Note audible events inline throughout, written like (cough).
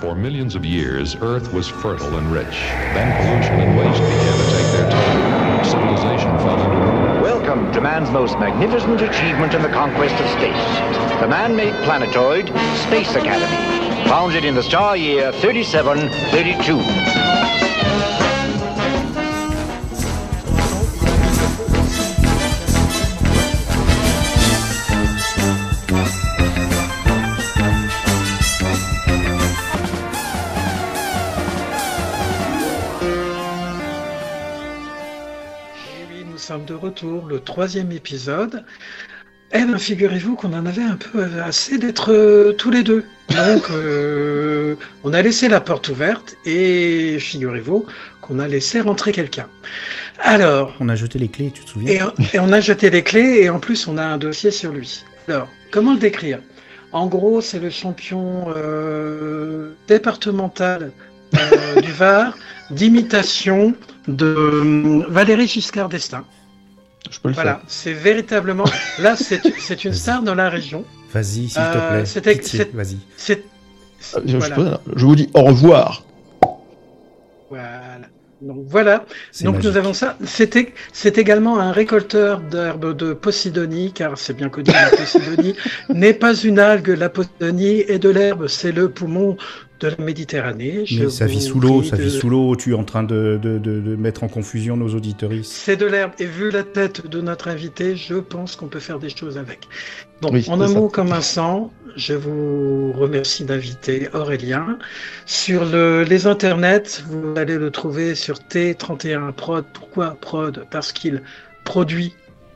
For millions of years, Earth was fertile and rich. Then pollution and waste began to take their toll. Civilization fell ruin. Welcome to man's most magnificent achievement in the conquest of space. The man-made planetoid, Space Academy. Founded in the star year 3732. Retour, le troisième épisode. Eh bien, figurez-vous qu'on en avait un peu assez d'être euh, tous les deux. Donc, (laughs) euh, on a laissé la porte ouverte et figurez-vous qu'on a laissé rentrer quelqu'un. Alors, On a jeté les clés, tu te souviens? Et, et on a jeté les clés et en plus on a un dossier sur lui. Alors, comment le décrire? En gros, c'est le champion euh, départemental (laughs) du Var d'imitation de Valérie Giscard d'Estaing. Je peux le Voilà, c'est véritablement. Là, c'est c'est une star dans la région. Vas-y, s'il Euh, te plaît. c'était- Vas-y. C'est. faire. Je, je voilà. peux- je vous dis au revoir. Voilà. Donc voilà. C'est Donc magique. nous avons ça. C'était, c'est également un récolteur d'herbes de Posidonie, car c'est bien connu, la Posidonie (laughs) n'est pas une algue. La Posidonie est de l'herbe, c'est le poumon de la Méditerranée. Je Mais ça vit sous l'eau, ça de- vit sous l'eau. Tu es en train de, de, de, mettre en confusion nos auditoristes. C'est de l'herbe. Et vu la tête de notre invité, je pense qu'on peut faire des choses avec. Donc, Oui, en un mot comme un sang, je vous remercie d'inviter Aurélien. Sur le, les internets, vous allez le trouver sur T31 Prod. Pourquoi Prod? Parce qu'il produit,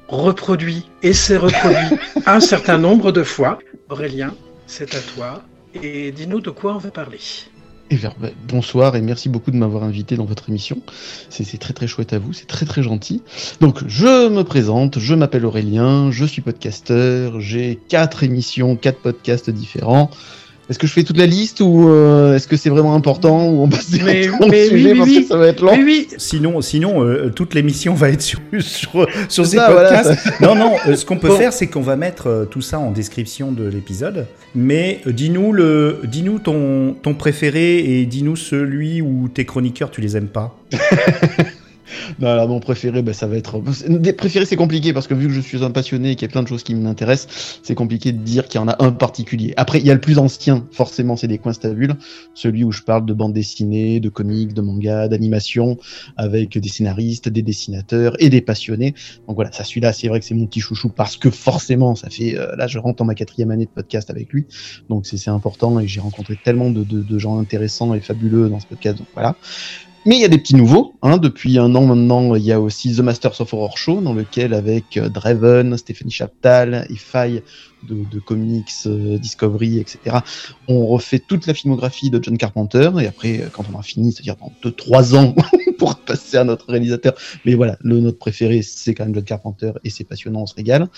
reproduit et s'est reproduit (laughs) un certain nombre de fois. Aurélien, c'est à toi. Et dis-nous de quoi on va parler. Vers- bah, bonsoir et merci beaucoup de m'avoir invité dans votre émission. C'est c'est très très chouette à vous, c'est très très gentil. Donc je me présente, je m'appelle Aurélien, je suis podcasteur, j'ai quatre émissions, quatre podcasts différents. Est-ce que je fais toute la liste ou euh, est-ce que c'est vraiment important ou on passe directement au sujet oui, parce oui. que ça va être oui, Sinon, sinon euh, toute l'émission va être sur, (laughs) sur, ces ça, voilà, podcasts. (laughs) non, non, euh, ce qu'on peut Bon. faire, c'est qu'on va mettre tout ça en description de l'épisode. Mais dis-nous le, dis-nous ton, ton préféré et dis-nous celui où tes chroniqueurs, tu les aimes pas. (laughs) Non, alors mon préféré, bah, ça va être. Des préférés, c'est compliqué parce que vu que je suis un passionné et qu'il y a plein de choses qui m'intéressent, c'est compliqué de dire qu'il y en a un particulier. Après, il y a le plus ancien, forcément, c'est des coins stabules. Celui où je parle de bande dessinée, de comics, de manga, d'animation, avec des scénaristes, des dessinateurs et des passionnés. Donc voilà, ça, celui-là, c'est vrai que c'est mon petit chouchou parce que forcément, ça fait. euh, là, je rentre dans ma quatrième année de podcast avec lui. Donc c'est important et j'ai rencontré tellement de, de, de gens intéressants et fabuleux dans ce podcast. Donc voilà. Mais il y a des petits nouveaux. Hein. Depuis un an maintenant, il y a aussi The Masters of Horror Show, dans lequel, avec euh, Draven, Stéphanie Chaptal et Faye de, de comics, euh, Discovery, etc., on refait toute la filmographie de John Carpenter. Et après, euh, quand on a fini, c'est-à-dire dans 2-3 ans, (laughs) pour passer à notre réalisateur. Mais voilà, le notre préféré, c'est quand même John Carpenter et c'est passionnant, on se régale.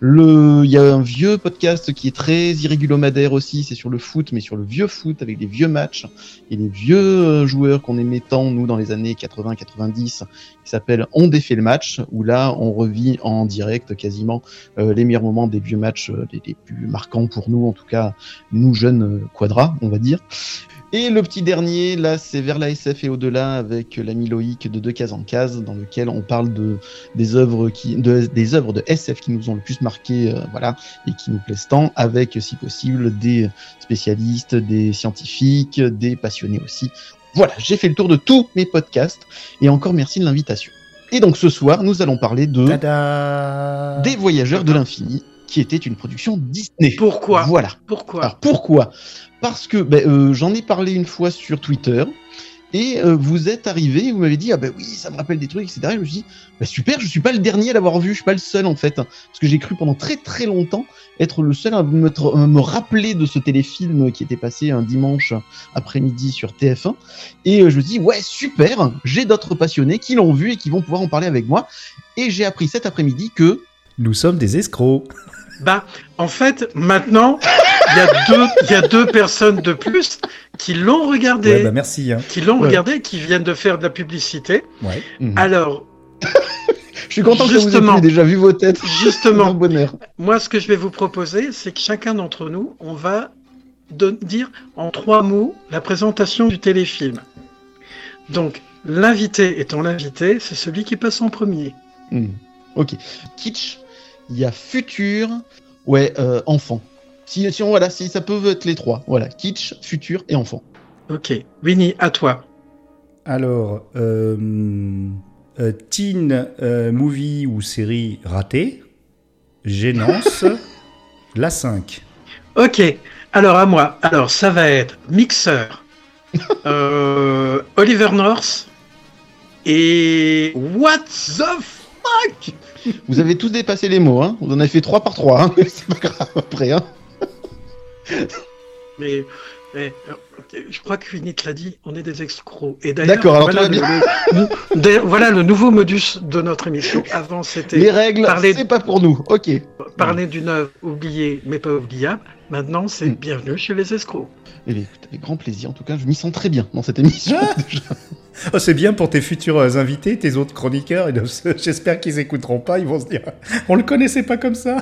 Le, il y a un vieux podcast qui est très irrégulomadaire aussi, c'est sur le foot, mais sur le vieux foot avec des vieux matchs et des vieux euh, joueurs qu'on aimait tant, nous, dans les années 80-90, qui s'appelle On défait le match, où là, on revit en direct quasiment euh, les meilleurs moments des vieux matchs, euh, les, les plus marquants pour nous, en tout cas, nous jeunes quadras, on va dire. Et le petit dernier, là, c'est vers la SF et au-delà avec l'ami Loïc de Deux Cases en Case, dans lequel on parle de des œuvres qui, de, des œuvres de SF qui nous ont le plus marqué, euh, voilà, et qui nous plaisent tant, avec, si possible, des spécialistes, des scientifiques, des passionnés aussi. Voilà, j'ai fait le tour de tous mes podcasts, et encore merci de l'invitation. Et donc ce soir, nous allons parler de Tada Des Voyageurs de l'Infini, qui était une production Disney. Pourquoi? Voilà. Pourquoi? Alors pourquoi? Parce que ben, euh, j'en ai parlé une fois sur Twitter et euh, vous êtes arrivé, vous m'avez dit ah ben oui ça me rappelle des trucs etc. Et je me suis dit ben, super, je suis pas le dernier à l'avoir vu, je suis pas le seul en fait, parce que j'ai cru pendant très très longtemps être le seul à me, tr- me rappeler de ce téléfilm qui était passé un dimanche après-midi sur TF1 et euh, je me suis dit ouais super, j'ai d'autres passionnés qui l'ont vu et qui vont pouvoir en parler avec moi et j'ai appris cet après-midi que Nous sommes des escrocs. Bah, en fait, maintenant, y, a deux- il y a deux personnes de plus qui l'ont regardé, Ouais, bah merci. Hein. qui l'ont Ouais. regardé, qui viennent de faire de la publicité. Ouais. Mhm. Alors, (laughs) je suis content que vous ayez déjà vu vos têtes. justement, (laughs) bonheur. moi, ce que je vais vous proposer, c'est que chacun d'entre nous, on va dire en trois mots la présentation du téléfilm. Donc, l'invité étant l'invité, c'est celui qui passe en premier. Hmm. Ok. Kitsch, il y a futur, ouais, euh, enfant. Si, si voilà, si ça peut être les trois. Voilà, kitsch, futur et enfant. Ok. Winnie, à toi. Alors, euh, euh, teen euh, movie ou série ratée, gênance, (laughs) la 5. Ok. Alors, à moi. Alors, ça va être Mixer, (laughs) euh, Oliver North et What the fuck? Vous avez tous dépassé les mots, hein. Vous en avez fait trois par trois, hein. (laughs) C'est pas grave après, hein. (laughs) Mais, mais, euh, je crois que Winnie te l'a dit, on est des escrocs. Et d'ailleurs, D'accord, alors voilà, le, voilà le nouveau modus de notre émission. Avant, c'était Les règles, parler- c'est pas pour nous. Ok. parler d'une œuvre oubliée mais pas oubliable. Maintenant, c'est Mm. bienvenue chez les escrocs. Eh bien, écoute, avec grand plaisir. En tout cas, je m'y sens très bien dans cette émission. déjà. (laughs) Oh, c'est bien pour tes futurs euh, invités, tes autres chroniqueurs. (laughs) J'espère qu'ils écouteront pas. Ils vont se dire, on le connaissait pas comme ça.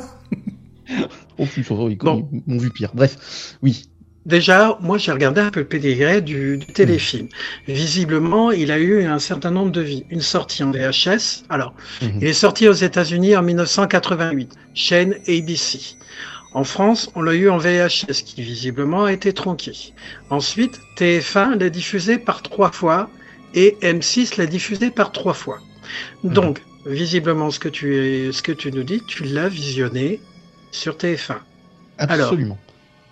Oh, plus, oh, ils, Bon. m'ont vu pire. Bref, oui. Déjà, moi, j'ai regardé un peu le pédigré du, du téléfilm. Visiblement, il a eu un certain nombre de vies. Une sortie en VHS. Alors, Mhm. il est sorti aux États-Unis en 1988, chaîne ABC. En France, on l'a eu en VHS, qui visiblement a été tronqué. Ensuite, TF1 l'a diffusé par trois fois et M6 l'a diffusé par trois fois. Donc, visiblement, ce que tu, es, ce que tu nous dis, tu l'as visionné sur TF1. Alors. Absolument.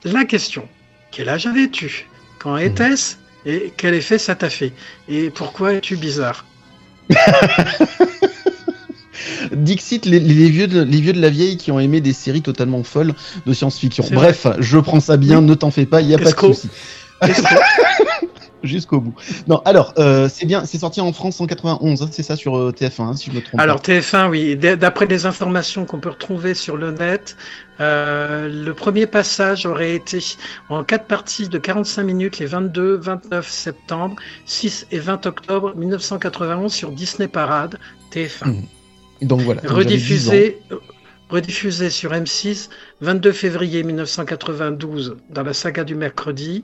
La question, quel âge avais-tu? Quand était-ce? Et quel effet ça t'a fait? Et pourquoi es-tu bizarre? (laughs) Dixit, les, les vieux de, les vieux de la vieille qui ont aimé des séries totalement folles de science-fiction. Bref, je prends ça bien, Oui. ne t'en fais pas, il n'y a pas de souci. (laughs) Jusqu'au bout. Non, alors, euh, c'est bien, c'est sorti en France en 91, hein, c'est ça sur euh, TF1, hein, si je me trompe Alors TF1, oui, d'après les informations qu'on peut retrouver sur le net, euh, le premier passage aurait été en quatre parties de 45 minutes les 22, 29 septembre, 6 et 20 octobre 1991 sur Disney Parade, TF1. Mhm. pas. Donc voilà. donc j'avais 10 ans. Rediffusé, rediffusé sur M6 22 février 1992 dans la saga du mercredi.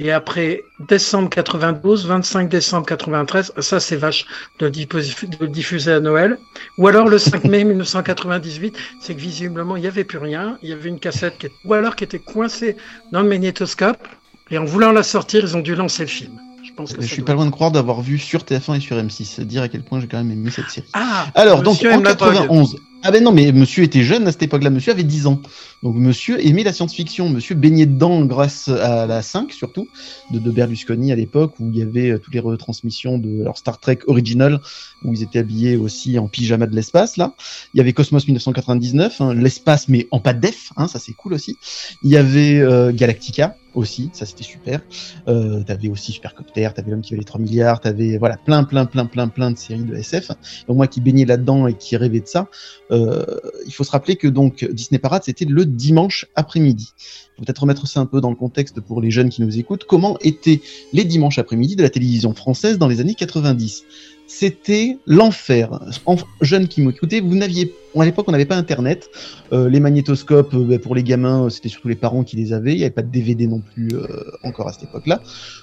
Et après décembre 92, 25 décembre 93, ça c'est vache de de diffuser à Noël. Ou alors le 5 mai 1998, c'est que visiblement il n'y avait plus rien, il y avait une cassette qui ou alors qui était coincée dans le magnétoscope. Et en voulant la sortir, ils ont dû lancer le film. Je pense que Je ça suis pas loin de croire d'avoir vu sur TF1 et sur M6. C'est dire à quel point j'ai quand même aimé cette série. Ah, Alors, donc, en aime la drogue. 91. Ah ben non, mais monsieur était jeune à cette époque-là. Monsieur avait 10 ans. Donc, monsieur aimait la science-fiction. Monsieur baignait dedans grâce à la 5, surtout, de, Berlusconi à l'époque, où il y avait euh, toutes les retransmissions de leur Star Trek Original, où ils étaient habillés aussi en pyjama de l'espace, là. Il y avait Cosmos 1999, hein, l'espace, mais en pas de def, hein, ça c'est cool aussi. Il y avait euh, Galactica aussi, ça c'était super. Euh, t'avais aussi Supercopter, t'avais l'homme qui valait 3 milliards, t'avais voilà plein plein plein plein plein de séries de SF. Donc moi qui baignais là-dedans et qui rêvais de ça, il faut se rappeler que donc Disney Parade c'était le dimanche après-midi. Peut-être remettre ça un peu dans le contexte pour les jeunes qui nous écoutent. Comment étaient les dimanches après-midi de la télévision française dans les années 90 C'était l'enfer. En jeunes qui m'écoutaient, vous n'aviez à l'époque on n'avait pas internet. Euh, les magnétoscopes euh, bah, pour les gamins, euh, c'était surtout les parents qui les avaient. Il n'y avait pas de DVD non plus euh, encore à cette époque-là.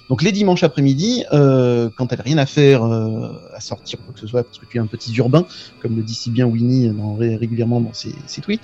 Donc les dimanches après-midi, euh, quand t'avais rien à faire euh, à sortir quoi que ce soit, parce que tu es un petit urbain, comme le dit si bien Winnie dans- régulièrement dans ses, ses tweets,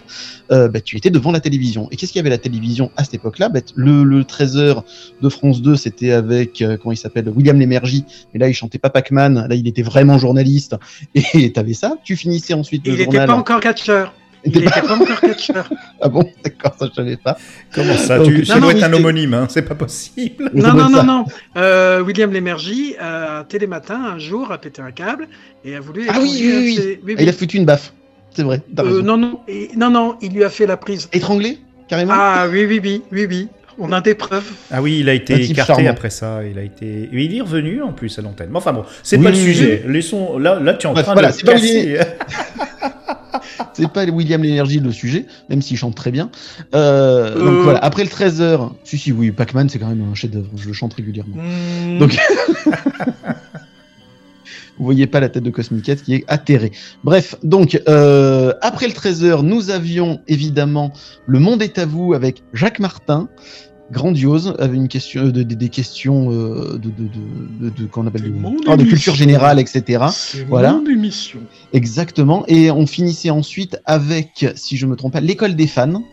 euh, bah, tu étais devant la télévision. Et qu'est-ce qu'il y avait à la télévision à cette époque-là? Bah, le, le 13h de France 2, c'était avec, euh, comment il s'appelle, William Lémergie. Mais là, il chantait pas Pac-Man. Là, il était vraiment journaliste. Et t'avais ça. Tu finissais ensuite Il le n'était journal. pas encore catcheur. Il n'était pas encore catcheur. (laughs) Ah bon, d'accord, ça je savais pas. Comment ça Donc, tu, Ça non, doit être un homonyme, hein, c'est pas possible. (laughs) Non, non, non, non. Euh, William Lémergie, à Télématin, un jour, a pété un câble et a voulu. Ah oui, oui, oui. ses- oui, Ah, il a oui. foutu une baffe. C'est vrai. Euh, non, non, et- non, non, il lui a fait la prise. Étranglé, carrément. Ah oui, oui, oui, oui, oui. On a des preuves. Ah oui, il a été écarté charmant. après ça. Il a été. Il est revenu en plus à l'antenne. Mais enfin bon, c'est Oui, pas le oui, sujet. Laissons. Là, là, tu es en Bref, train voilà, de c'est pas casser. (laughs) C'est pas William Lénergie le sujet, même s'il chante très bien. Euh, Euh. Donc voilà, après le 13h, si, si, oui, Pac-Man, c'est quand même un chef-d'œuvre, je le chante régulièrement. Hmm, Donc- (laughs) Vous voyez pas la tête de Cosmiquette qui est atterrée. Bref, donc, euh, après le 13h, nous avions évidemment Le Monde est à vous avec Jacques Martin. Grandiose, avec une question, euh, de- de- des questions euh, de, de, de, de, de- qu'on appelle de, ah, culture générale, etc. Voilà. mon émission. Exactement. Et on finissait ensuite avec, si je me trompe pas, l'école des fans.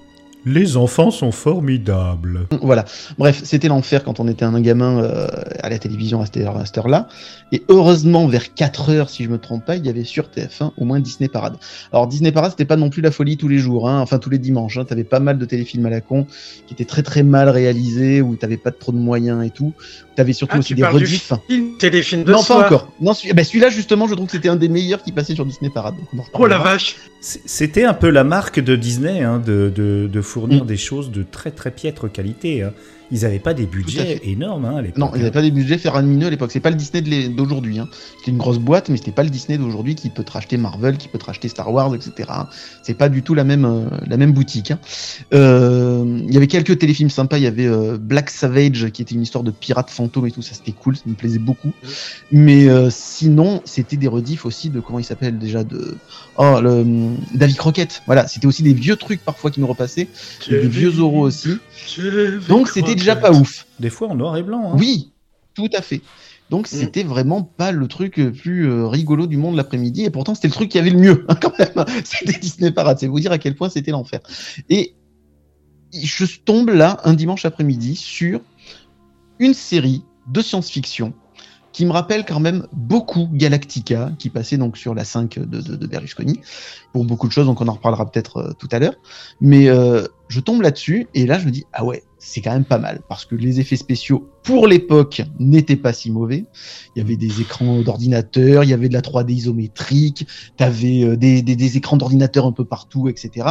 Les enfants sont formidables. Voilà. Bref, c'était l'enfer quand on était un gamin euh, à la télévision à cette heure- à cette heure-là. Et heureusement, vers 4 heures, si je me trompe pas, il y avait sur TF1 au moins Disney Parade. Alors Disney Parade, c'était pas non plus la folie tous les jours, hein, enfin tous les dimanches. Hein. T'avais pas mal de téléfilms à la con qui étaient très très mal réalisés, où t'avais pas trop de moyens et tout. T'avais surtout Ah, aussi tu des rediffs. film, téléfilm de Non, soir. pas encore. Non, celui- ben, celui-là justement, je trouve que c'était un des meilleurs qui passait sur Disney Parade. Donc Oh la vache. C'était un peu la marque de Disney hein, de, de, de fournir Mm. des choses de très très piètre qualité. hein. Ils n'avaient pas des budgets énormes hein, à l'époque. Non, ils n'avaient pas des budgets faramineux à l'époque. C'est pas le Disney d'aujourd'hui. Hein. C'était une grosse boîte, mais c'était pas le Disney d'aujourd'hui qui peut te racheter Marvel, qui peut te racheter Star Wars, etc. C'est pas du tout la même euh, la même boutique. hein. Euh, Il y avait quelques téléfilms sympas. Il y avait euh, Black Savage, qui était une histoire de pirates fantômes et tout. Ça, c'était cool. Ça me plaisait beaucoup. Mais euh, sinon, c'était des rediffs aussi de comment il s'appelle déjà de oh le hum, Davy Crockett. Voilà, c'était aussi des vieux trucs parfois qui nous repassaient, des vieux Zorro aussi. Donc c'était déjà pas ouf. Des fois en noir et blanc. hein. Oui, tout à fait. Donc c'était vraiment pas le truc le plus euh, rigolo du monde l'après-midi, et pourtant c'était le truc qui avait le mieux hein, (laughs) quand même. C'était Disney Parade, c'est vous dire à quel point c'était l'enfer. Et je tombe là un dimanche après-midi sur une série de science-fiction qui me rappelle quand même beaucoup Galactica, qui passait donc sur la 5 de, de, de Berlusconi, pour beaucoup de choses, donc on en reparlera peut-être euh, tout à l'heure. Mais euh, je tombe là-dessus, et là je me dis, ah ouais, c'est quand même pas mal, parce que les effets spéciaux, pour l'époque, n'étaient pas si mauvais. Il y avait des écrans d'ordinateur, il y avait de la 3D isométrique, t'avais euh, des, des, écrans d'ordinateur un peu partout, etc.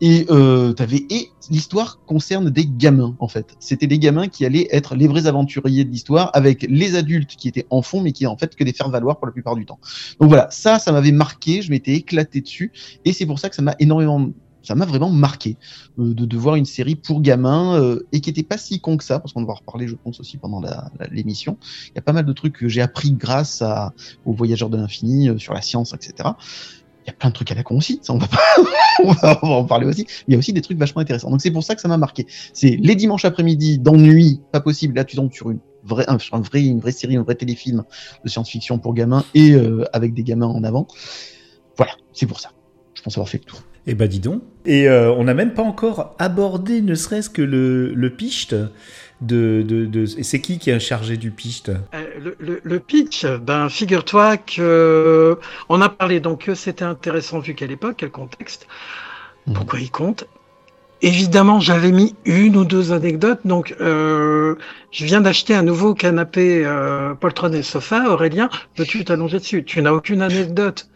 Et euh, t'avais et l'histoire concerne des gamins en fait. C'était des gamins qui allaient être les vrais aventuriers de l'histoire avec les adultes qui étaient en fond mais qui en fait que des faire valoir pour la plupart du temps. Donc voilà, ça ça m'avait marqué, je m'étais éclaté dessus et c'est pour ça que ça m'a énormément ça m'a vraiment marqué euh, de, de voir une série pour gamins euh, et qui était pas si con que ça parce qu'on va en reparler je pense aussi pendant l'émission. Il y a pas mal de trucs que j'ai appris grâce à, aux voyageurs de l'infini euh, sur la science etc. Il y a plein de trucs à la con aussi, ça on va pas, (laughs) en parler aussi. Il y a aussi des trucs vachement intéressants. Donc c'est pour ça que ça m'a marqué. C'est les dimanches après-midi d'ennui, pas possible. Là tu tombes sur une vrai, une vraie série, un vrai téléfilm de science-fiction pour gamins et avec des gamins en avant. Voilà, c'est pour ça. Je pense avoir fait le tour. Eh ben dis donc. Et euh, on n'a même pas encore abordé ne serait-ce que le, le picht de... de, de... et C'est qui qui est chargé du picht? Euh, le, le- le pitch, ben figure-toi que on a parlé donc que c'était intéressant vu quelle époque, quel contexte, Mhm. pourquoi il compte? Évidemment, j'avais mis une ou deux anecdotes. Donc, euh, je viens d'acheter un nouveau canapé euh, poltron et sofa. Aurélien, peux-tu t'allonger dessus? Tu n'as aucune anecdote.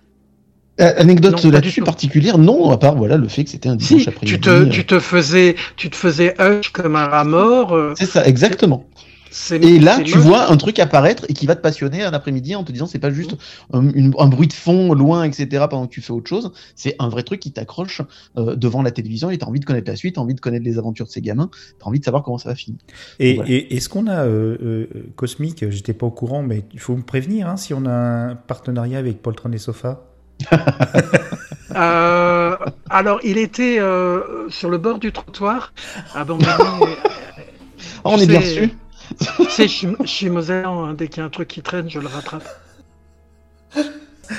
Euh, anecdote là-dessus particulière, non, à part voilà le fait que c'était un dimanche Si, après-midi. tu te, euh, tu te faisais, tu te faisais hush comme un rat mort. euh, C'est ça, exactement. Et là, tu vois un truc apparaître et qui va te passionner un après-midi en te disant c'est pas juste un, une- un bruit de fond loin, etc. pendant que tu fais autre chose. C'est un vrai truc qui t'accroche euh, devant la télévision et t'as envie de connaître la suite, t'as envie de connaître les aventures de ces gamins, t'as envie de savoir comment ça va finir. Et, Voilà. et est-ce qu'on a euh, euh, Cosmic J'étais pas au courant, mais il faut me prévenir hein, si on a un partenariat avec Poltron et Sofa. Euh, alors, il était euh, sur le bord du trottoir, abandonné. Ah, on Je est bien sais- reçu. tu sais, je suis- je suis Mosellan, hein, dès qu'il y a un truc qui traîne, je le rattrape.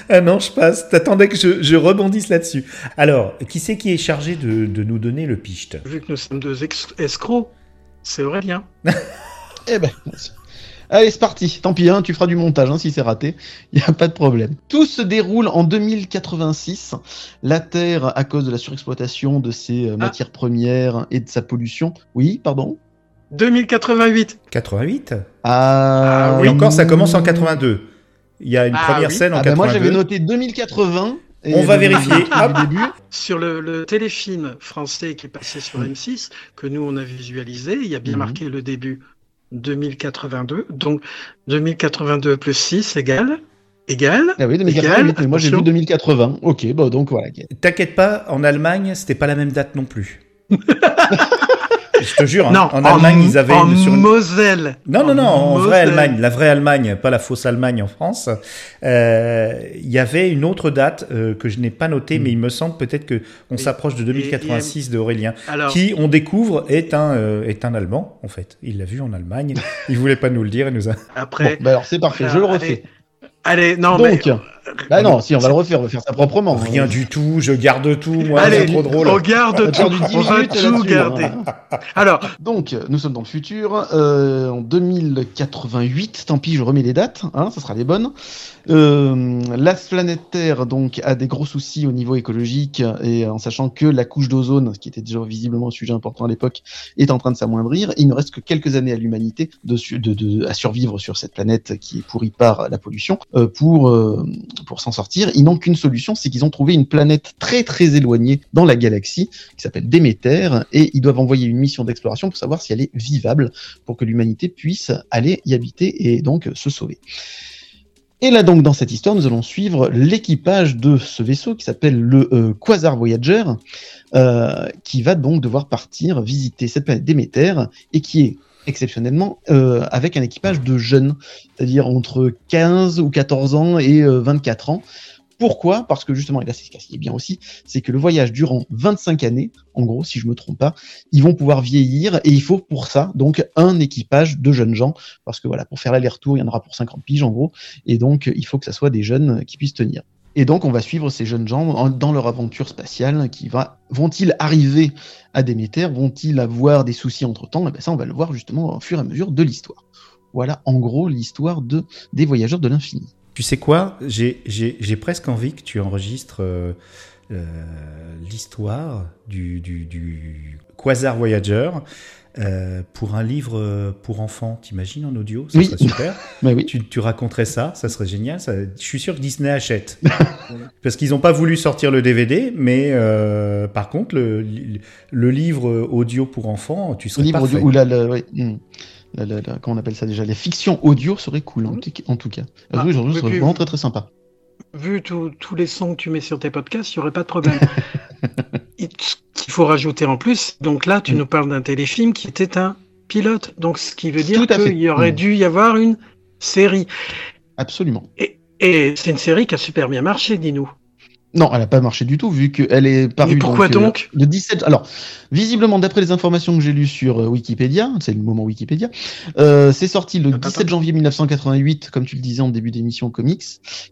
Ah non, je passe. T'attendais que je, je rebondisse là-dessus. Alors, qui c'est qui est chargé de, de nous donner le picht? Vu que nous sommes deux escrocs, c'est Aurélien. (laughs) Eh ben, allez, c'est parti. Tant pis, hein, tu feras du montage hein, si c'est raté. (laughs) Il n'y a pas de problème. Tout se déroule en 2086. La Terre, à cause de la surexploitation de ses euh, matières premières et de sa pollution. Oui, pardon? 2088. 88 Ah, Et encore, ça commence en 82. Il y a une Ah première oui. scène en Ah bah 82. moi j'avais noté 2080. et On va vérifier. le début. Sur le, le téléfilm français qui est passé sur M6, que nous on a visualisé, il y a bien Mhm. marqué le début 2082. Donc 2082 plus 6 égale. Égale. Ah oui, 2088, mais moi j'ai vu attention. 2080. Ok, bah donc voilà. T'inquiète pas, en Allemagne, c'était pas la même date non plus. (laughs) je te jure, hein, Non, en Allemagne, ils avaient en une, sur une- Moselle. Non, non, non, en vraie. Allemagne, la vraie Allemagne, pas la fausse Allemagne en France. Euh, Il y avait une autre date euh, que je n'ai pas notée, mais il me semble peut-être que on Et- s'approche de 2086 de Aurélien, Alors, qui on découvre est un euh, est un Allemand en fait. Il l'a vu en Allemagne. (laughs) il voulait pas nous le dire. Il nous a. Bon, après. bah alors c'est parfait, je le allez, refais. Allez, non, Donc, mais. Bah non, si on va le refaire, on va faire ça proprement. Rien du tout. Je garde tout. Moi, allez, c'est trop drôle. on garde tout. perdu 10 On va tout là-dessus, garder. hein. Alors, Donc, nous sommes dans le futur, euh, en 2088, tant pis, je remets les dates, hein, ça sera les bonnes. Euh, la planète Terre donc a des gros soucis au niveau écologique et en sachant que la couche d'ozone, qui était déjà visiblement un sujet important à l'époque, est en train de s'amoindrir. Il ne reste que quelques années à l'humanité de, su- de- de- à survivre sur cette planète qui est pourrie par la pollution euh, pour euh, pour s'en sortir. Ils n'ont qu'une solution, c'est qu'ils ont trouvé une planète très très éloignée dans la galaxie qui s'appelle Déméter et ils doivent envoyer une mission d'exploration pour savoir si elle est vivable pour que l'humanité puisse aller y habiter et donc se sauver. Et là donc dans cette histoire, nous allons suivre l'équipage de ce vaisseau qui s'appelle le euh, Quasar Voyager, euh, qui va donc devoir partir visiter cette planète Déméter et qui est exceptionnellement euh, avec un équipage de jeunes, c'est-à-dire entre 15 ou 14 ans et euh, 24 ans. Pourquoi? Parce que justement, et là c'est ce qui est bien aussi, c'est que le voyage durant 25 années, en gros, si je me trompe pas, ils vont pouvoir vieillir et il faut pour ça donc un équipage de jeunes gens parce que voilà pour faire l'aller-retour il y en aura pour 50 piges en gros et donc il faut que ça soit des jeunes qui puissent tenir. Et donc on va suivre ces jeunes gens en- dans leur aventure spatiale qui va vont-ils arriver à Déméter? Vont-ils avoir des soucis entre temps et ben ça on va le voir justement au fur et à mesure de l'histoire. Voilà en gros l'histoire de des voyageurs de l'infini. Tu sais quoi? J'ai presque envie que tu enregistres euh, euh, l'histoire du, du, du Quasar Voyager euh, pour un livre euh, pour enfants. T'imagines en audio Ça Oui. serait super. Mais (laughs) oui. tu, tu raconterais ça, ça serait génial. Ça, je suis sûr que Disney achète. (laughs) Parce qu'ils n'ont pas voulu sortir le DVD, mais euh, par contre, le, le livre audio pour enfants, tu serais livre parfait. audio ou la, la- ouais. La- la- la- comment on appelle ça déjà? Les fictions audio seraient cool en, tout- en tout cas. Ah, oui, aujourd'hui, serait vraiment très très sympa. vu tous tous les sons que tu mets sur tes podcasts, il n'y aurait pas de problème. (laughs) Qu'il faut rajouter en plus, donc là, tu Mm. nous parles d'un téléfilm qui était un pilote. Donc, ce qui veut dire qu'il y aurait Mm. dû y avoir une série. Absolument. Et, et c'est une série qui a super bien marché, dis-nous. Non, elle n'a pas marché du tout, vu qu'elle est parue. Mais pourquoi euh, donc? Le 17. Alors, visiblement, d'après les informations que j'ai lues sur euh, Wikipédia, c'est le moment Wikipédia, euh, c'est sorti le Attends, 17 janvier 1988, comme tu le disais en début d'émission comics,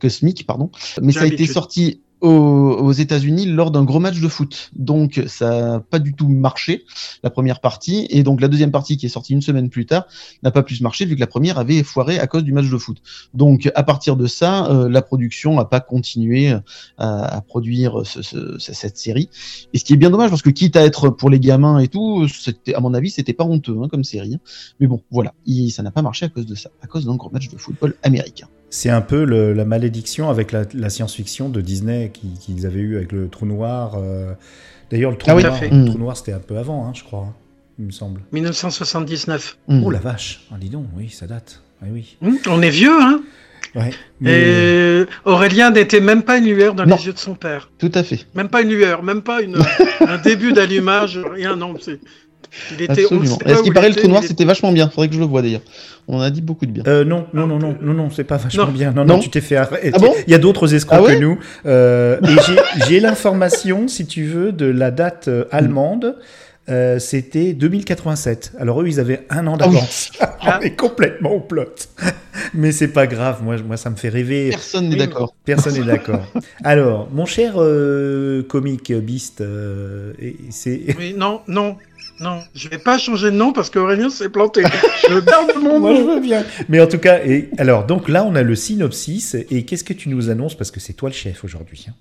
cosmique, pardon. Mais ça a été sorti aux, États-Unis lors d'un gros match de foot. Donc, ça n'a pas du tout marché, la première partie. Et donc, la deuxième partie, qui est sortie une semaine plus tard, n'a pas plus marché, vu que la première avait foiré à cause du match de foot. Donc, à partir de ça, euh, la production n'a pas continué à, à produire ce- ce- ce- cette série. Et ce qui est bien dommage, parce que quitte à être pour les gamins et tout, à mon avis, c'était pas honteux hein, comme série. hein. Mais bon, voilà, Il- ça n'a pas marché à cause de ça, à cause d'un gros match de football américain. C'est un peu le- la malédiction avec la, la science-fiction de Disney qui- qu'ils avaient eu avec le trou noir. euh. D'ailleurs, le trou Ah oui, noir, Mm. trou noir, c'était un peu avant, hein, je crois, hein, il me semble. 1979. Hmm. Oh la vache Ah, Dis donc, oui, ça date. Ah, oui. Hum, on est vieux, hein Ouais. Mais- Et Aurélien n'était même pas une lueur dans Non. les yeux de son père. Tout à fait. Même pas une lueur, même pas une, (laughs) un début d'allumage, rien, non. Il était, Absolument. sait Et pas ce où qui il paraît, le trou noir, c'était vachement bien. Faudrait que je le voie d'ailleurs. On a dit beaucoup de bien. Euh, non, non, non, non, non, non, c'est pas vachement Non. bien. Non, non, Non. tu t'es fait arrêter. Ah bon Il y a d'autres escrocs Ah ouais que nous. Euh, j'ai- l'information, si tu veux, de la date euh, allemande. Euh, C'était 2087. Alors eux, ils avaient un an Ah oui. d'avance. (laughs) On est complètement au plot. Mais c'est pas grave. Moi, moi, ça me fait rêver. Personne n'est d'accord. Personne n'est d'accord. Alors, mon cher euh, comique Beast, euh, c'est Oui, non, non, non. Je vais pas changer de nom parce qu'Aurélien s'est planté. Je garde mon (laughs) Moi, je nom. veux bien. Mais en tout cas, et alors, donc là, on a le synopsis. Et qu'est-ce que tu nous annonces? Parce que c'est toi le chef aujourd'hui. hein.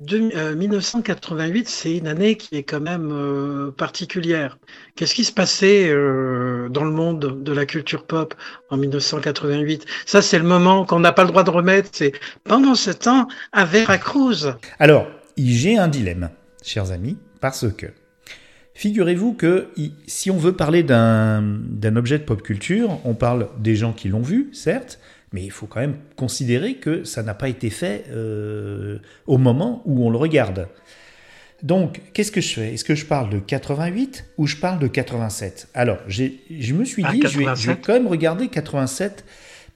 De- euh, 1988, c'est une année qui est quand même euh, particulière. Qu'est-ce qui se passait euh, dans le monde de la culture pop en 1988 Ça, c'est le moment qu'on n'a pas le droit de remettre. C'est pendant ce temps à Veracruz. Alors, j'ai un dilemme, chers amis, parce que figurez-vous que si on veut parler d'un objet de pop culture, on parle des gens qui l'ont vu, certes, mais il faut quand même considérer que ça n'a pas été fait euh, au moment où on le regarde. Donc, qu'est-ce que je fais? Est-ce que je parle de 88 ou je parle de 87 Alors, je me suis Ah, dit, je vais, je vais 87. quand même regarder 87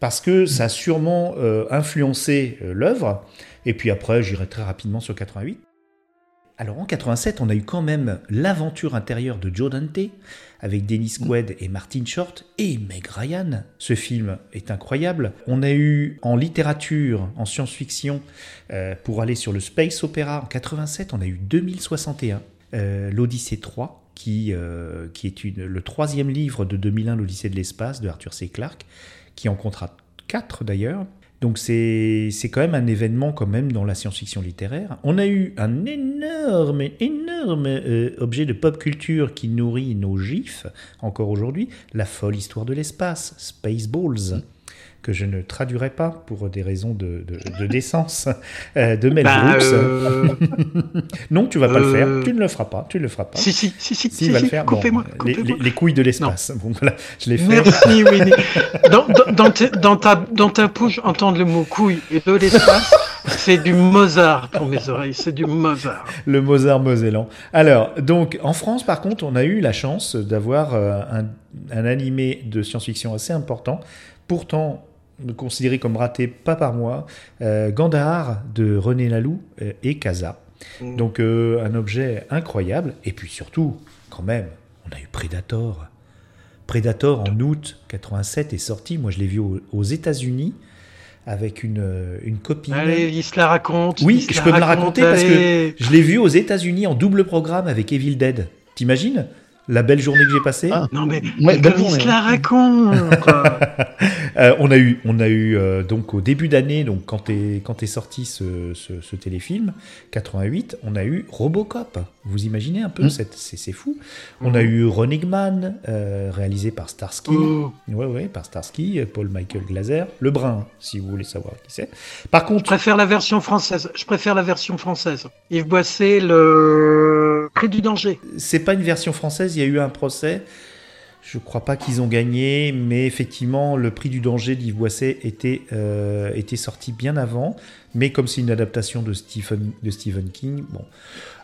parce que ça a sûrement euh, influencé euh, l'œuvre. Et puis après, j'irai très rapidement sur 88. Alors en 87, on a eu quand même l'aventure intérieure de Joe Dante avec Dennis Quaid et Martin Short et Meg Ryan. Ce film est incroyable. On a eu en littérature, en science-fiction, euh, pour aller sur le space opéra en 87, on a eu 2061, euh, l'Odyssée 3, qui, euh, qui est une- le troisième livre de 2001, l'Odyssée de l'espace de Arthur C. Clarke, qui en comptera quatre d'ailleurs. Donc c'est quand même un événement quand même dans la science-fiction littéraire. On a eu un énorme, énorme euh, objet de pop culture qui nourrit nos gifs encore aujourd'hui, la folle histoire de l'espace, Spaceballs, que je ne traduirai pas pour des raisons de, de, de décence euh, de Mel Bah, Brooks. euh, (laughs) Non, tu vas pas le faire, euh, tu ne le feras pas, tu ne le feras pas. si, si, si, si, Si, si, va si, le faire. Bon, les, les- les couilles de l'espace. Bon, voilà, je l'ai fait. Merci, Winnie. Dans, dans, dans ta, dans ta bouche, entendre le mot couille et de l'espace, c'est du Mozart pour mes oreilles, c'est du Mozart. Le Mozart mosellan. Alors, donc, en France, par contre, on a eu la chance d'avoir euh, un, un animé de science-fiction assez important, pourtant considéré comme raté, pas par moi, euh, Gandhar de René Laloux euh, et Casa. Mm. Donc, euh, un objet incroyable. Et puis surtout, quand même, on a eu Predator. Predator en août 87 est sorti. Moi, je l'ai vu aux, aux États-Unis avec une, une copine. Allez, il se la raconte. Oui, je peux me la raconter parce que je l'ai vu aux États-Unis en double programme avec Evil Dead. T'imagines? La belle journée que j'ai passée Ah. Non, mais, Ouais, mais belle journée, se la raconte. (laughs) Euh, On a eu, on a eu euh, donc au début d'année, donc quand est quand est sorti ce, ce, ce téléfilm 88, on a eu Robocop. Vous imaginez un peu, Mm. cette- c'est c'est fou. On a eu Running Man, euh, réalisé par Starsky. Oh. Ouais, ouais, par Starsky, Paul Michael Glaser, le brun, si vous voulez savoir qui c'est. Par Je contre, préfère la version française. Je préfère la version française. Yves Boisset, le c'est pas une version française, il y a eu un procès. Je crois pas qu'ils ont gagné, mais effectivement, le prix du danger d'Yves Boisset était, euh, était sorti bien avant. Mais comme c'est une adaptation de Stephen, de Stephen King, bon.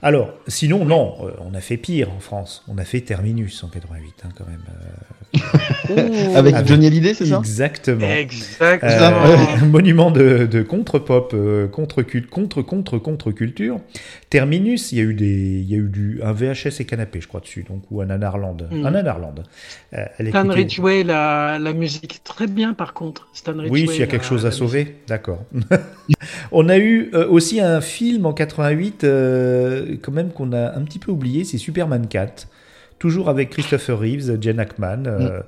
Alors, sinon, non, euh, on a fait pire en France. On a fait Terminus en 88, hein, quand même. euh. (laughs) Avec Avec- Johnny Hallyday, c'est ça? Exactement. Exactement. Euh, (laughs) monument de, de contre-pop, euh, contre-cul- contre, contre, contre-culture. Terminus, il y a eu, des, il y a eu du, un VHS et canapé, je crois, dessus, donc, ou un Anarland. Mm. Un Anarland. Euh, Stan Ridgway, la, la musique très bien par contre. Stan Ridgway, Oui, s'il y a la- quelque chose à sauver, d'accord. (laughs) On a eu euh, aussi un film en 88, euh, quand même, qu'on a un petit peu oublié, c'est Superman 4. Toujours avec Christopher Reeves, Jen Ackman, euh,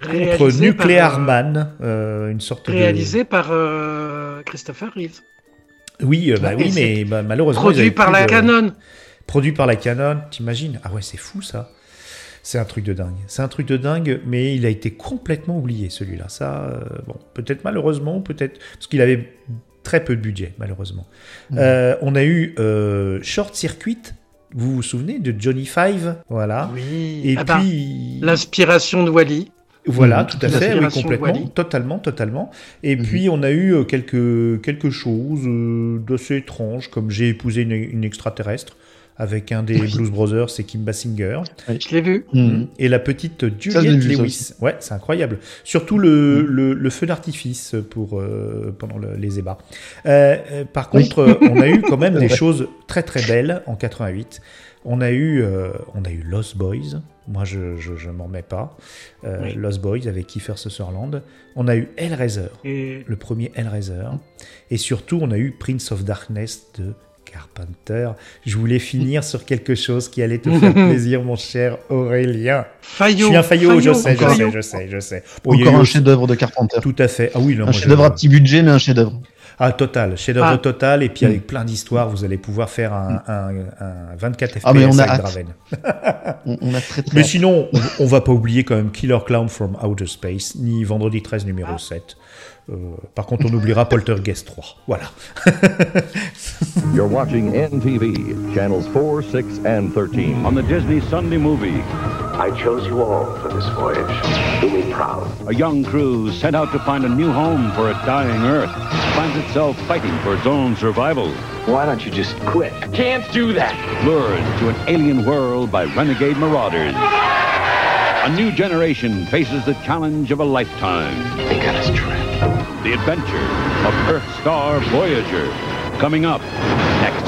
contre Réalisé par, Nuclear euh, Man, une sorte de... Réalisé par Christopher Reeves. Oui, bah oui, c'est mais bah, malheureusement... Produit par la de- Canon. Produit par la Canon, t'imagines? Ah ouais, c'est fou ça. C'est un truc de dingue. C'est un truc de dingue, mais il a été complètement oublié celui-là. Ça, euh, bon, peut-être malheureusement, peut-être parce qu'il avait très peu de budget, malheureusement. Euh, on a eu euh, Short Circuit. Vous vous souvenez de Johnny Five? Voilà. Oui. Et Ah bah, puis L'inspiration de Wally. voilà, Mhm. tout à fait, oui, complètement, totalement, totalement. Et Mhm. puis on a eu euh, quelque quelque chose d'assez étrange, comme j'ai épousé une, une extraterrestre avec un des Blues Brothers, c'est Kim Basinger. Je l'ai vu. Mhm. Et la petite Juliette ça Lewis. Ouais, c'est incroyable. Surtout le, le, le feu d'artifice pour euh, pendant le- les ébats. Euh, euh, par contre, on a eu quand même (laughs) des vrai. choses très très belles en 88. On a eu, euh, on a eu Lost Boys. Moi, je, je, je m'en mets pas. Euh, Oui. Lost Boys avec Kiefer Sutherland. On a eu Hellraiser, Et le premier Hellraiser. Et surtout, on a eu Prince of Darkness de Carpenter. Je voulais finir sur quelque chose qui allait te faire (laughs) plaisir, mon cher Aurélien. Je Fayot. suis un faillot, je sais, je sais, je sais, je sais. Bon, il y a Encore un chef-d'œuvre de Carpenter. Tout à fait. Ah oui, non, Un je- chef-d'œuvre à petit budget, mais un chef-d'œuvre. Ah, total. Chef-d'œuvre Ah. total. Et puis, Mm. avec plein d'histoires, vous allez pouvoir faire un, un, un 24 FPS Ah, mais on a avec hâte. Draven. On, on a très très. Mais hâte. sinon, on, on va pas oublier quand même Killer Clown from Outer Space, ni Vendredi 13 numéro Ah. 7. Euh, par contre, on oubliera (laughs) Poltergeist 3. Voilà. (laughs) You're watching NTV, channels 4, 6, and 13 on the Disney Sunday movie. I chose you all for this voyage. Do me proud. A young crew sent out to find a new home for a dying Earth finds itself fighting for its own survival. Why don't you just quit? I Can't do that. Lured to an alien world by renegade marauders. A new generation faces the challenge of a lifetime. They got us trapped. The adventure of Earthstar Voyager. Coming up next.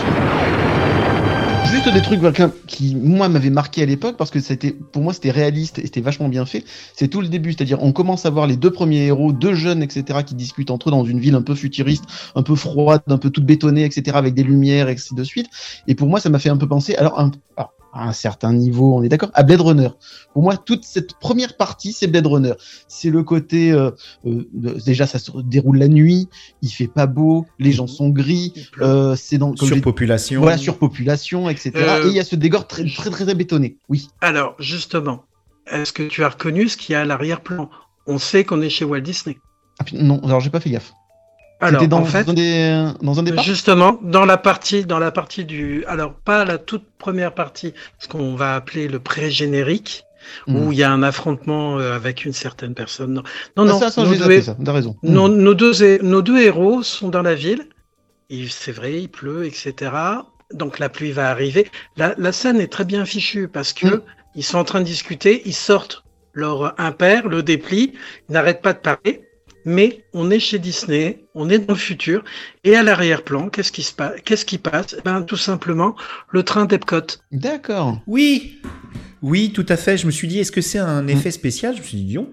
Juste des trucs voilà, qui, moi, m'avaient marqué à l'époque parce que c'était, pour moi, c'était réaliste et c'était vachement bien fait. C'est tout le début, c'est-à-dire on commence à voir les deux premiers héros, deux jeunes, etc., qui discutent entre eux dans une ville un peu futuriste, un peu froide, un peu toute bétonnée, etc., avec des lumières, et ainsi de suite. Et pour moi, ça m'a fait un peu penser. Alors, un, alors à un certain niveau, on est d'accord, à Blade Runner. Pour moi, toute cette première partie, c'est Blade Runner. C'est le côté, euh, euh, déjà, ça se déroule la nuit, il fait pas beau, les gens sont gris, euh, c'est dans surpopulation, voilà, surpopulation, etc. Euh, Et il y a ce décor très, très, très, bétonné. Oui. Alors, justement, est-ce que tu as reconnu ce qu'il y a à l'arrière-plan? On sait qu'on est chez Walt Disney. Ah, non, alors j'ai pas fait gaffe. Alors, dans, en fait, dans des, dans un. Justement, dans la partie, dans la partie du, alors pas la toute première partie, ce qu'on va appeler le pré-générique, Hmm. où il y a un affrontement euh, avec une certaine personne. Non, non, Ah, non, ça, ça, nos, deux, ça. Raison. nos- Hmm. nos deux, hé- nos deux héros sont dans la ville. C'est vrai, il pleut, etc. Donc la pluie va arriver. La, la scène est très bien fichue parce que Mm. ils sont en train de discuter, ils sortent leur impair, le déplient, ils n'arrêtent pas de parler. Mais on est chez Disney, on est dans le futur, et à l'arrière-plan, qu'est-ce qui se passe Qu'est-ce qui passe? Eh Ben tout simplement le train d'Epcot. D'accord. Oui, oui, tout à fait. Je me suis dit, est-ce que c'est un effet spécial? Je me suis dit, non.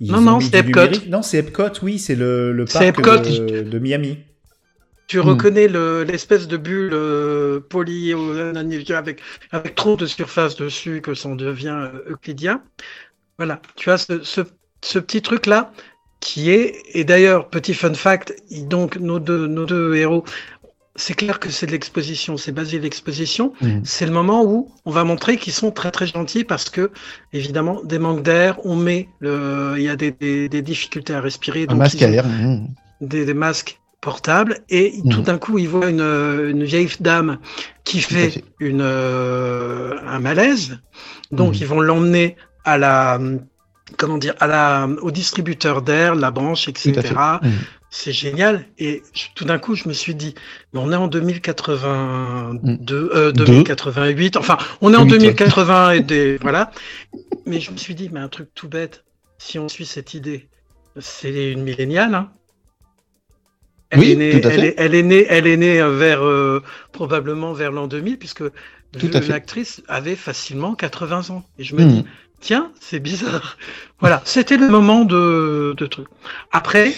Non, non, c'est Epcot. numérique. Non, c'est Epcot, oui, c'est le, le parc Epcot. de, de Miami. Tu Mm. reconnais le- l'espèce de bulle euh, poly euh, avec, avec trop de surface dessus que ça en devient euh, euclidien. Voilà, tu as ce, ce, ce petit truc-là qui est, et d'ailleurs, petit fun fact, donc nos deux, nos deux héros, c'est clair que c'est de l'exposition, c'est basé de l'exposition. Mhm. C'est le moment où on va montrer qu'ils sont très très gentils parce que, évidemment, des manques d'air, on met, le, il y a des, des, des difficultés à respirer. Un donc masque ils à ont- l'air. hmm. des, des masques portables et Mhm. tout d'un coup il voit une, une vieille dame qui fait, fait. une euh, un malaise donc ils vont l'emmener à la comment dire à la au distributeur d'air la branche etc. Mhm. c'est génial et je- tout d'un coup je me suis dit mais on est en 2082 euh, Deux. 2088 enfin on est en Oui, toi. 2080 et des (laughs) voilà mais je me suis dit mais un truc tout bête si on suit cette idée c'est une milléniale hein. Elle, Oui, est née, tout à elle, fait. est, elle est née, elle est née euh, vers euh, probablement vers l'an 2000 puisque l'actrice avait facilement 80 ans. Et je me Mhm. dis tiens c'est bizarre. voilà, c'était le moment de, de truc. Après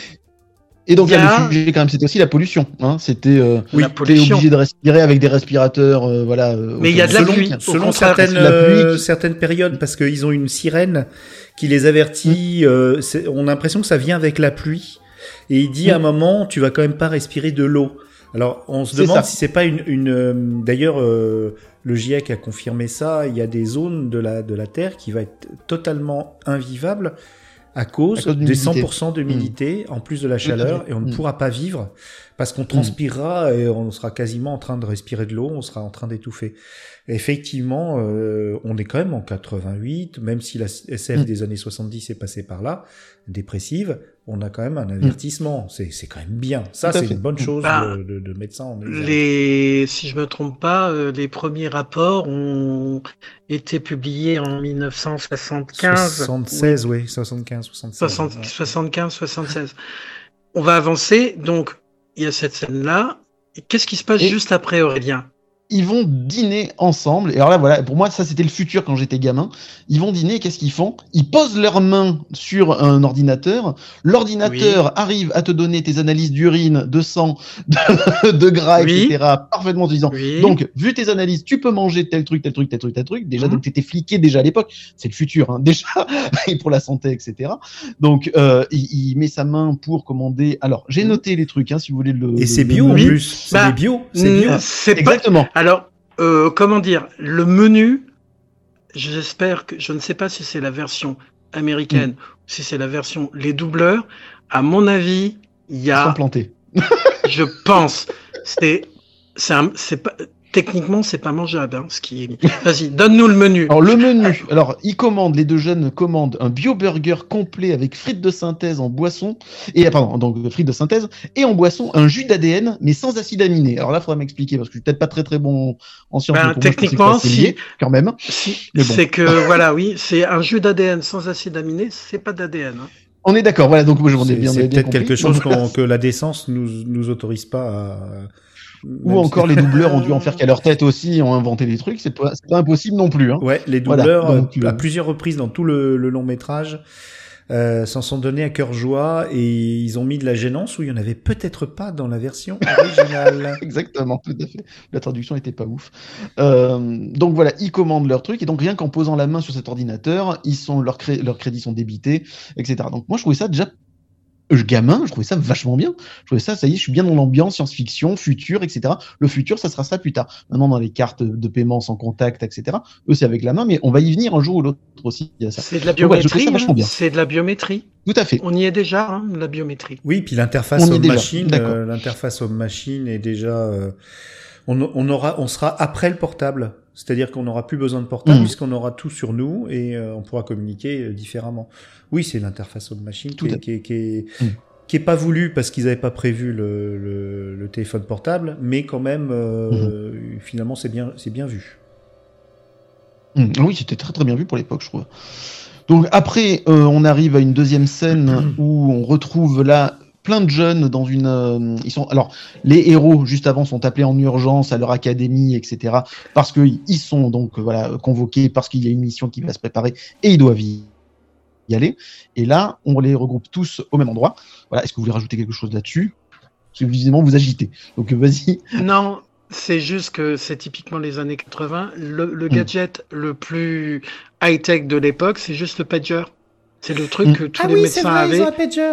Et donc Il y là, a- le sujet quand même, c'était aussi la pollution. Hein. C'était, euh, obligé de respirer avec des respirateurs, euh, voilà. euh, Mais il y a de la selon, pluie. Selon certaines, la pluie euh, qui- certaines périodes, parce qu'ils ont une sirène qui les avertit. euh, c'est- on a l'impression que ça vient avec la pluie. Et il dit à un Mm. moment, tu vas quand même pas respirer de l'eau. Alors, on se demande ça. si c'est pas une. une euh, D'ailleurs, euh, le GIEC a confirmé ça. Il y a des zones de la de la Terre qui va être totalement invivable à cause, À cause de des l'humidité. 100% d'humidité, en plus de la chaleur, fait. et on ne Mm. pourra pas vivre parce qu'on transpirera et on sera quasiment en train de respirer de l'eau, on sera en train d'étouffer. Effectivement, euh, on est quand même en 88, même si la SF Mm. des années 70 est passée par là, dépressive, on a quand même un avertissement. C'est c'est quand même bien. Ça, c'est une bonne chose Bah, de, de, de mettre ça en exergue. les, si je me trompe pas, euh, les premiers rapports ont été publiés en 1975. 76, oui, 75, 76. 60 ouais. 75, 76. On va avancer, donc il y a cette scène-là. Et Qu'est-ce qui se passe Et- juste après Aurélien? Ils vont dîner ensemble. Et alors là, voilà, pour moi, ça c'était le futur quand j'étais gamin. Ils vont dîner, qu'est-ce qu'ils font? Ils posent leurs mains sur un ordinateur. L'ordinateur arrive à te donner tes analyses d'urine, de sang, de, (laughs) de gras, Oui. etc. parfaitement en te disant. Oui. Donc, vu tes analyses, tu peux manger tel truc, tel truc, tel truc, tel truc. Déjà, Mhm. donc t'étais fliqué déjà à l'époque. C'est le futur, hein, (laughs) déjà, et pour la santé, etc. Donc, euh, il, il met sa main pour commander. Alors, j'ai Mhm. noté les trucs, hein, si vous voulez le. Et c'est bio en Oui. plus. C'est Bah, bio. C'est bio. C'est pas- Exactement. Alors, euh, comment dire, le menu, j'espère que, je ne sais pas si c'est la version américaine, Mm. si c'est la version les doubleurs. À mon avis, Il y Ils sont a, plantés. je pense, c'est, c'est un- c'est pas, techniquement, c'est pas mangeable, hein, ce qui. Vas-y, donne-nous le menu. Alors le menu, alors ils commandent, les deux jeunes commandent un bio burger complet avec frites de synthèse en boisson et ah, pardon donc frites de synthèse et en boisson un jus d'ADN mais sans acide aminé. Alors là, il faudra m'expliquer parce que je suis peut-être pas très très bon en sciences. Ben, techniquement, si- quand même. Si, bon. c'est que, (laughs) voilà, oui, c'est un jus d'ADN sans acide aminé, c'est pas d'ADN. hein. On est d'accord. Voilà donc moi je m'en ai C'est bien, c'est peut-être quelque chose Donc, que la décence nous nous autorise pas à. Ou encore si- les doubleurs ont dû en faire qu'à leur tête aussi, ont inventé des trucs. C'est pas, pas impossible non plus. Hein. Ouais, les Voilà, doubleurs, donc, euh, à plusieurs reprises dans tout le, le long métrage, euh, s'en sont donnés à cœur joie et ils ont mis de la gênance où il y en avait peut-être pas dans la version originale. (laughs) Exactement, tout à fait. La traduction était pas ouf. Euh, donc voilà, ils commandent leur truc et donc rien qu'en posant la main sur cet ordinateur, ils sont leurs cré- leurs crédits sont débités, etc. Donc moi je trouvais ça déjà gamin, je trouvais ça vachement bien. Je trouvais ça, ça y est, je suis bien dans l'ambiance science-fiction, futur, etc. Le futur, ça sera ça plus tard. Maintenant, dans les cartes de paiement sans contact, etc. Eux, c'est avec la main, mais on va y venir un jour ou l'autre aussi. C'est de la ouais, biométrie. hein. C'est de la biométrie. Tout à fait. On y est déjà, hein, la biométrie. Oui, puis l'interface homme-machine, d'accord. euh, l'interface homme-machine est déjà. euh, on, on aura, on sera après le portable, c'est-à-dire qu'on n'aura plus besoin de portable Mhm. puisqu'on aura tout sur nous et euh, on pourra communiquer euh, différemment. Oui, c'est l'interface homme-machine qui, est- qui, est- qui est qui est pas voulu parce qu'ils n'avaient pas prévu le, le, le téléphone portable, mais quand même, euh, Mhm. finalement, c'est bien, c'est bien vu. Mm, Oui, c'était très très bien vu pour l'époque, je trouve. Donc après, on arrive à une deuxième scène (clears throat) où on retrouve là plein de jeunes dans une. euh, ils sont alors les héros juste avant sont appelés en urgence à leur académie, etc. Parce que ils sont donc euh, voilà convoqués parce qu'il y a une mission qui va se préparer et ils doivent y aller. Et là, on les regroupe tous au même endroit. Voilà. Est-ce que vous voulez rajouter quelque chose là-dessus? Parce que visiblement vous agitez. Donc euh, vas-y. Non, c'est juste que c'est typiquement les années 80. Le, le Mm. gadget le plus high-tech de l'époque, c'est juste le pager. C'est le truc Mm. que tous les médecins avaient. pager.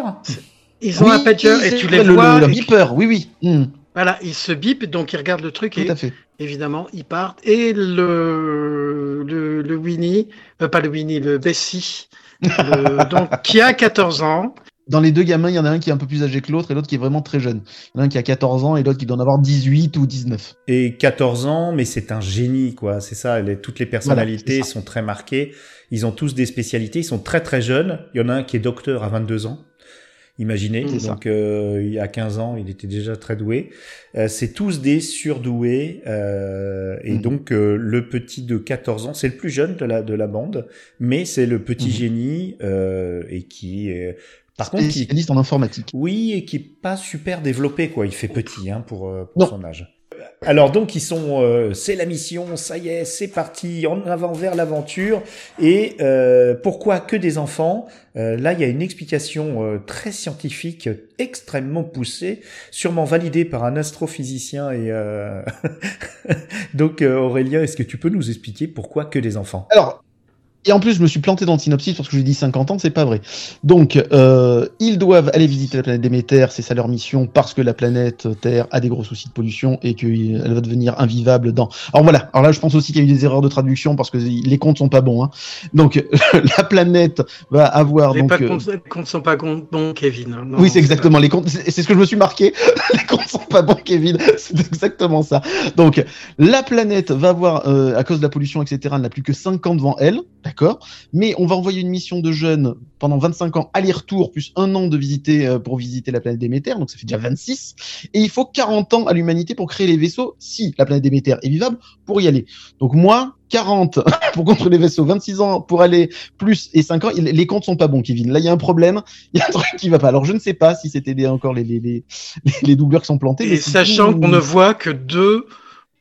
Ils ont un Oui, pager et tu les le, vois. le, le beeper, oui oui. Mm, Voilà, ils se bipent, donc ils regardent le truc tout et à fait. évidemment ils partent. Et le, le, le Winnie, euh, pas le Winnie, le Bessie, le- (laughs) donc, qui a 14 ans. dans les deux gamins, il y en a un qui est un peu plus âgé que l'autre et l'autre qui est vraiment très jeune. Il y en a un qui a 14 ans et l'autre qui doit en avoir 18 ou 19. Et 14 ans, mais c'est un génie, quoi. C'est ça. les- toutes les personnalités Voilà, sont très marquées. Ils ont tous des spécialités. Ils sont très très jeunes. Il y en a un qui est docteur à 22 ans. Imaginez. Donc, euh, il y a 15 ans, il était déjà très doué. Euh, c'est tous des surdoués. euh, et Mhm. donc, euh, le petit de 14 ans, c'est le plus jeune de la, de la bande, mais c'est le petit Mhm. génie euh, et qui, est- par contre, qui, en informatique. oui, et qui est pas super développé, quoi. Il fait petit, hein, pour, euh, pour son âge. Alors donc ils sont, euh, c'est la mission, ça y est, c'est parti, en avant vers l'aventure. Et euh, pourquoi que des enfants? Euh, Là, il y a une explication euh, très scientifique, extrêmement poussée, sûrement validée par un astrophysicien. Et euh... (laughs) donc Aurélien, est-ce que tu peux nous expliquer pourquoi que des enfants? Et en plus, je me suis planté dans le synopsis parce que j'ai dit 50 ans, c'est pas vrai. Donc, euh, ils doivent aller visiter la planète Déméter, c'est ça leur mission, parce que la planète Terre a des gros soucis de pollution et qu'elle va devenir invivable dans. Alors voilà. Alors là, je pense aussi qu'il y a eu des erreurs de traduction parce que les comptes sont pas bons. Hein. Donc, (laughs) la planète va avoir Les, donc. pas euh, comptes, les comptes sont pas bons, Kevin. hein. Non, oui, c'est pas- exactement les comptes. C'est c'est ce que je me suis marqué. (laughs) les comptes sont pas bons, Kevin. (laughs) C'est exactement ça. Donc, la planète va avoir, euh, à cause de la pollution, etc., elle n'a plus que 5 ans devant elle, d'accord. Mais on va envoyer une mission de jeunes pendant 25 ans aller-retour plus un an de visiter euh, pour visiter la planète Déméter, donc ça fait déjà 26. Et il faut 40 ans à l'humanité pour créer les vaisseaux si la planète Déméter est vivable pour y aller. Donc moi, 40 (laughs) pour construire les vaisseaux, 26 ans pour aller plus et 5 ans, il- les comptes sont pas bons, Kevin. Là, il y a un problème, (laughs) il y a un truc qui va pas. Alors je ne sais pas si c'était des- encore les, les, les, les, doubleurs qui sont plantés. mais Et c'est sachant qu'on ne voit que deux,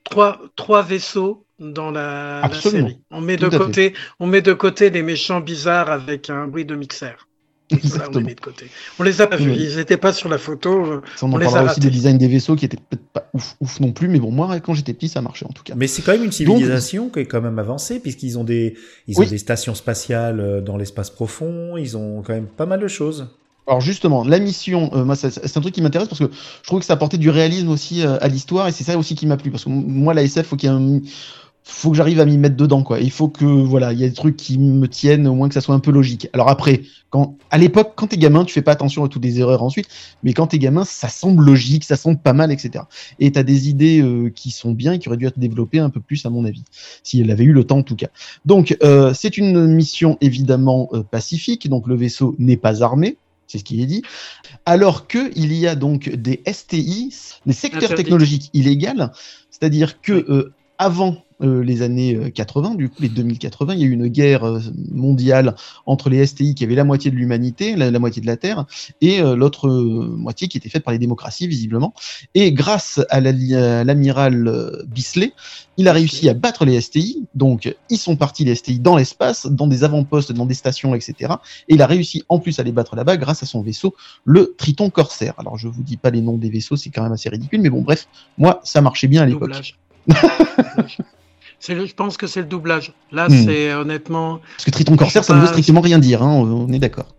trois, trois vaisseaux dans la, la Absolument. série. On met, Tout de fait. côté, on met de côté les méchants bizarres avec un bruit de mixeur. Voilà, on les Exactement. met de côté. On les a pas vus, Oui. ils n'étaient pas sur la photo. Ça, on, en on les a parlera aussi ratés. des designs des vaisseaux qui étaient peut-être pas ouf, ouf non plus, mais bon, moi, quand j'étais petit, ça marchait en tout cas. Mais c'est quand même une civilisation qui est quand même avancée puisqu'ils ont des ils ont Oui. des stations spatiales euh, dans l'espace profond. Ils ont quand même pas mal de choses. Alors justement, la mission, euh, moi, ça- c'est un truc qui m'intéresse parce que je trouve que ça apportait du réalisme aussi euh, à l'histoire et c'est ça aussi qui m'a plu parce que moi, la SF, faut qu'il y ait un, faut que j'arrive à m'y mettre dedans quoi. Il faut que voilà, il y a des trucs qui me tiennent au moins que ça soit un peu logique. Alors après, quand à l'époque, quand t'es gamin, tu fais pas attention à toutes les erreurs ensuite, mais quand t'es gamin, ça semble logique, ça semble pas mal, etc. Et t'as des idées euh, qui sont bien et qui auraient dû être développées un peu plus à mon avis, si elle avait eu le temps en tout cas. Donc euh, c'est une mission évidemment euh, pacifique, donc le vaisseau n'est pas armé. C'est ce qui est dit. Alors que il y a donc des STI, des secteurs technologiques illégaux, c'est-à-dire que avant euh, les années euh, 80, du coup les 2080, il y a eu une guerre euh, mondiale entre les STI qui avaient la moitié de l'humanité, la, la moitié de la Terre, et euh, l'autre euh, moitié qui était faite par les démocraties visiblement. Et grâce à la- à l'amiral euh, Bisley, il a réussi à battre les STI. Donc ils sont partis les STI dans l'espace, dans des avant-postes, dans des stations, etc. Et il a réussi en plus à les battre là-bas grâce à son vaisseau, le Triton Corsair. Alors je vous dis pas les noms des vaisseaux, c'est quand même assez ridicule, mais bon bref, moi ça marchait bien à l'époque. (laughs) Le- je pense que c'est le doublage. Là, Hmm. c'est honnêtement. Parce que Triton Corsair, ça ne veut strictement rien dire, hein, on est d'accord.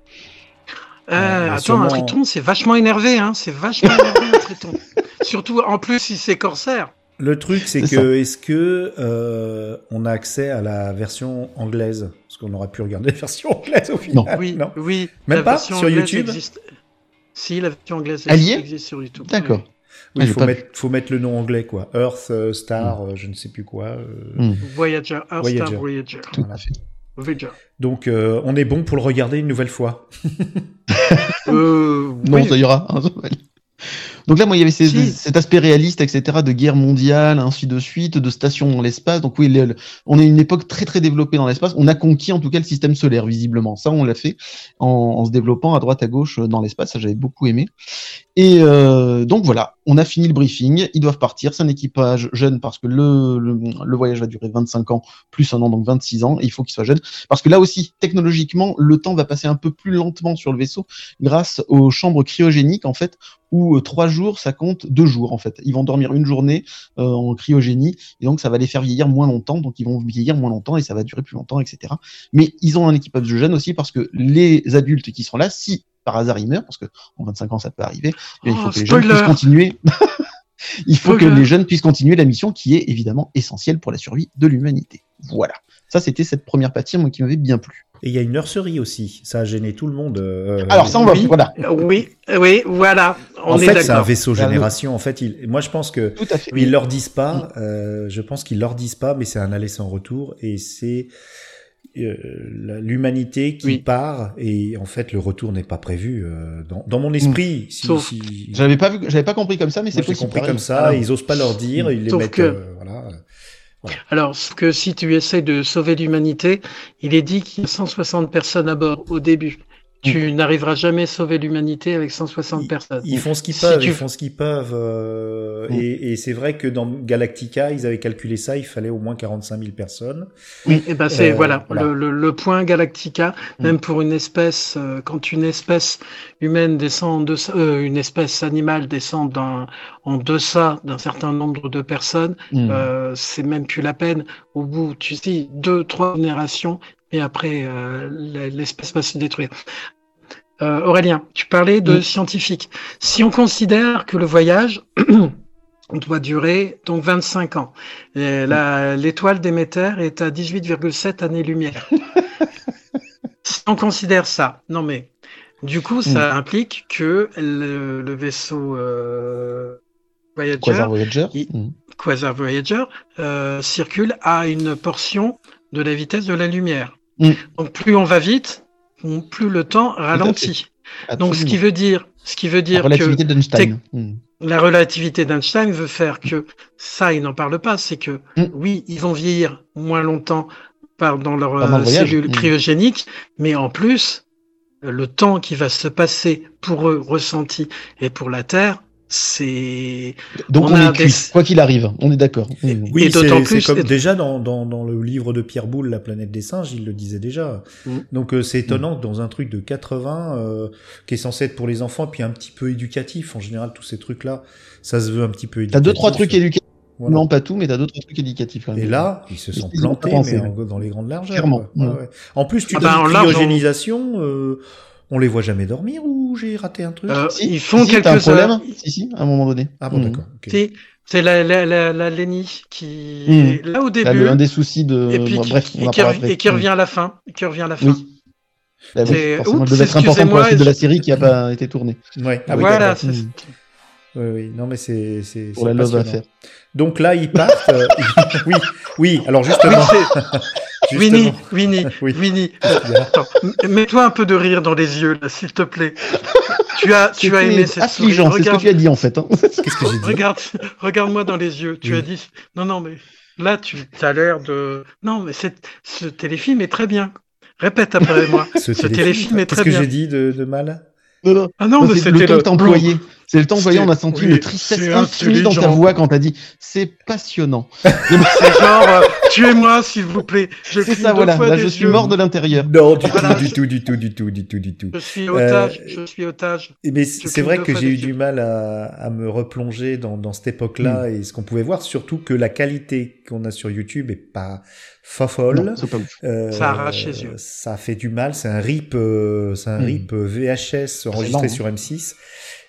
Euh, Euh, attends, sûrement- un triton, c'est vachement énervé, hein. C'est vachement énervé, un (laughs) triton. Surtout, en plus, si c'est corsaire. Le truc, c'est C'est que ça. est-ce que euh, on a accès à la version anglaise? Parce qu'on aurait pu regarder la version anglaise au final. Oui, non oui. Même la pas sur YouTube? existe. Si, la version anglaise Elle y est existe sur YouTube. D'accord. Oui, Ah, il faut mettre, faut mettre le nom anglais, quoi. Earth, euh, Star, euh, je ne sais plus quoi. euh. Oui. Voyager, Earth Voyager. Star Voyager. Tout Voilà. à fait. Voyager. Donc, euh, on est bon pour le regarder une nouvelle fois. (laughs) Euh, Non, oui. ça ira. Donc là, moi, il y avait ces- Si. cet aspect réaliste, etc., de guerre mondiale, ainsi de suite, de stations dans l'espace. Donc oui, le- on est une époque très très développée dans l'espace. On a conquis en tout cas le système solaire, visiblement. Ça, on l'a fait en, en se développant à droite à gauche euh, dans l'espace. Ça, j'avais beaucoup aimé. Et euh, donc voilà, on a fini le briefing. Ils doivent partir. C'est un équipage jeune parce que le, le, le voyage va durer 25 ans plus un an, donc 26 ans. Et il faut qu'il soit jeune parce que là aussi, technologiquement, le temps va passer un peu plus lentement sur le vaisseau grâce aux chambres cryogéniques en fait où euh, trois jours ça compte deux jours en fait. Ils vont dormir une journée euh, en cryogénie et donc ça va les faire vieillir moins longtemps, donc ils vont vieillir moins longtemps et ça va durer plus longtemps, etc. Mais ils ont un équipage de jeunes aussi parce que les adultes qui seront là, si par hasard ils meurent, parce que en 25 ans ça peut arriver, eh il faut Oh, que les jeunes puissent continuer. (laughs) il faut que les jeunes puissent continuer la mission qui est évidemment essentielle pour la survie de l'humanité. Voilà. Ça, c'était cette première partie moi, qui m'avait bien plu. Et il y a une nurserie aussi. Ça a gêné tout le monde. euh, Alors, ça, on va, oui. voilà. Euh, Oui, oui, voilà. On en est fait, c'est un vaisseau génération. En fait, il... moi, je pense que Tout à fait. ils leur disent pas. euh, je pense qu'ils leur disent pas, mais c'est un aller sans retour et c'est euh, l'humanité qui Oui. part et en fait, le retour n'est pas prévu euh, dans, dans mon esprit. Si, Sauf- si- J'avais pas vu, j'avais pas compris comme ça, mais c'est possible. compris pareil. comme ça. Alors, Ils osent pas leur dire. Ils les Sauf mettent. que- euh, voilà. Alors, sauf que si tu essaies de sauver l'humanité, il est dit qu'il y a 160 personnes à bord au début. Tu n'arriveras jamais à sauver l'humanité avec 160 personnes. Ils font ce qu'ils Si peuvent, tu- ils font ce qu'ils peuvent. euh, Mm. et, et c'est vrai que dans Galactica, ils avaient calculé ça, il fallait au moins 45 000 personnes. Oui, et ben c'est Euh, voilà, voilà. Le, le- le point Galactica, Mm. même pour une espèce, euh, quand une espèce humaine descend en deçà, euh, une espèce animale descend dans- en deçà d'un certain nombre de personnes, hmm. euh, c'est même plus la peine. Au bout, tu sais, deux, trois générations, et après euh, l'espèce va se détruire. Euh, Aurélien, tu parlais de Oui. scientifiques. Si on considère que le voyage (clears throat) doit durer donc 25 ans, et l'étoile Déméter est à 18,7 années-lumière. (laughs) si on considère ça, non mais du coup, ça implique que le, le vaisseau euh, Voyager, Quasar Voyager. il-. Quasar Voyager euh, circule à une portion de la vitesse de la lumière. Mm. Donc plus on va vite, plus le temps ralentit. Donc ce qui veut dire, ce qui veut La dire que relativité d'Einstein. Hmm. la relativité d'Einstein veut faire que ça, il n'en parle pas, c'est que Mm. oui, ils vont vieillir moins longtemps par, dans leur Pendant le euh, cellule Mm. cryogénique, mais en plus, le temps qui va se passer pour eux ressenti et pour la Terre, c'est Donc On est cuit, des- quoi qu'il arrive. On est d'accord. Oui, Et d'autant plus- comme déjà dans, dans, dans le livre de Pierre Boulle, La planète des singes, il le disait déjà. Mm. Donc euh, c'est étonnant que dans un truc de 80, euh, qui est censé être pour les enfants, puis un petit peu éducatif, en général tous ces trucs-là, ça se veut un petit peu T'as éducatif. deux trois trucs éducatifs. Voilà. Non, pas tout, mais t'as deux trois trucs éducatifs quand même. Et là, ils se sont plantés, mais en- dans les grandes largeurs. Clairement. quoi. Ouais, Mm. ouais. En plus, tu Ah donnes bah, une là, dans- cryogénisation. euh, On les voit jamais dormir ou j'ai raté un truc Euh, Si, ils font si, quelques un problème heures. Si, si, à un moment donné. Ah bon, Mm. d'accord. ok. Si, C'est la, la, la, la Lenny qui Mm. est là au début le- un des soucis de. et puis bon, qui, bref, on et qui, après. et qui revient à la fin. Et qui revient à la fin. Oui. Bah oui, C'est- forcément, Oups, ça devait être important pour la suite de la je- série qui a pas été tournée. Ouais. Ah oui, voilà, d'accord. c'est Mm. Oui, oui. Non, mais c'est c'est Pour c'est la love affaire. Donc là, ils partent. euh, (laughs) oui, oui. Alors justement, justement. (laughs) Winnie, Winnie, (laughs) Oui. Winnie. (laughs) Mets-toi un peu de rire dans les yeux, là, s'il te plaît. Tu as, tu as aimé cette affligeant, souris. c'est ce que Regarde, tu as dit en fait. hein. (laughs) Qu'est-ce que j'ai dit regarde, regarde-moi dans les yeux. Tu Oui. as dit, non, non, mais là, tu as l'air de, non, mais ce téléfilm est très bien. Répète après moi. Ce Ce téléfilm est Qu'est-ce très que bien. j'ai dit de, de mal? Non, non, Ah non, non, mais c'est c'était le que employé. C'est le temps employé, on a senti oui, une tristesse infinie dans ta voix quand t'as dit c'est passionnant. (laughs) C'est genre, euh, tuez-moi, s'il vous plaît. Je C'est ça, voilà. Là, je suis mort de l'intérieur. Non, du Voilà, tout, du je- tout, du tout, du tout, du tout, du tout. Je suis otage, Euh, je suis otage. Je c'est vrai que j'ai eu du mal à, à me replonger dans, dans cette époque-là et ce qu'on pouvait voir, surtout que la qualité qu'on a sur YouTube est pas fofolle. Non, c'est pas ouf. Euh, Ça arrache les yeux. Ça fait du mal. C'est un rip, euh, c'est un Mm. rip VHS enregistré hein. sur M6.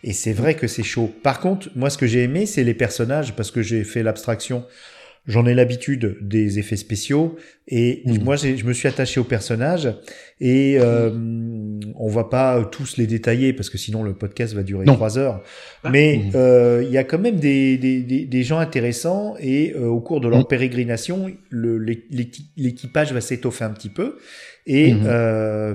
Et c'est vrai que c'est chaud. Par contre, moi, ce que j'ai aimé, c'est les personnages parce que j'ai fait l'abstraction. J'en ai l'habitude des effets spéciaux et Mm. moi, je me suis attaché aux personnages et euh, on va pas tous les détailler parce que sinon le podcast va durer Non. trois heures. Ah. Mais Mm. euh, il y a quand même des, des, des, des gens intéressants et euh, au cours de leur Mm. pérégrination, l'équipage va s'étoffer un petit peu. Et Mhm. euh,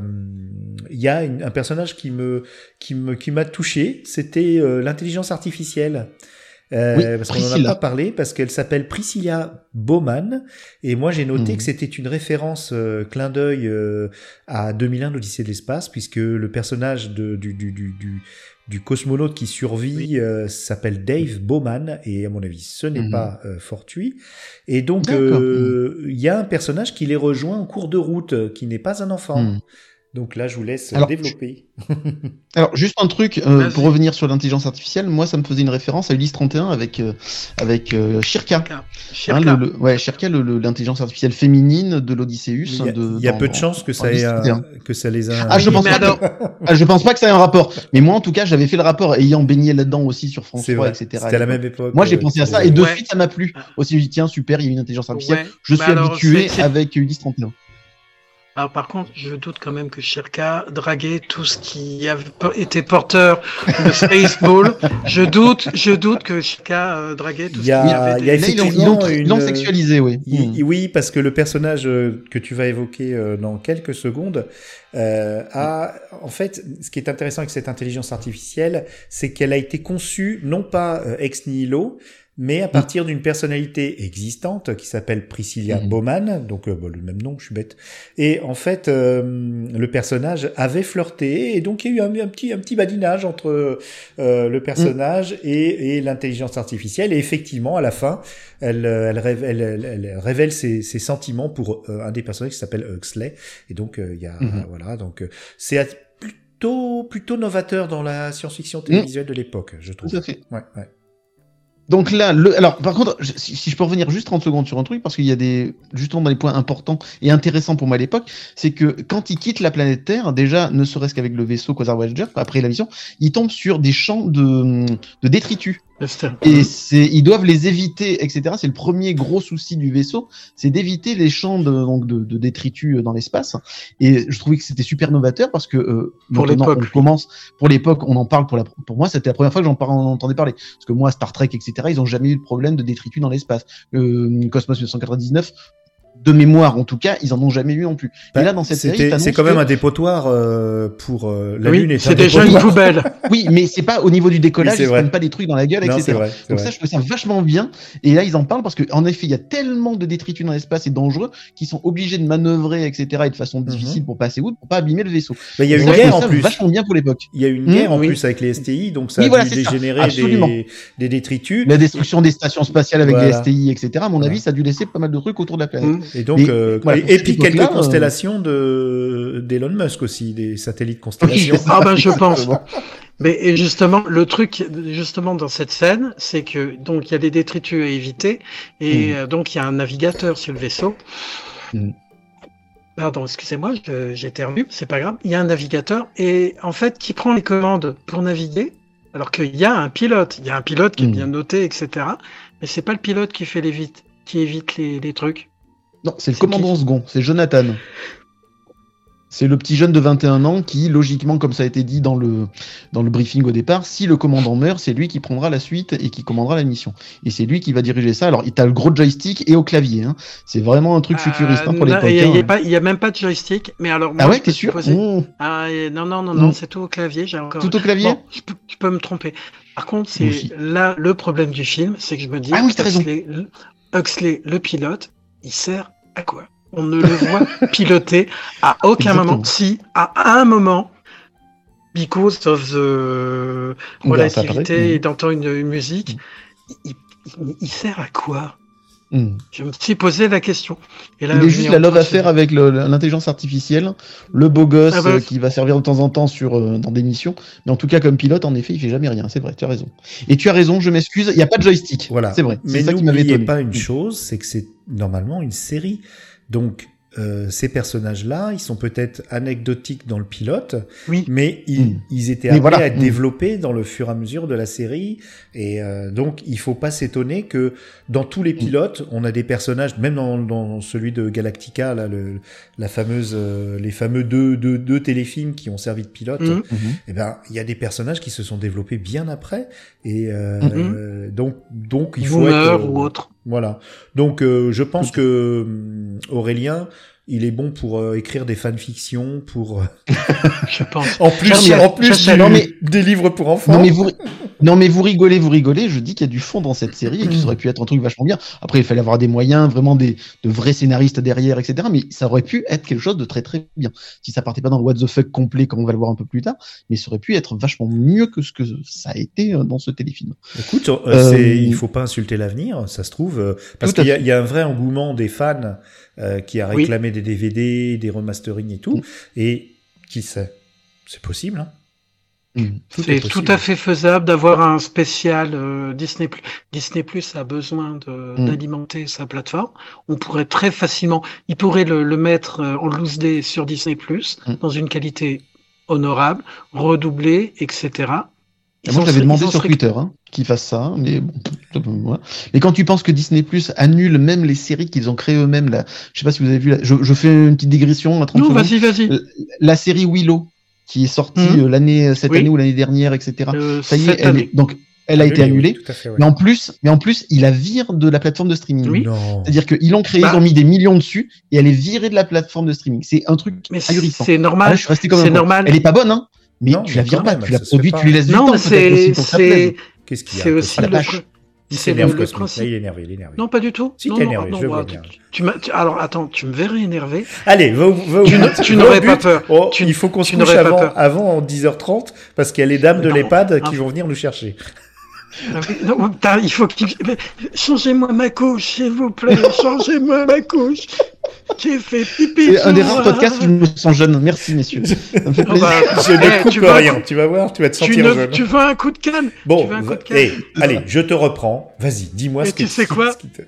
il y a une- un personnage qui me qui me qui m'a touché, c'était euh, l'intelligence artificielle. Euh, Oui, parce qu'on n'en a pas parlé, parce qu'elle s'appelle Priscilla Bowman, et moi j'ai noté Mhm. que c'était une référence euh, clin d'œil euh, à 2001 l'Odyssée de l'espace, puisque le personnage de, du, du, du, du, du cosmonaute qui survit euh, s'appelle Dave Bowman, et à mon avis ce n'est Mhm. pas euh, fortuit. Et donc euh, il y a un personnage qui les rejoint en cours de route, qui n'est pas un enfant. Donc là je vous laisse Alors, développer. Alors, juste un truc, euh, pour revenir sur l'intelligence artificielle, moi, ça me faisait une référence à Ulysse 31 avec, euh, avec euh, Shirka. Hein, Shirka. le, le- ouais, Shirka, le- le- l'intelligence artificielle féminine de l'Odysseus. Il y a, de- il y a dans- peu de chances que ça ait un, 31. que ça les a. Ah, je pense pas alors- ah, je pense pas que ça ait un rapport. Mais moi, en tout cas, j'avais fait le rapport ayant baigné là-dedans aussi sur France C'est 3, vrai. etc. C'était à la même époque. Moi, j'ai euh, pensé à ça et de Ouais. suite, ça m'a plu. Aussi, je dis, tiens, super, il y a une intelligence artificielle. Ouais. Je suis alors, habitué avec Ulysse 31. Alors, par contre, je doute quand même que Shirka draguait tout ce qui avait été porteur de (laughs) Spaceball. je doute, je doute que Shirka euh, draguait tout Il ce y a- qui avait il y a effectivement l'ont- ils l'ont une- sexualisé, oui. Il- Hmm. Oui, parce que le personnage euh, que tu vas évoquer euh, dans quelques secondes euh, a, en fait, ce qui est intéressant avec cette intelligence artificielle, c'est qu'elle a été conçue non pas euh, ex nihilo, mais à partir d'une personnalité existante qui s'appelle Priscilla Mhm. Bowman, donc euh, bah, le même nom, je suis bête. Et en fait, euh, le personnage avait flirté, et donc il y a eu un, un petit, un petit badinage entre euh, le personnage et, et l'intelligence artificielle. Et effectivement, à la fin, elle, euh, elle, révèle, elle, elle- elle révèle ses, ses sentiments pour un des personnages qui s'appelle Huxley. Et donc, il y a, Mhm. voilà, donc c'est plutôt, plutôt novateur dans la science-fiction télévisuelle de l'époque, je trouve. Tout à fait. Ouais, ouais. Donc là, le, alors par contre, si, je peux revenir juste 30 secondes sur un truc, parce qu'il y a des justement dans les points importants et intéressants pour moi à l'époque, c'est que quand ils quittent la planète Terre, déjà ne serait-ce qu'avec le vaisseau Quasar Voyager, après la mission, ils tombent sur des champs de, de détritus et c'est ils doivent les éviter, etc. C'est le premier gros souci du vaisseau, c'est d'éviter les champs de, donc de, de détritus dans l'espace. Et je trouvais que c'était super novateur parce que euh, Pour l'époque, on commence pour l'époque, on en parle pour la pour moi, c'était la première fois que j'en entendais parler. Parce que moi, Star Trek, etc., ils ont jamais eu de problème de détritus dans l'espace. Euh, Cosmos 1999, de mémoire en tout cas, ils en ont jamais eu non plus. Bah, et là, dans cette série, c'est quand même que- un dépotoir euh, pour euh, la Lune. Oui, un c'est déjà une poubelle. (laughs) Oui, mais c'est pas au niveau du décollage, Oui, ils se prennent pas des trucs dans la gueule, Non, etc. vrai. Donc vrai. ça, je trouve ça vachement bien. Et là, ils en parlent parce que, en effet, il y a tellement de détritus dans l'espace et dangereux qu'ils sont obligés de manœuvrer, etc. et de façon Mhm. difficile pour passer out, pour pas abîmer le vaisseau. Mais il y a une guerre en plus. Vachement bien pour l'époque. Il y a une Mmh, guerre en oui. plus avec les STI, donc ça a dégénérer des, détritus. La destruction des stations spatiales avec des STI, etc. À mon avis, ça a dû laisser pas mal de trucs autour de la planète. Et donc, Mais, euh, voilà, et, puis quelques constellations de d'Elon Musk aussi, des satellites constellations. Ah ben je pense. Mais et justement, le truc, justement, dans cette scène, c'est que donc il y a des détritus à éviter et Mm. euh, donc il y a un navigateur sur le vaisseau. Mm. pardon, excusez-moi, j'ai éternué, c'est pas grave. Il y a un navigateur et en fait, qui prend les commandes pour naviguer, alors qu'il y a un pilote. Il y a un pilote qui est Mm. bien noté, etc. Mais c'est pas le pilote qui fait les vite, qui évite les, les trucs. Non, c'est le commandant qui second, c'est Jonathan. C'est le petit jeune de 21 ans qui, logiquement, comme ça a été dit dans le, dans le briefing au départ, si le commandant meurt, c'est lui qui prendra la suite et qui commandera la mission. Et c'est lui qui va diriger ça. Alors, il a le gros joystick et au clavier. Hein. C'est vraiment un truc futuriste hein, pour Euh, l'époque. Il y a- il y a hein. a même pas de joystick. Mais alors, moi, Ah ouais, t'es sûr? Mmh. Ah, non, non, non, non, c'est tout au clavier. Encore. Tout au clavier? Bon, je peux, je peux me tromper. Par contre, c'est là le problème du film, c'est que je me dis, Ah oui, t'as raison. Huxley, Huxley, le pilote, il sert à quoi On ne le voit (laughs) piloter à aucun Exactement. moment. Si, à un moment, because of the relativité, et d'entendre une, une musique, il, il- il sert à quoi? Mmh. Je me suis posé la question. Et là, Il est juste la love affaire avec l'intelligence artificielle, le beau gosse Ah bah. euh, qui va servir de temps en temps sur, euh, dans des missions. Mais en tout cas, comme pilote, en effet, il fait jamais rien. C'est vrai, tu as raison. Et tu as raison, je m'excuse, il n'y a pas de joystick. Voilà. C'est vrai. Mais C'est ça qui m'avait n'oubliez pas une chose, c'est que c'est normalement une série. Donc, euh, ces personnages-là, ils sont peut-être anecdotiques dans le pilote, Oui. mais ils, Mm. ils étaient amenés voilà. à être Mm. développés dans le fur et à mesure de la série. Et euh, donc, il faut pas s'étonner que dans tous les Mm. pilotes, on a des personnages, même dans, dans celui de Galactica, là, le, la fameuse, euh, les fameux deux, deux, deux téléfilms qui ont servi de pilote. Mhm. Eh ben, il y a des personnages qui se sont développés bien après, et euh, donc, donc il faut être, euh, ou autre. Voilà. Donc, euh, je pense que hum, Aurélien, il est bon pour euh, écrire des fanfictions, pour euh, (laughs) Je pense. en plus, en plus du- non, mais- des livres pour enfants. Non mais vous, non mais vous rigolez, vous rigolez. Je dis qu'il y a du fond dans cette série et que ça aurait pu être un truc vachement bien. Après, il fallait avoir des moyens, vraiment des de vrais scénaristes derrière, etc. Mais ça aurait pu être quelque chose de très très bien. Si ça partait pas dans le what the fuck complet, comme on va le voir un peu plus tard, mais ça aurait pu être vachement mieux que ce que ça a été euh, dans ce téléfilm. Écoute, euh, Euh, il faut pas insulter l'avenir, ça se trouve, parce qu'il y a un vrai engouement des fans euh, qui a Oui. réclamé des DVD, des remasterings et tout, et qui sait, c'est possible. Hein Mm. C'est tout à fait faisable d'avoir un spécial euh, Disney+. Disney Plus a besoin Mm. d'alimenter sa plateforme. On pourrait très facilement, il pourrait le, le mettre euh, en loose day sur Disney Plus Mm. dans une qualité honorable, redoublée, etc. Ils Moi, j'avais demandé sur Twitter hein, qu'ils fassent ça, mais bon. voilà. Mais quand tu penses que Disney Plus annule même les séries qu'ils ont créées eux-mêmes, là, je sais pas si vous avez vu, là, je, je fais une petite digression à 30 Non, secondes. vas-y, vas-y. Euh, La série Willow, qui est sortie Mhm. euh, l'année cette Oui. année ou l'année dernière, etc. Euh, Ça y est, cette elle est, donc elle a été Annulé, oui, annulée. fait, ouais. Mais en plus, mais en plus, il la vire de la plateforme de streaming. Oui. C'est-à-dire qu'ils l'ont créée, Bah. ils ont mis des millions dessus, et elle est virée de la plateforme de streaming. C'est un truc Mais ahurissant. c'est Ah, normal. je suis resté comme un c'est normal. Elle est pas bonne, hein. Mais Non, tu la vires pas, tu la produis, pas. tu lui laisses du Non, temps mais peut-être aussi c'est pour que ça plaise. c'est Qu'est-ce qu'il y a c'est aussi la pr- Il c'est s'énerve, Cosmo. principe. Là, il est énervé, il est énervé. Non, pas du tout. Si, t'es énervé, non, je vois bien. tu m'as- tu- alors attends, tu me verrais énervé. Allez, va, au- va Tu n'aurais pas peur. Oh, Tu- il faut qu'on se couche avant, avant 10h30 parce qu'il y a les dames de l'EHPAD qui vont venir nous chercher. Oui, non, putain, il faut mais Changez-moi ma couche, s'il vous plaît. (laughs) Changez-moi ma couche. J'ai fait pipi. C'est un des rares podcasts où je me sens jeune. Merci, messieurs. (laughs) Ça me fait Ah plaisir. bah, Je ne eh, coupe tu rien, coup- tu vas voir, tu vas te Tu, sentir ne- jeune. tu veux un coup de canne? Bon, tu veux un coup va- de canne? hey, allez, je te reprends. Vas-y, dis-moi ce que tu sais (laughs) quoi? ce qui te-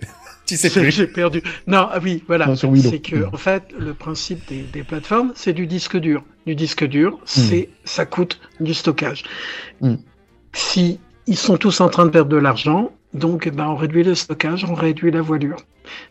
Tu sais plus. J'ai perdu. Non, ah oui, voilà. C'est que, en fait, le principe des, des plateformes, c'est du disque dur. Du disque dur, Hmm. c'est, ça coûte du stockage. Mm. Si ils sont tous en train de perdre de l'argent, donc, eh ben, on réduit le stockage, on réduit la voilure.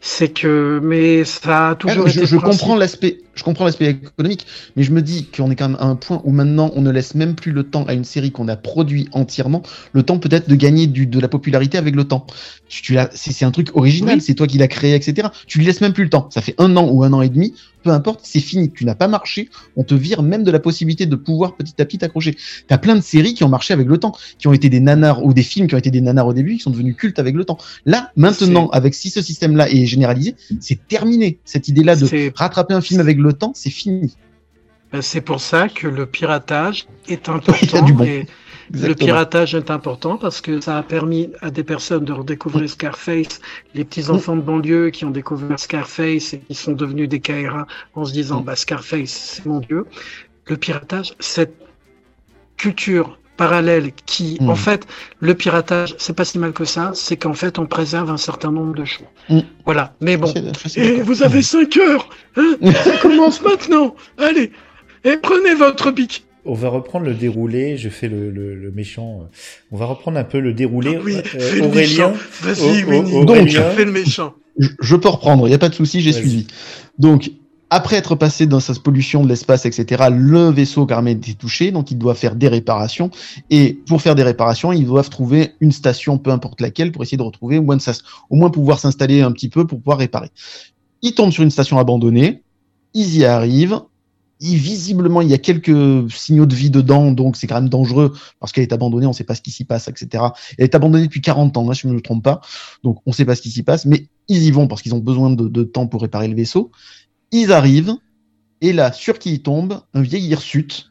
C'est que, mais ça a toujours Ah, été. je, comprends l'aspect, je comprends l'aspect économique, mais je me dis qu'on est quand même à un point où maintenant on ne laisse même plus le temps à une série qu'on a produit entièrement, le temps peut-être de gagner du, de la popularité avec le temps. Tu, c'est, c'est un truc original, Oui. c'est toi qui l'as créé, etc. Tu lui laisses même plus le temps. Ça fait un an ou un an et demi, peu importe, c'est fini. Tu n'as pas marché, on te vire même de la possibilité de pouvoir petit à petit t'accrocher. T'as plein de séries qui ont marché avec le temps, qui ont été des nanars ou des films qui ont été des nanars au début, qui sont devenus cultes avec le temps. Là, maintenant, avec si ce système-là est généralisé, c'est terminé. Cette idée-là de rattraper un film avec le temps, c'est fini. Ben, C'est pour ça que le piratage est (laughs) important. du bon. et le piratage est important parce que ça a permis à des personnes de redécouvrir Scarface, les petits enfants de banlieue qui ont découvert Scarface et qui sont devenus des KRA en se disant bah Scarface c'est mon dieu. Le piratage, cette culture parallèle qui, Mm. en fait, le piratage, c'est pas si mal que ça, c'est qu'en fait, on préserve un certain nombre de choses. Mm. Voilà. Mais bon. Et vous avez 5 heures hein? Ça commence (laughs) maintenant Allez Et prenez votre bic On va reprendre le déroulé. Je fais le, le, le méchant. On va reprendre un peu le déroulé. Ah Oui, Euh, fais le Aurélien. méchant. Vas-y. Aurélien. Fais le méchant. je, je peux reprendre, il n'y a pas de souci, j'ai suivi. Donc, après être passé dans sa pollution de l'espace, etc., le vaisseau carrément été touché, donc il doit faire des réparations. Et pour faire des réparations, ils doivent trouver une station, peu importe laquelle, pour essayer de retrouver, au moins, de s'as- au moins pouvoir s'installer un petit peu pour pouvoir réparer. Ils tombent sur une station abandonnée, ils y arrivent. Il, visiblement, il y a quelques signaux de vie dedans, donc c'est quand même dangereux parce qu'elle est abandonnée, on ne sait pas ce qui s'y passe, etc. Elle est abandonnée depuis 40 ans, hein, si je ne me trompe pas. Donc on ne sait pas ce qui s'y passe, mais ils y vont parce qu'ils ont besoin de, de temps pour réparer le vaisseau. Ils arrivent, et là, sur qui ils tombent, un vieil hirsute,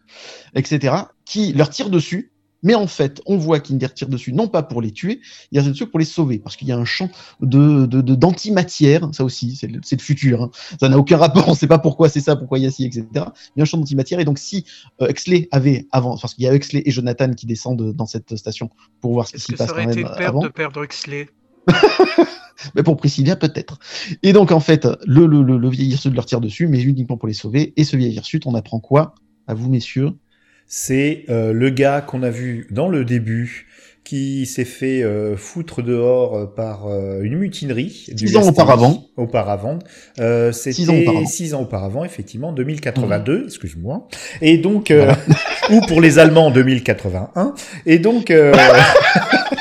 etc., qui leur tire dessus. Mais en fait, on voit qu'il les retire dessus, non pas pour les tuer, il tire dessus pour les sauver, parce qu'il y a un champ de de- de- d'antimatière, ça aussi, c'est le, c'est le futur, hein. ça n'a aucun rapport, (laughs) on ne sait pas pourquoi c'est ça, pourquoi il y a ci, etc. Il y a un champ d'antimatière, et donc si euh, Exley avait avant, parce qu'il y a Exley et Jonathan qui descendent dans cette station pour voir ce qui s'y que ça passe aurait été une perte avant. de perdre Huxley? (laughs) Mais pour Priscilla, peut-être. Et donc, en fait, le, le, le, le vieil hirsute leur tire dessus, mais uniquement pour les sauver. Et ce vieil hirsute, on apprend quoi À vous, messieurs? C'est euh, le gars qu'on a vu dans le début qui s'est fait euh, foutre dehors euh, par euh, une mutinerie. du Six ans auparavant. Auparavant. Euh, Six ans C'était auparavant. Mmh. six ans auparavant, effectivement, 2082, excuse-moi. Et donc, euh, (laughs) ou pour les Allemands, 2081. Et donc, euh, (laughs)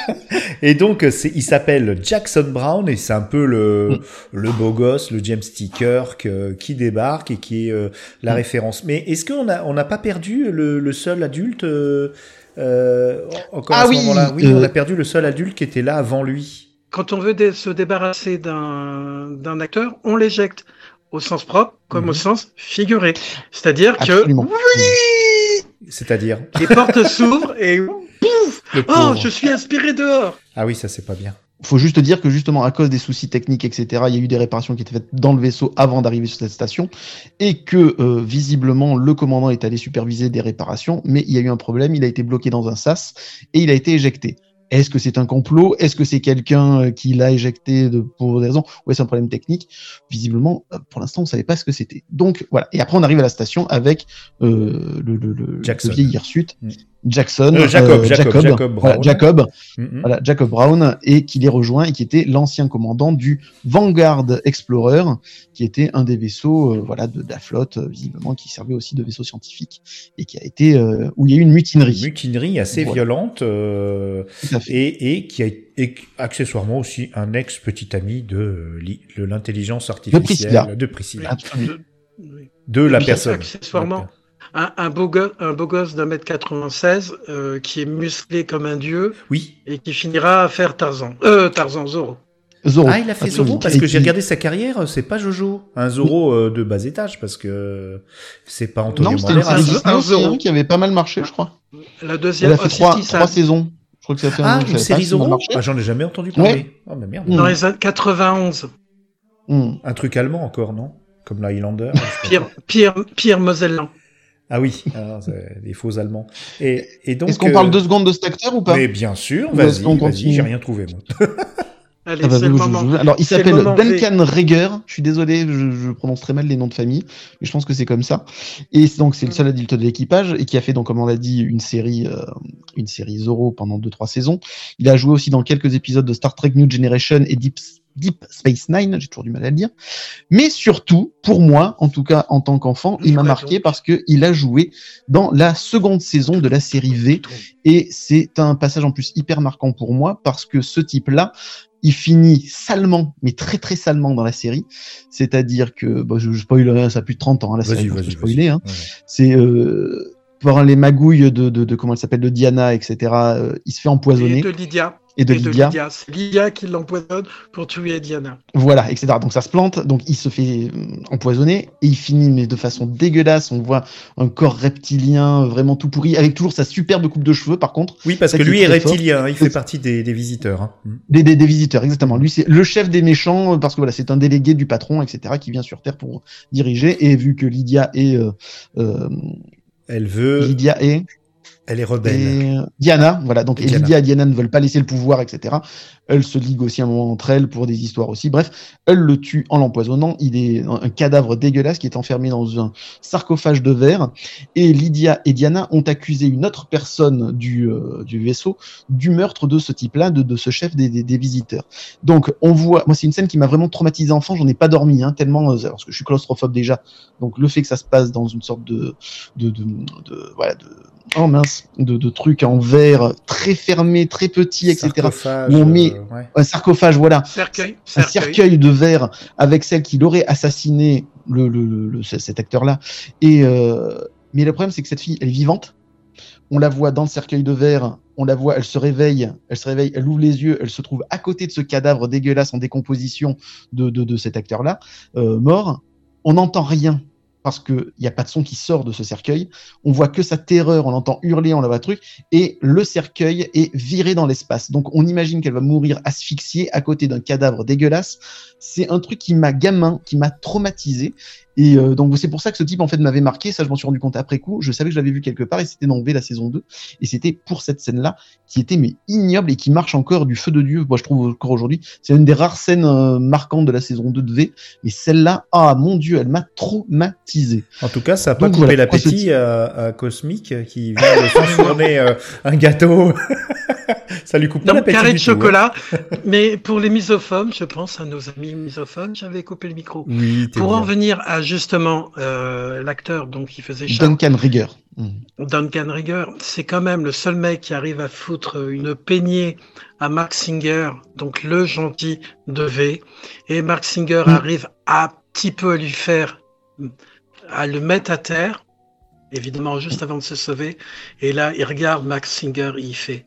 et donc, c'est, il s'appelle Jackson Brown et c'est un peu le, Mm. le beau gosse, le James T. Kirk euh, qui débarque et qui est euh, la Mm. référence. Mais est-ce qu'on on n'a pas perdu le, le seul adulte euh, euh, encore Ah à ce oui, moment-là? Oui, euh, on a perdu le seul adulte qui était là avant lui. Quand on veut dé- se débarrasser d'un d'un acteur, on l'éjecte au sens propre comme au sens figuré. C'est-à-dire que Absolument. C'est-à-dire? Les portes s'ouvrent et pouf Oh, je suis aspiré dehors Ah oui, ça c'est pas bien. faut juste dire que justement à cause des soucis techniques, etc., il y a eu des réparations qui étaient faites dans le vaisseau avant d'arriver sur cette station, et que euh, visiblement le commandant est allé superviser des réparations, mais il y a eu un problème, il a été bloqué dans un sas et il a été éjecté. Est-ce que c'est un complot? Est-ce que c'est quelqu'un euh, qui l'a éjecté de, pour des raisons? Ou est-ce un problème technique Visiblement, euh, pour l'instant, on savait pas ce que c'était. Donc voilà. Et après, on arrive à la station avec euh, le, le, le, Jackson. le vieil hirsute, Mm. Jackson, Euh, Jacob, euh, Jacob, Jacob voilà, Brown. Jacob, Mhm. voilà, Jacob Brown, et qui les rejoint et qui était l'ancien commandant du Vanguard Explorer, qui était un des vaisseaux, euh, voilà, de, de la flotte, visiblement, qui servait aussi de vaisseau scientifique et qui a été euh, où il y a eu une mutinerie. Une mutinerie assez Voilà. violente euh, et, et qui a et accessoirement aussi un ex petit ami de, li- de l'intelligence artificielle Priscilla. de Priscilla. De- de la personne. accessoirement, un, un beau gosse, un beau gosse d'un mètre 96 euh, qui est musclé comme un dieu Oui. et qui finira à faire Tarzan. Euh, Tarzan, Zorro. Zorro. Ah, il a fait Absolument. Zorro parce que j'ai regardé sa carrière, c'est pas Jojo, un Zorro euh, de bas étage parce que c'est pas Antonio Non, c'était un- un hein, qui avait pas mal marché, je crois. La Elle deuxième, a fait oh, trois, si, si, ça- trois saisons. Je crois que ça fait Ah, un, une série marché. Ah, j'en ai jamais entendu parler. Ouais. Oh, mais merde. Dans les années 91. Hmm. Un truc allemand encore, non? Comme la Highlander. Pierre, Pierre, Pierre Mosellan. Ah oui, alors, (laughs) c'est des faux Allemands. Et, et donc. Est-ce qu'on euh, parle deux secondes de cet acteur ou pas? Mais bien sûr, vas-y, j'ai rien trouvé moi. (laughs) Allez, Ah bah, je- je-. Alors, il s'appelle. Duncan Reger. Je suis désolé, je, je prononce très mal les noms de famille, mais je pense que c'est comme ça. Et c'est- donc, c'est le seul adulte de l'équipage et qui a fait, donc, comme on l'a dit, une série, euh, une série Zorro pendant deux, trois saisons. Il a joué aussi dans quelques épisodes de Star Trek New Generation et Deep, Deep Space Nine. J'ai toujours du mal à le dire. Mais surtout, pour moi, en tout cas, en tant qu'enfant, il m'a marqué parce que il a joué dans la seconde saison de la série V. Et c'est un passage en plus hyper marquant pour moi parce que ce type-là, il finit salement, mais très très salement dans la série. C'est-à-dire que, bon, je, je spoil, hein, ça a plus de 30 ans, hein, la série, je spoiler, hein. Ouais. C'est euh, par les magouilles de, de, de comment elle s'appelle, de Diana, etc. euh, il se fait empoisonner Et de Lydia. Et de Et de Lydia. Lydia. C'est Lydia qui l'empoisonne pour tuer Diana. Voilà, etc. Donc ça se plante, donc il se fait euh, empoisonner et il finit mais de façon dégueulasse. On voit un corps reptilien vraiment tout pourri, avec toujours sa superbe coupe de cheveux. Par contre, Oui, parce Ça que est lui est fort. reptilien, il fait partie des, des visiteurs. hein. Des, des, des visiteurs, exactement. Lui, c'est le chef des méchants euh, parce que voilà, c'est un délégué du patron, etc. qui vient sur Terre pour diriger. Et vu que Lydia est euh, euh, Elle veut. Lydia est Elle est rebelle. Et Diana, voilà. Donc Et. Lydia et Diana ne veulent pas laisser le pouvoir, etc. Elles se liguent aussi un moment entre elles pour des histoires aussi. Bref, elle le tue en l'empoisonnant. Il est un un cadavre dégueulasse qui est enfermé dans un sarcophage de verre. Et Lydia et Diana ont accusé une autre personne du, euh, du vaisseau du meurtre de ce type-là, de, de ce chef des, des, des visiteurs. Donc on voit, moi c'est une scène qui m'a vraiment traumatisé enfant. J'en ai pas dormi, hein, tellement euh, parce que je suis claustrophobe déjà. Donc le fait que ça se passe dans une sorte de de, de, de- voilà de oh mince de, de trucs en verre très fermé, très petit, etc. Sarcophage, on met- euh, ouais. Un sarcophage, voilà Cercueil. un cercueil de verre avec celle qui l'aurait assassiné, le, le, le- le- cet acteur-là. Et euh, mais le problème, c'est que cette fille, elle est vivante. On la voit dans le cercueil de verre. On la voit, elle se réveille, elle se réveille, elle ouvre les yeux, elle se trouve à côté de ce cadavre dégueulasse en décomposition de, de, de cet acteur-là, euh, mort. On n'entend rien parce que il y a pas de son qui sort de ce cercueil. On voit que sa terreur, on l'entend hurler, on la voit truc, et le cercueil est viré dans l'espace. Donc on imagine qu'elle va mourir asphyxiée à côté d'un cadavre dégueulasse. C'est un truc qui m'a gamin, qui m'a traumatisé. Et euh, donc c'est pour ça que ce type en fait m'avait marqué. Ça, je m'en suis rendu compte après coup. Je savais que je l'avais vu quelque part et c'était dans V la saison 2. Et c'était pour cette scène-là qui était mais ignoble et qui marche encore du feu de Dieu. Moi, je trouve encore aujourd'hui. C'est une des rares scènes euh, marquantes de la saison 2 de V. Et celle-là, ah mon Dieu, elle m'a traumatisé. En tout cas, ça a pas coupé voilà, l'appétit à, à Cosmic euh, qui vient de (laughs) s'enfourner euh, un gâteau. (laughs) (laughs) ça lui coupe pas Donc, carré de tout, hein. chocolat. (laughs) Mais pour les misophones, je pense à nos amis misophones, j'avais coupé le micro. Oui, Pour bien. en venir à justement euh, l'acteur donc qui faisait Charles, Duncan Rigger. Mm. Duncan Rigger, c'est quand même le seul mec qui arrive à foutre une peignée à Mark Singer, donc le gentil de V, et Mark Singer Mm. arrive à petit peu à lui faire, à le mettre à terre, évidemment juste avant de se sauver, et là il regarde Mark Singer et il fait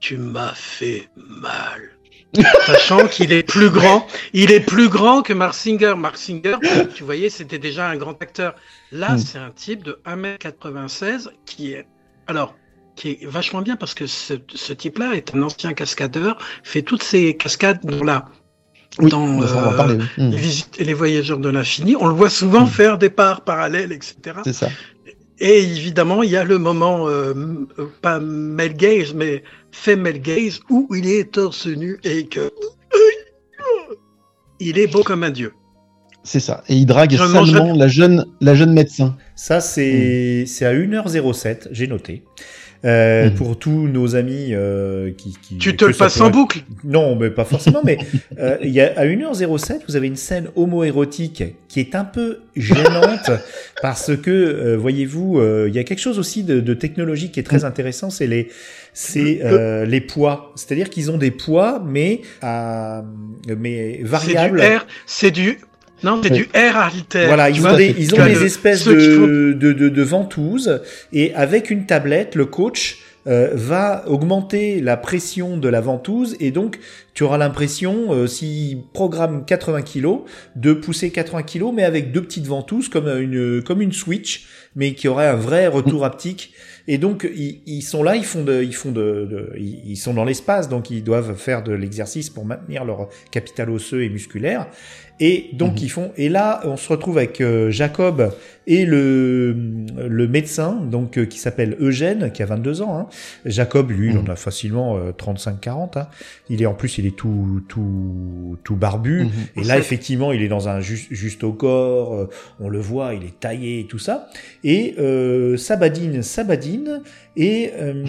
Tu m'as fait mal. (laughs) Sachant qu'il est plus grand, il est plus grand que Mark Singer. Mark Singer, tu voyais, c'était déjà un grand acteur. Là, Mm. c'est un type de 1m96 qui est, alors, qui est vachement bien parce que ce, ce type-là est un ancien cascadeur, fait toutes ces cascades dans la, Oui, dans euh, parler. oui. Mm. les visites et les voyageurs de l'infini. On le voit souvent Mm. faire des parts parallèles, etc. C'est ça. Et évidemment, il y a le moment, euh, pas male gaze, mais female gaze, où il est torse nu et que il est beau comme un dieu. C'est ça. Et il drague Je salement la jeune, la jeune médecin. Ça, c'est c'est à 1h07, j'ai noté. Euh, Mm. Pour tous nos amis euh, qui, qui... Tu te le passes en pourrait- boucle. Non, mais pas forcément. mais (laughs) euh, il y a, à 1h07, vous avez une scène homo-érotique qui est un peu gênante (laughs) parce que, euh, voyez-vous, euh, il y a quelque chose aussi de, de technologique qui est très intéressant, c'est les, c'est euh, les poids. C'est-à-dire qu'ils ont des poids, mais à, mais C'est du variables. R, c'est du, non, c'est du R artère. Voilà, ils ont des, ils ont des espèces de, de, de, de ventouses et avec une tablette, le coach euh, va augmenter la pression de la ventouse et donc tu auras l'impression, euh, s'il programme 80 kilos, de pousser 80 kilos mais avec deux petites ventouses comme une, comme une Switch mais qui aurait un vrai retour haptique. Et donc ils, ils sont là, ils font de, ils font de, ils sont dans l'espace, donc ils doivent faire de l'exercice pour maintenir leur capital osseux et musculaire. Et donc Mhm. ils font. Et là, on se retrouve avec euh, Jacob et le le médecin, donc euh, qui s'appelle Eugène, qui a 22 ans. Hein. Jacob, lui, il en Mhm. a facilement 35-40. Hein. Il est en plus, il est tout tout tout barbu. Mhm. Et là, effectivement, il est dans un juste, juste au corps. euh, on le voit, il est taillé et tout ça. Et euh, Sabadine, Sabadine. Et euh,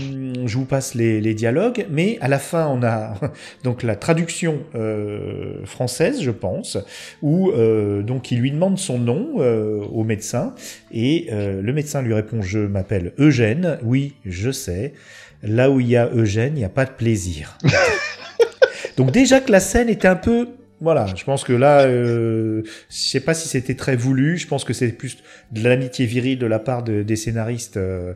je vous passe les, les dialogues. Mais à la fin, on a (laughs) donc la traduction euh, française, je pense, où euh, donc il lui demande son nom euh, au médecin. Et euh, le médecin lui répond Je m'appelle Eugène. Oui, je sais. Là où il y a Eugène, il n'y a pas de plaisir. (laughs) Donc déjà que la scène était un peu voilà, je pense que là, euh, je sais pas si c'était très voulu. Je pense que c'est plus de l'amitié virile de la part de- des scénaristes euh,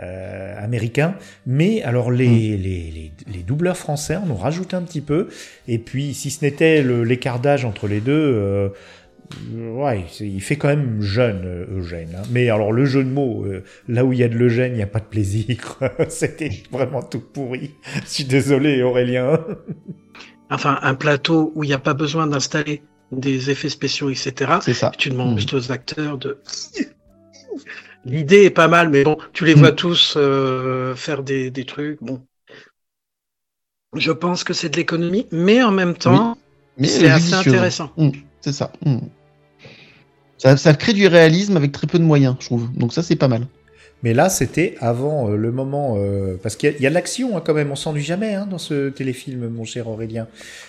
euh, américains. Mais alors les, les, les, les doubleurs français en ont rajouté un petit peu. Et puis, si ce n'était l'écart d'âge entre les deux, ouais, c'est- il fait quand même jeune euh, Eugène. hein. Mais alors le jeu de mots, euh, là où il y a de l'Eugène, il n'y a pas de plaisir. (laughs) c'était vraiment tout pourri. Je suis désolé Aurélien. Enfin, un plateau où il n'y a pas besoin d'installer des effets spéciaux, etc. C'est ça. Tu demandes juste aux acteurs de l'idée est pas mal, mais bon, tu les Mm. vois tous euh, faire des, des trucs. Bon, je pense que c'est de l'économie, mais en même temps, Mais c'est assez intéressant. Mm, c'est ça. Ça. Ça crée du réalisme avec très peu de moyens, je trouve. Donc ça, c'est pas mal. Mais là, c'était avant euh, le moment. euh, parce qu'il y a, de l'action hein, quand même, on s'ennuie jamais hein, dans ce téléfilm, mon cher Aurélien.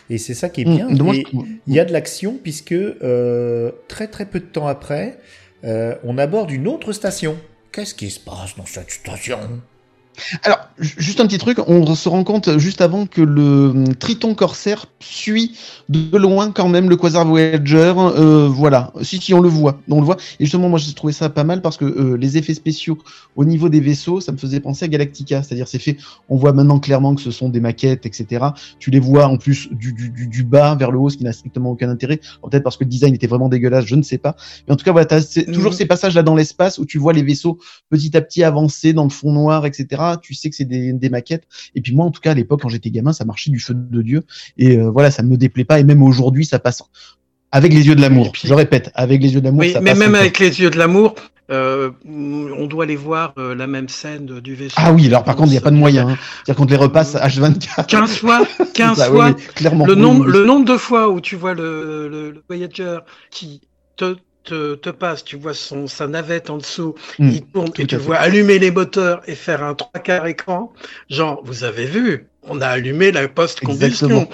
Et c'est ça qui est bien. Mm, je- il y a de l'action puisque euh, très très peu de temps après, euh, on aborde une autre station. Qu'est-ce qui se passe dans cette station? Alors, ju- juste un petit truc, on se rend compte juste avant que le hum, Triton Corsair suit de loin quand même le Quasar Voyager. euh, voilà, si si on le voit, on le voit. Et justement, moi j'ai trouvé ça pas mal parce que euh, les effets spéciaux au niveau des vaisseaux, ça me faisait penser à Galactica, c'est-à-dire c'est fait. On voit maintenant clairement que ce sont des maquettes, etc. Tu les vois en plus du, du, du, du bas vers le haut, ce qui n'a strictement aucun intérêt. Peut-être parce que le design était vraiment dégueulasse, je ne sais pas. Mais en tout cas, voilà, t'as ces- toujours Mhm. ces passages là dans l'espace où tu vois les vaisseaux petit à petit avancer dans le fond noir, etc. Tu sais que c'est des, des maquettes. Et puis moi, en tout cas, à l'époque, quand j'étais gamin, ça marchait du feu de Dieu. Et euh, voilà, ça me déplaît pas. Et même aujourd'hui, ça passe avec les yeux de l'amour. Je répète, avec les yeux de l'amour, Oui, ça mais passe. même avec les yeux de l'amour, euh, on doit les voir euh, la même scène du vaisseau. Ah oui, alors par contre, il n'y a pas de moyen. Hein. C'est-à-dire qu'on te les repasse H24. 15 fois, (laughs) 15 Ça, oui, fois. oui, clairement. Le Oui, nombre, oui, oui. le nombre de fois où tu vois le, le, le Voyager qui te, te, te passe, tu vois son, sa navette en dessous, Mm, il tourne et tu vois allumer les moteurs et faire un trois quarts écran. Genre, vous avez vu, on a allumé la post-combustion.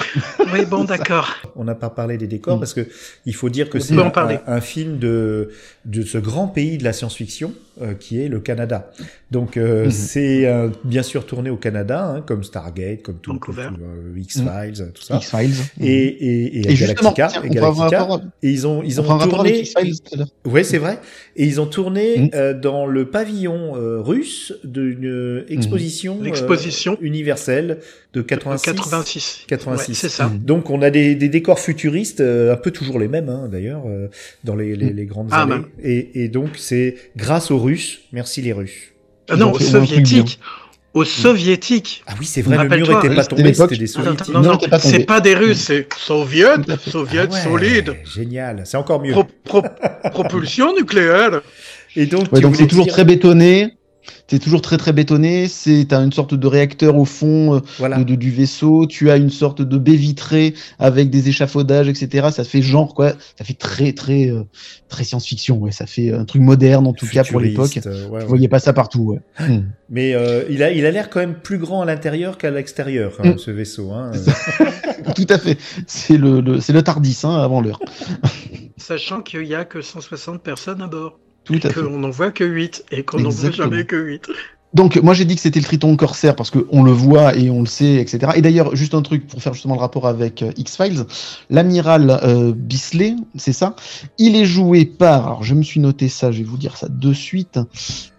Oui, bon, (laughs) d'accord. On n'a pas parlé des décors Mm. parce que il faut dire que c'est un film de, de ce grand pays de la science-fiction euh, qui est le Canada. Donc euh, Mhm. c'est euh, bien sûr tourné au Canada, hein, comme Stargate, comme tout, comme tout, euh, X-Files, tout ça. X-Files. Et, et, et, Et justement, Galactica. tiens, et Galactica. rapport, Et ils ont, ils on ont tourné. Ouais, c'est vrai. Et ils ont tourné Mm. euh, dans le pavillon euh, russe d'une euh, exposition, L'exposition. universelle de 86. 86. 86. Ouais, c'est ça. Donc on a des, des décors futuristes, euh, un peu toujours les mêmes hein, d'ailleurs, euh, dans les, les, les grandes Ah, allées. ben. Et, et donc c'est grâce aux Russes, merci les Russes. Ah non, aux soviétiques. Aux soviétiques. Ah oui, c'est vrai, le mur Rappelle-toi, était pas tombé, c'était des soviétiques. non, Non, non, c'est pas des Russes, c'est fait. soviets Ah ouais, solides. Génial, c'est encore mieux. Pro- pro- propulsion nucléaire. Et donc, Ouais, donc c'est toujours dire- très bétonné. C'est toujours très très bétonné. C'est t'as une sorte de réacteur au fond euh, Voilà. de, de- du vaisseau. Tu as une sorte de baie vitrée avec des échafaudages, etc. Ça fait genre quoi. Ça fait très très euh, très science-fiction. Ouais, ça fait un truc moderne en tout cas pour l'époque. Euh, ouais, Vous ouais. voyez pas ça partout. Ouais. Hmm. Mais euh, il a, il a l'air quand même plus grand à l'intérieur qu'à l'extérieur, hein, Mm. ce vaisseau. Hein. (laughs) tout à fait. C'est le, le c'est le Tardis hein, avant l'heure. Sachant qu'il y a que 160 personnes à bord. Tout à fait. Qu'on n'en voit que 8 et qu'on n'en voit jamais que 8. Donc moi j'ai dit que c'était le Triton Corsair parce que on le voit et on le sait, etc. Et d'ailleurs juste un truc pour faire justement le rapport avec euh, X-Files, l'amiral euh, Bisley, c'est ça, il est joué par, alors je me suis noté ça, je vais vous dire ça de suite,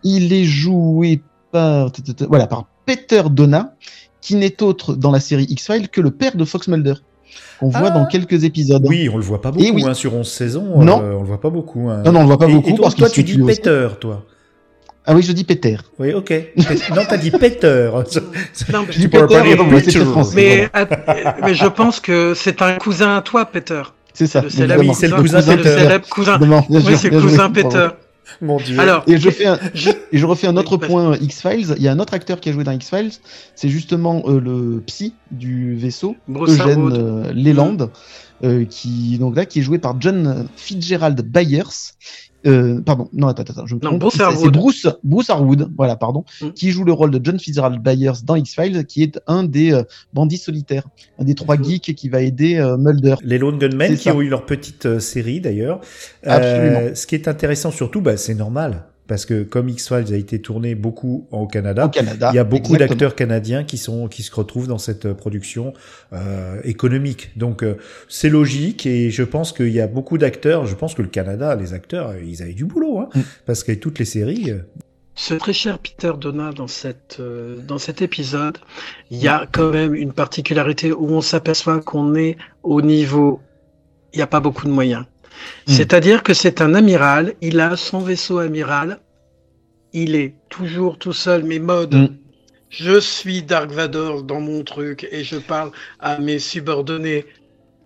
il est joué par, voilà, par Peter Donna, qui n'est autre dans la série X-Files que le père de Fox Mulder, qu'on voit Ah. dans quelques épisodes. Oui, on le voit pas beaucoup Et oui. hein, sur 11 saisons. Non. euh, on le voit pas beaucoup. Hein. Non, non, on le voit pas Et- beaucoup Et toi, parce toi tu dis. Peter, toi. Ah oui, je dis Peter. Oui, ok. non, t'as dit Peter. (laughs) Non, mais- Je dis Peter, pas dire français, mais, voilà. att- mais je pense que c'est un cousin à toi, Peter. C'est ça. Le célèbre évidemment. c'est le cousin, cousin c'est le Peter. célèbre cousin. Bien Oui, c'est le cousin Bravo. Peter. (laughs) Mon Dieu. Alors, Et je fais un, (laughs) je- Et je refais un autre point X-Files. Il y a un autre acteur qui a joué dans X-Files. C'est justement euh, le psy du vaisseau, Eugène euh, Leland, euh, qui donc là qui est joué par John Fitzgerald Byers. Euh, pardon, non attends, attends, je me trompe. Bruce C'est- Bruce, Bruce Harwood, voilà, pardon, Mm. qui joue le rôle de John Fitzgerald Byers dans X-Files, qui est un des euh, bandits solitaires, un des trois Mhm. geeks qui va aider euh, Mulder. Les Lone Gunmen C'est qui ça. ont eu leur petite euh, série d'ailleurs. Absolument. Euh, ce qui est intéressant surtout, bah, c'est normal. Parce que comme X-Files a été tourné beaucoup au Canada, Au Canada. il y a beaucoup d'acteurs canadiens qui sont qui se retrouvent dans cette euh, production euh, économique. Donc euh, c'est logique et je pense qu'il y a beaucoup d'acteurs. Je pense que le Canada, les acteurs, euh, ils avaient du boulot, hein, Mm. parce que toutes les séries. euh, Ce très cher Peter Donna dans cette euh, dans cet épisode, il y a quand même une particularité où on s'aperçoit qu'on est au niveau, il n'y a pas beaucoup de moyens. Hmm. C'est-à-dire que c'est un amiral, il a son vaisseau amiral, il est toujours tout seul, mais mode. Hmm. Je suis Dark Vador dans mon truc et je parle à mes subordonnés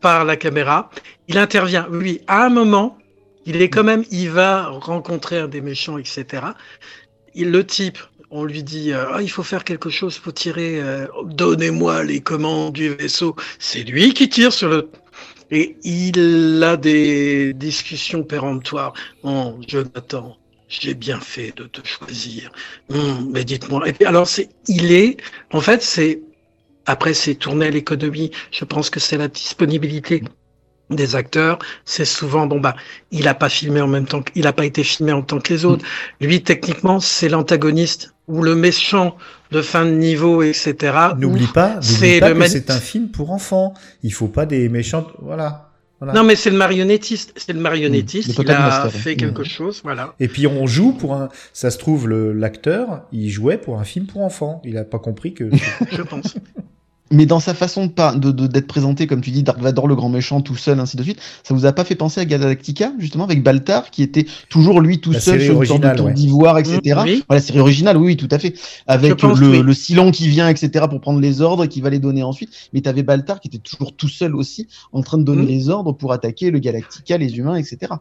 par la caméra. Il intervient. Oui, à un moment, il est quand même, il va rencontrer un des méchants, etc. Il, le type, on lui dit, euh, Ah, il faut faire quelque chose, faut tirer, euh, donnez-moi les commandes du vaisseau. C'est lui qui tire sur le. Et il a des discussions péremptoires. Bon, Jonathan, j'ai bien fait de te choisir. Mais dites-moi. Et puis, alors, c'est, il est, en fait, c'est, après, c'est tourner l'économie. Je pense que c'est la disponibilité des acteurs, c'est souvent bon bah il a pas filmé en même temps, il a pas été filmé en tant que les autres. Lui techniquement c'est l'antagoniste ou le méchant de fin de niveau, etc. N'oublie Ou pas, c'est pas le que c'est un film pour enfants. Il faut pas des méchants. Voilà. voilà. Non mais c'est le marionnettiste, c'est le marionnettiste. Mmh, le il a Master, fait quelque chose, voilà. Et puis on joue pour un. Ça se trouve l'acteur, il jouait pour un film pour enfants. Il a pas compris que. (laughs) Je pense. Mais dans sa façon de pas de de- d'être présenté, comme tu dis, Dark Vador le grand méchant tout seul, ainsi de suite, ça vous a pas fait penser à Galactica, justement, avec Baltar, qui était toujours lui tout La seul sur une sorte de tour ouais. d'ivoire, etc. Mmh, oui. Voilà, série originale, oui, oui, tout à fait. Avec le, oui. le Silon qui vient, etc., pour prendre les ordres, et qui va les donner ensuite. Mais t'avais Baltar qui était toujours tout seul aussi, en train de donner Mmh. les ordres pour attaquer le Galactica, les humains, etc.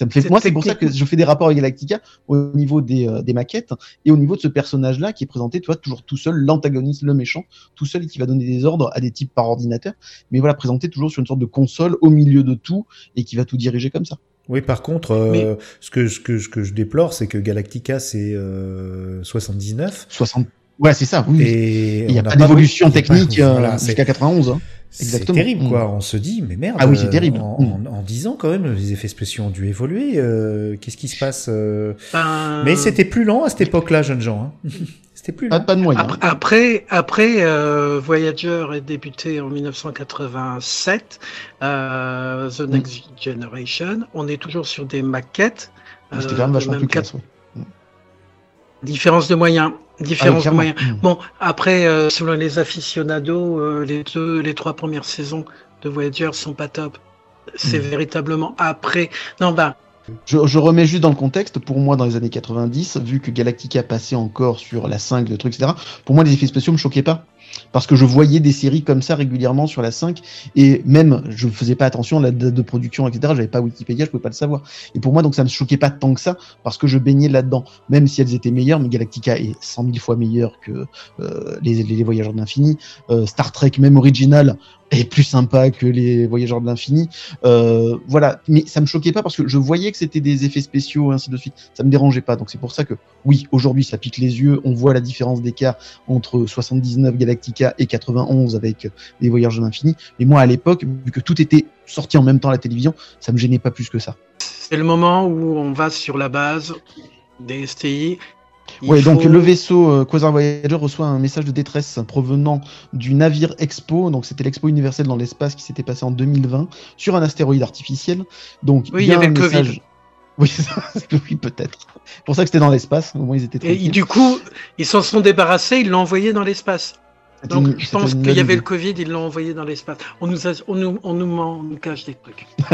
Ça me fait, C'est moi, c'est pour ça que technique. je fais des rapports avec Galactica au niveau des, euh, des maquettes et au niveau de ce personnage-là qui est présenté, tu vois, toujours tout seul, l'antagoniste, le méchant, tout seul et qui va donner des ordres à des types par ordinateur, mais voilà, présenté toujours sur une sorte de console au milieu de tout et qui va tout diriger comme ça. Oui, par contre, euh, Mais- ce que ce que ce que je déplore, c'est que Galactica c'est euh, 79 60. Ouais, c'est ça, oui. et il n'y a pas d'évolution a pas- technique euh, voilà, jusqu'à 91. Hein. C'est Exactement. terrible, Mm. quoi. On se dit, mais merde. Ah oui, c'est euh, terrible. En, Mm. en, en 10 ans, quand même, les effets spéciaux ont dû évoluer. euh, Qu'est-ce qui se passe euh Ben, Mais c'était plus lent à cette époque-là, jeunes gens. Hein. (laughs) c'était plus lent. pas de moyens. Après, après, après, euh, Voyager est débuté en 1987, euh, The Next Generation. On est toujours sur des maquettes. C'était quand même vachement plus quatre- classe. ouais. Différence de moyens. Ah, de clairement. moyens. Mm. Bon, après, euh, selon les aficionados, euh, les deux, les trois premières saisons de Voyager sont pas top. C'est Mm. véritablement après. Non, bah, Je, je remets juste dans le contexte, pour moi, dans les années 90, vu que Galactica passait encore sur la 5, le truc, etc., pour moi, les effets spéciaux me choquaient pas. Parce que je voyais des séries comme ça régulièrement sur la 5, et même, je faisais pas attention à la date de production, etc., j'avais pas Wikipédia, je pouvais pas le savoir. Et pour moi, donc, ça me choquait pas tant que ça, parce que je baignais là-dedans. Même si elles étaient meilleures, mais Galactica est 100 000 fois meilleure que euh, les Voyageurs de l'Infini. Euh, Star Trek, même original, est plus sympa que les Voyageurs de l'Infini. Euh, voilà, mais ça me choquait pas parce que je voyais que c'était des effets spéciaux et ainsi de suite. Ça me dérangeait pas. Donc c'est pour ça que oui, aujourd'hui ça pique les yeux. On voit la différence d'écart entre 79 Galactica et 91 avec les Voyageurs de l'Infini. Mais moi à l'époque, vu que tout était sorti en même temps à la télévision, ça me gênait pas plus que ça. c'est le moment où on va sur la base des STI. Ouais, donc le vaisseau euh, Quasar Voyager reçoit un message de détresse provenant du navire Expo, donc c'était l'Expo universelle dans l'espace qui s'était passé en 2020 sur un astéroïde artificiel. Donc Oui, il y avait un le Covid. message- Oui, ça, (laughs) oui peut-être. C'est pour ça que c'était dans l'espace. Au moins ils étaient Et du coup, ils s'en sont débarrassés, ils l'ont envoyé dans l'espace. Donc, une- je pense qu'il y avait le. Covid, ils l'ont envoyé dans l'espace. On nous, a- on nous, on nous ment, on nous cache des trucs. (laughs)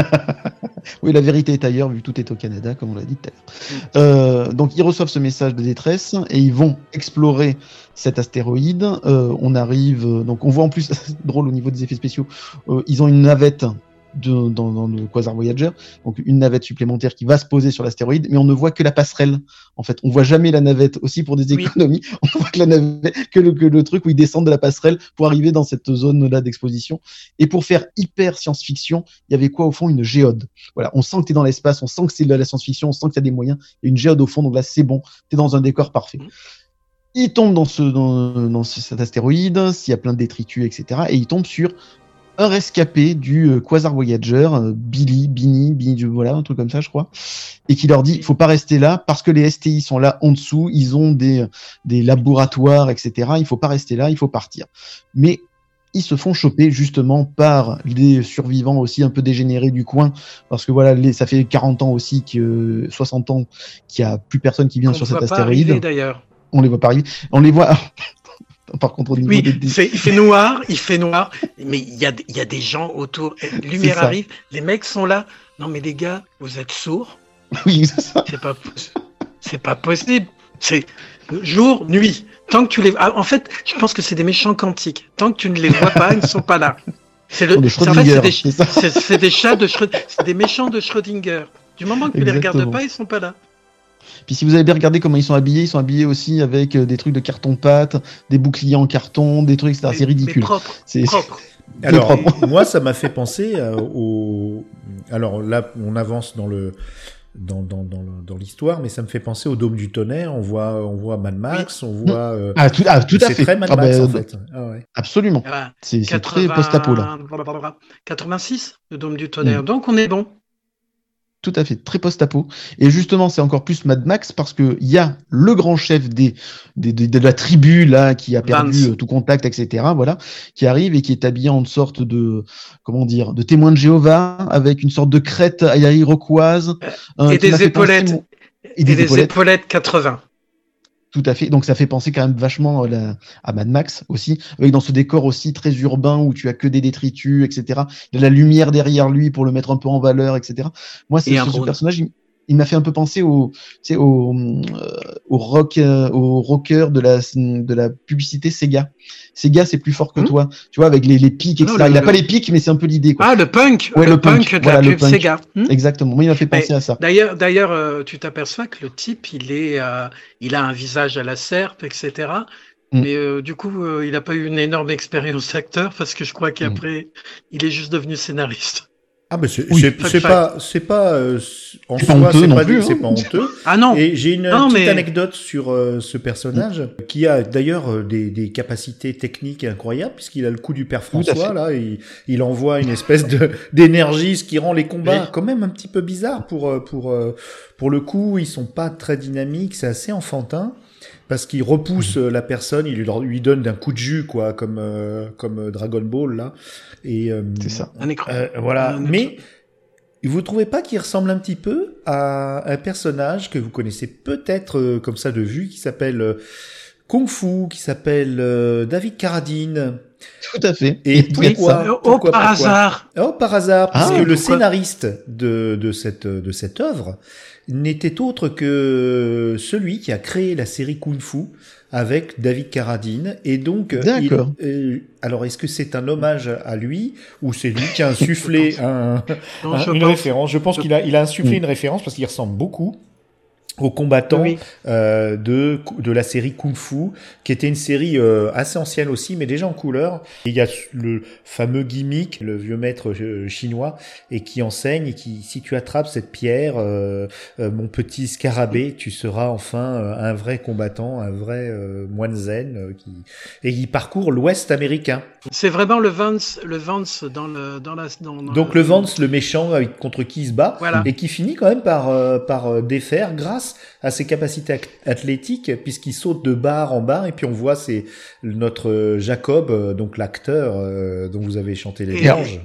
Oui, la vérité est ailleurs, vu que tout est au Canada, comme on l'a dit tout à l'heure. Euh, donc, ils reçoivent ce message de détresse et ils vont explorer cet astéroïde. Euh, on arrive, donc on voit en plus, (laughs) drôle au niveau des effets spéciaux, euh, ils ont une navette de, dans, dans le Quasar Voyager, donc une navette supplémentaire qui va se poser sur l'astéroïde, mais on ne voit que la passerelle. En fait, on voit jamais la navette aussi pour des Oui. économies. (laughs) On voit que la navette, que le, que le truc où ils descendent de la passerelle pour arriver dans cette zone-là d'exposition. Et pour faire hyper science-fiction, il y avait quoi au fond? Une géode. Voilà, on sent que tu es dans l'espace, on sent que c'est de la science-fiction, on sent que tu as des moyens. A une géode au fond, donc là c'est bon, tu es dans un décor parfait. Mhm. Il tombe dans, ce, dans, dans ce- cet astéroïde, s'il y a plein de détritus, etc. Et il tombe sur un rescapé du euh, Quasar Voyager, euh, Billy, Bini, Bini, voilà, un truc comme ça, je crois, et qui leur dit, il faut pas rester là parce que les STI sont là en dessous, ils ont des, des laboratoires, etc. Il faut pas rester là, il faut partir. Mais ils se font choper justement par les survivants aussi un peu dégénérés du coin, parce que voilà, les, ça fait 40 ans aussi que 60 ans qu'il y a plus personne qui vient On sur cet voit pas arriver astéroïde. d'ailleurs. On les voit pas arriver. On les voit. Par contre, au niveau Oui, des- il fait noir, il fait noir, mais il y a, il y a des gens autour. Eh, Lumière arrive, les mecs sont là. Non mais les gars, vous êtes sourds (laughs) oui, c'est ça. C'est pas, c'est pas possible. C'est jour, nuit. Tant que tu les, ah, en fait, je pense que c'est des méchants quantiques. Tant que tu ne les vois pas, ils ne sont pas là. C'est le, des c'est- en fait, c'est Schrödinger, des, c'est chats de Schröd- c'est des méchants de Schrödinger. Du moment que tu les regardes pas, ils sont pas là. Puis si vous avez bien regardé comment ils sont habillés, ils sont habillés aussi avec euh, des trucs de carton-pâte, des boucliers en carton, des trucs, etc. C'est ridicule. C'est- propre. (laughs) Alors, (laughs) moi, ça m'a fait penser euh, au. Alors là, on avance dans le dans dans dans, l'histoire, mais ça me fait penser au Dôme du Tonnerre. On voit on voit Mad Max, on voit. euh, Ah, tout, ah, tout à c'est fait. très Mad Ah, Max bah, en fait. Ah ouais. Absolument. C'est c'est très 80 post-apo là. 86, le Dôme du Tonnerre. Mm. Donc on est bon. Tout à fait, très post-apo. Et justement, c'est encore plus Mad Max parce que il y a le grand chef des, des- des- de la tribu là qui a perdu Vance. euh, tout contact, etc. Voilà, qui arrive et qui est habillé en sorte de comment dire, de témoin de Jéhovah avec une sorte de crête iroquoise euh, Et des épaulettes. Et, des épaulettes 80. Tout à fait. Donc ça fait penser quand même vachement à, la- à Mad Max aussi, avec dans ce décor aussi très urbain où tu as que des détritus, etc. Il y a la lumière derrière lui pour le mettre un peu en valeur, etc. Moi, c'est ce, ce personnage, il, il m'a fait un peu penser au, tu sais, au, euh, au rock, euh, au rocker de la de la publicité Sega. Sega, c'est plus fort que Hmm. toi, tu vois, avec les, les pics, etc. Non, le- il a le- pas les pics, mais c'est un peu l'idée. Ah, le punk. Ouais, le, le punk. punk, de Voilà, la le pub. Sega. Hmm Exactement. Moi, il m'a fait Mais penser à ça. D'ailleurs, d'ailleurs, euh, tu t'aperçois que le type, il est, il a un visage à la serpe, etc. Mm. Mais euh, du coup, euh, il n'a pas eu une énorme expérience d'acteur parce que je crois qu'après, il est juste devenu scénariste. Ah ben c'est Oui. c'est- c'est pas c'est pas euh, en C'est pas soi honteux c'est pas plus, c'est hein. pas honteux. Ah non, Et j'ai une Non, petite mais- anecdote sur euh, ce personnage qui a d'ailleurs euh, des, des capacités techniques incroyables puisqu'il a le coup du père François là, il, il envoie une espèce de (laughs) d'énergie, ce qui rend les combats Oui. quand même un petit peu bizarres pour euh, pour pour le coup, ils sont pas très dynamiques, c'est assez enfantin parce qu'il repousse euh, la personne, il lui, lui donne d'un coup de jus quoi, comme euh, comme euh, Dragon Ball là. Et euh, C'est ça. un écran. euh, voilà, Un mais vous trouvez pas qu'il ressemble un petit peu à un personnage que vous connaissez peut-être euh, comme ça de vue, qui s'appelle euh, Kung Fu, qui s'appelle euh, David Carradine? Tout à fait. Et tout pourquoi Oh, pourquoi, par pourquoi hasard. Oh, par hasard, Ah, puisque le pourquoi? scénariste de, de cette de cette œuvre n'était autre que celui qui a créé la série Kung Fu avec David Carradine et donc euh, il- euh, alors est-ce que c'est un hommage à lui ou c'est lui qui a insufflé un, (laughs) Non, un- je une pense. référence? Je pense je- qu'il a il a insufflé Mm. une référence parce qu'il ressemble beaucoup au combattant Oui. euh, de de la série Kung Fu, qui était une série euh, assez ancienne aussi, mais déjà en couleur. Et il y a le fameux gimmick, le vieux maître euh, chinois, et qui enseigne et qui, si tu attrapes cette pierre, euh, euh, mon petit scarabée, tu seras enfin euh, un vrai combattant, un vrai euh, moine zen, euh, qui et il parcourt l'Ouest américain. C'est vraiment le Vance, le Vance dans le dans la. Dans, dans Donc le Vance, le méchant avec, contre qui il se bat, Voilà. et qui finit quand même par euh, par défaire grâce à ses capacités ac- athlétiques puisqu'il saute de barre en barre et puis on voit c'est notre euh, Jacob euh, donc l'acteur euh, dont vous avez chanté les Et- louanges.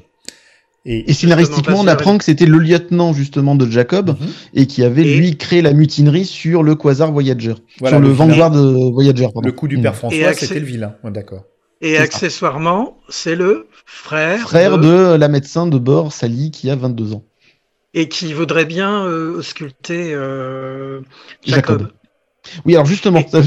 Et, Et scénaristiquement, on apprend que c'était le lieutenant justement de Jacob Mhm. et qui avait Et- lui créé la mutinerie sur le Quasar Voyager, Voilà, sur le. Vanguard de Voyager. Pardon. le coup du Mm. père Et François accès- c'était le vilain. Ouais, D'accord. Et accessoirement, c'est le frère. frère de la médecin de bord Sally qui a 22 ans. Et qui voudrait bien euh, ausculter euh, Jacob. Jacob. Oui, alors justement, ça,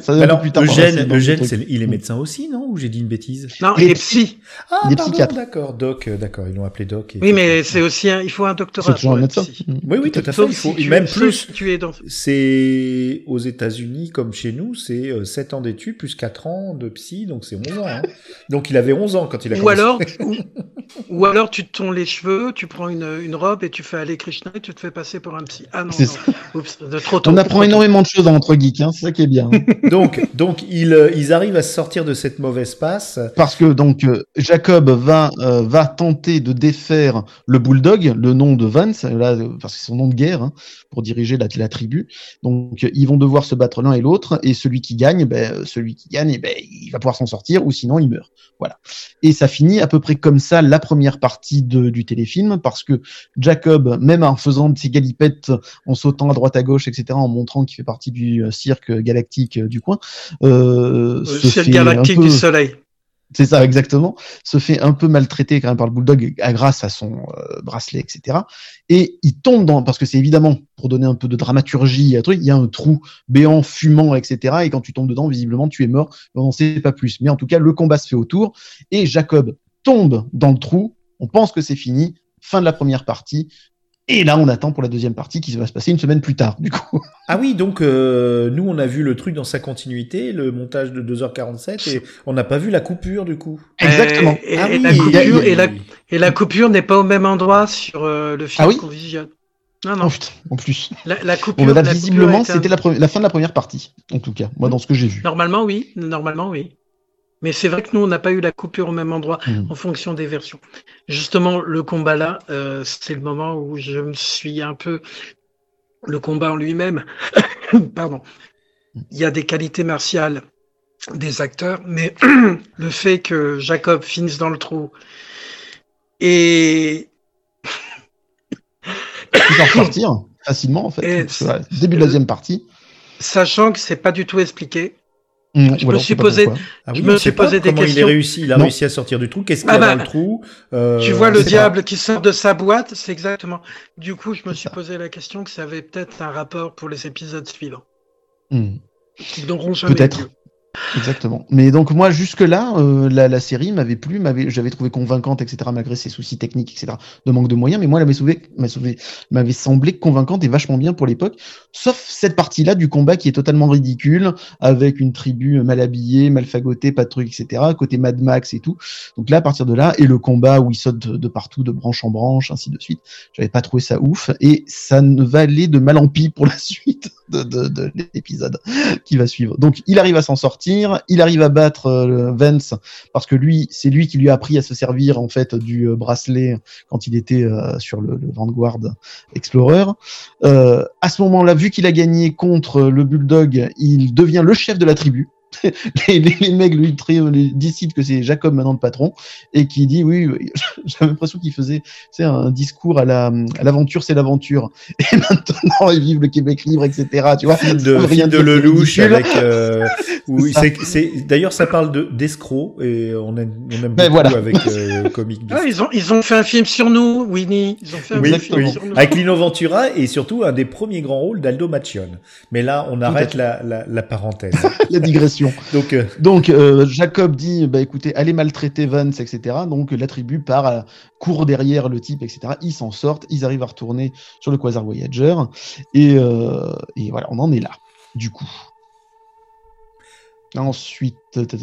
ça (laughs) Alors plus tard. Eugène, Eugène c'est- il est médecin aussi non ou j'ai dit une bêtise? Non, Il il est est psy. Ah Il est pardon, psychiatre. d'accord Doc euh, d'accord ils l'ont appelé Doc. et- Oui, mais c'est aussi un, il faut un doctorat. C'est toujours un médecin. psy. Mm. Oui oui tout à fait il faut si même plus si tu es dans. C'est aux États-Unis comme chez nous, c'est euh, 7 ans d'études plus 4 ans de psy, donc c'est 11 ans. hein. (laughs) Donc il avait 11 ans quand il a Ou commencé. alors, ou, (laughs) ou alors tu te tons les cheveux, tu prends une, une robe et tu fais aller Krishna et tu te fais passer pour un psy. Ah non, C'est non. Oups, de trop tôt. On apprend énormément de choses entre geeks, hein, c'est ça qui est bien. (laughs) donc donc ils, euh, ils arrivent à se sortir de cette mauvaise passe. Parce que donc euh, Jacob va euh, va tenter de défaire le bulldog, le nom de Vance, là parce que c'est son nom de guerre hein, pour diriger la, la tribu. Donc ils vont devoir se battre l'un et l'autre et celui qui gagne, ben celui qui gagne, eh ben il va pouvoir s'en sortir ou sinon il meurt. Voilà. Et ça finit à peu près comme ça la première partie de, du téléfilm parce que Jacob, même en faisant de ses galipettes, en sautant à droite à gauche, etc., en montrant qu'il fait partie du euh, cirque galactique euh, du coin, euh, Le fait galactique peu... du soleil. C'est ça, exactement. Se fait un peu maltraiter quand même par le bulldog à- grâce à son euh, bracelet, etc. Et il tombe dans, parce que c'est évidemment, pour donner un peu de dramaturgie à truc, il y a un trou béant, fumant, etc. Et quand tu tombes dedans, visiblement, tu es mort. On n'en sait pas plus. Mais en tout cas, le combat se fait autour. Et Jacob tombe dans le trou. On pense que c'est fini. Fin de la première partie. Et là, on attend pour la deuxième partie qui va se passer une semaine plus tard, du coup. (laughs) Ah oui, donc euh, nous on a vu le truc dans sa continuité, le montage de 2h47, et on n'a pas vu la coupure du coup. Exactement. Et, et- Ah et oui, la coupure, il y a- et, la, et la coupure n'est pas au même endroit sur euh, le film Ah oui qu'on visionne. Non, Oh, non. putain, en plus. La, la coupure. Bon, là, la coupure visiblement, un- c'était la, fin de la première partie, en tout cas, moi, dans ce que j'ai vu. Normalement, oui. Normalement, oui. Mais c'est vrai que nous, on n'a pas eu la coupure au même endroit Mhm. en fonction des versions. Justement, le combat là, euh, c'est le moment où je me suis un peu. Le combat en lui-même, (coughs) pardon. Il y a des qualités martiales des acteurs, mais (coughs) le fait que Jacob finisse dans le trou et (coughs) Il en sortir facilement, en fait. Ouais, début de la deuxième partie. sachant que c'est pas du tout expliqué, Mmh, Je ou me suis posé-. Ah Je me suis posé des comment il questions. est réussi, il a Non. réussi à sortir du trou. Qu'est-ce qu'il Ah y a bah, dans le trou? Euh, Tu vois le pas- diable qui sort de sa boîte, c'est exactement. Du coup, je me suis ça. posé la question que ça avait peut-être un rapport pour les épisodes suivants, Mmh. Peut-être. Exactement. Mais donc moi jusque là, la, la série m'avait plu, m'avait, j'avais trouvé convaincante, etc. Malgré ses soucis techniques, etc. De manque de moyens, mais moi elle m'avait sauvé, m'a sauvé, m'avait semblé convaincante et vachement bien pour l'époque. Sauf cette partie-là du combat qui est totalement ridicule, avec une tribu mal habillée, mal fagotée, pas de trucs, etc. Côté Mad Max et tout. Donc là, à partir de là, et le combat où il saute de, de partout, de branche en branche, ainsi de suite. J'avais pas trouvé ça ouf, et ça ne va aller de mal en pis pour la (laughs) suite de, de, de l'épisode qui va suivre. Donc il arrive à s'en sortir, il arrive à battre euh, Vance parce que lui, c'est lui qui lui a appris à se servir en fait du euh, bracelet quand il était euh, sur le, le Vanguard Explorer. Euh, à ce moment-là, vu qu'il a gagné contre le Bulldog, il devient le chef de la tribu. (laughs) les, les, les mecs lui tri- lui décident que c'est Jacob maintenant le patron et qui dit oui, oui. (laughs) j'avais l'impression qu'il faisait c'est un discours à la à l'aventure c'est l'aventure (laughs) et maintenant ils vivent le Québec libre etc tu vois de, rien de Lelouch avec euh, où C'est d'ailleurs ça parle de d'escrocs et on aime on aime Ben beaucoup voilà. avec euh, Comic Beast. Ah, ils ont ils ont fait un film sur nous, Winnie. Ils ont fait un Oui, film oui. sur nous. avec Lino Ventura et surtout un des premiers grands rôles d'Aldo Macione. Mais là, on arrête la, la, la parenthèse. la digression Donc, euh, Donc euh, Jacob dit bah écoutez allez maltraiter Vance etc. Donc la tribu part à, court derrière le type etc. Ils s'en sortent, ils arrivent à retourner sur le Quasar Voyager et, euh, et voilà on en est là du coup. Ensuite, qu'est-ce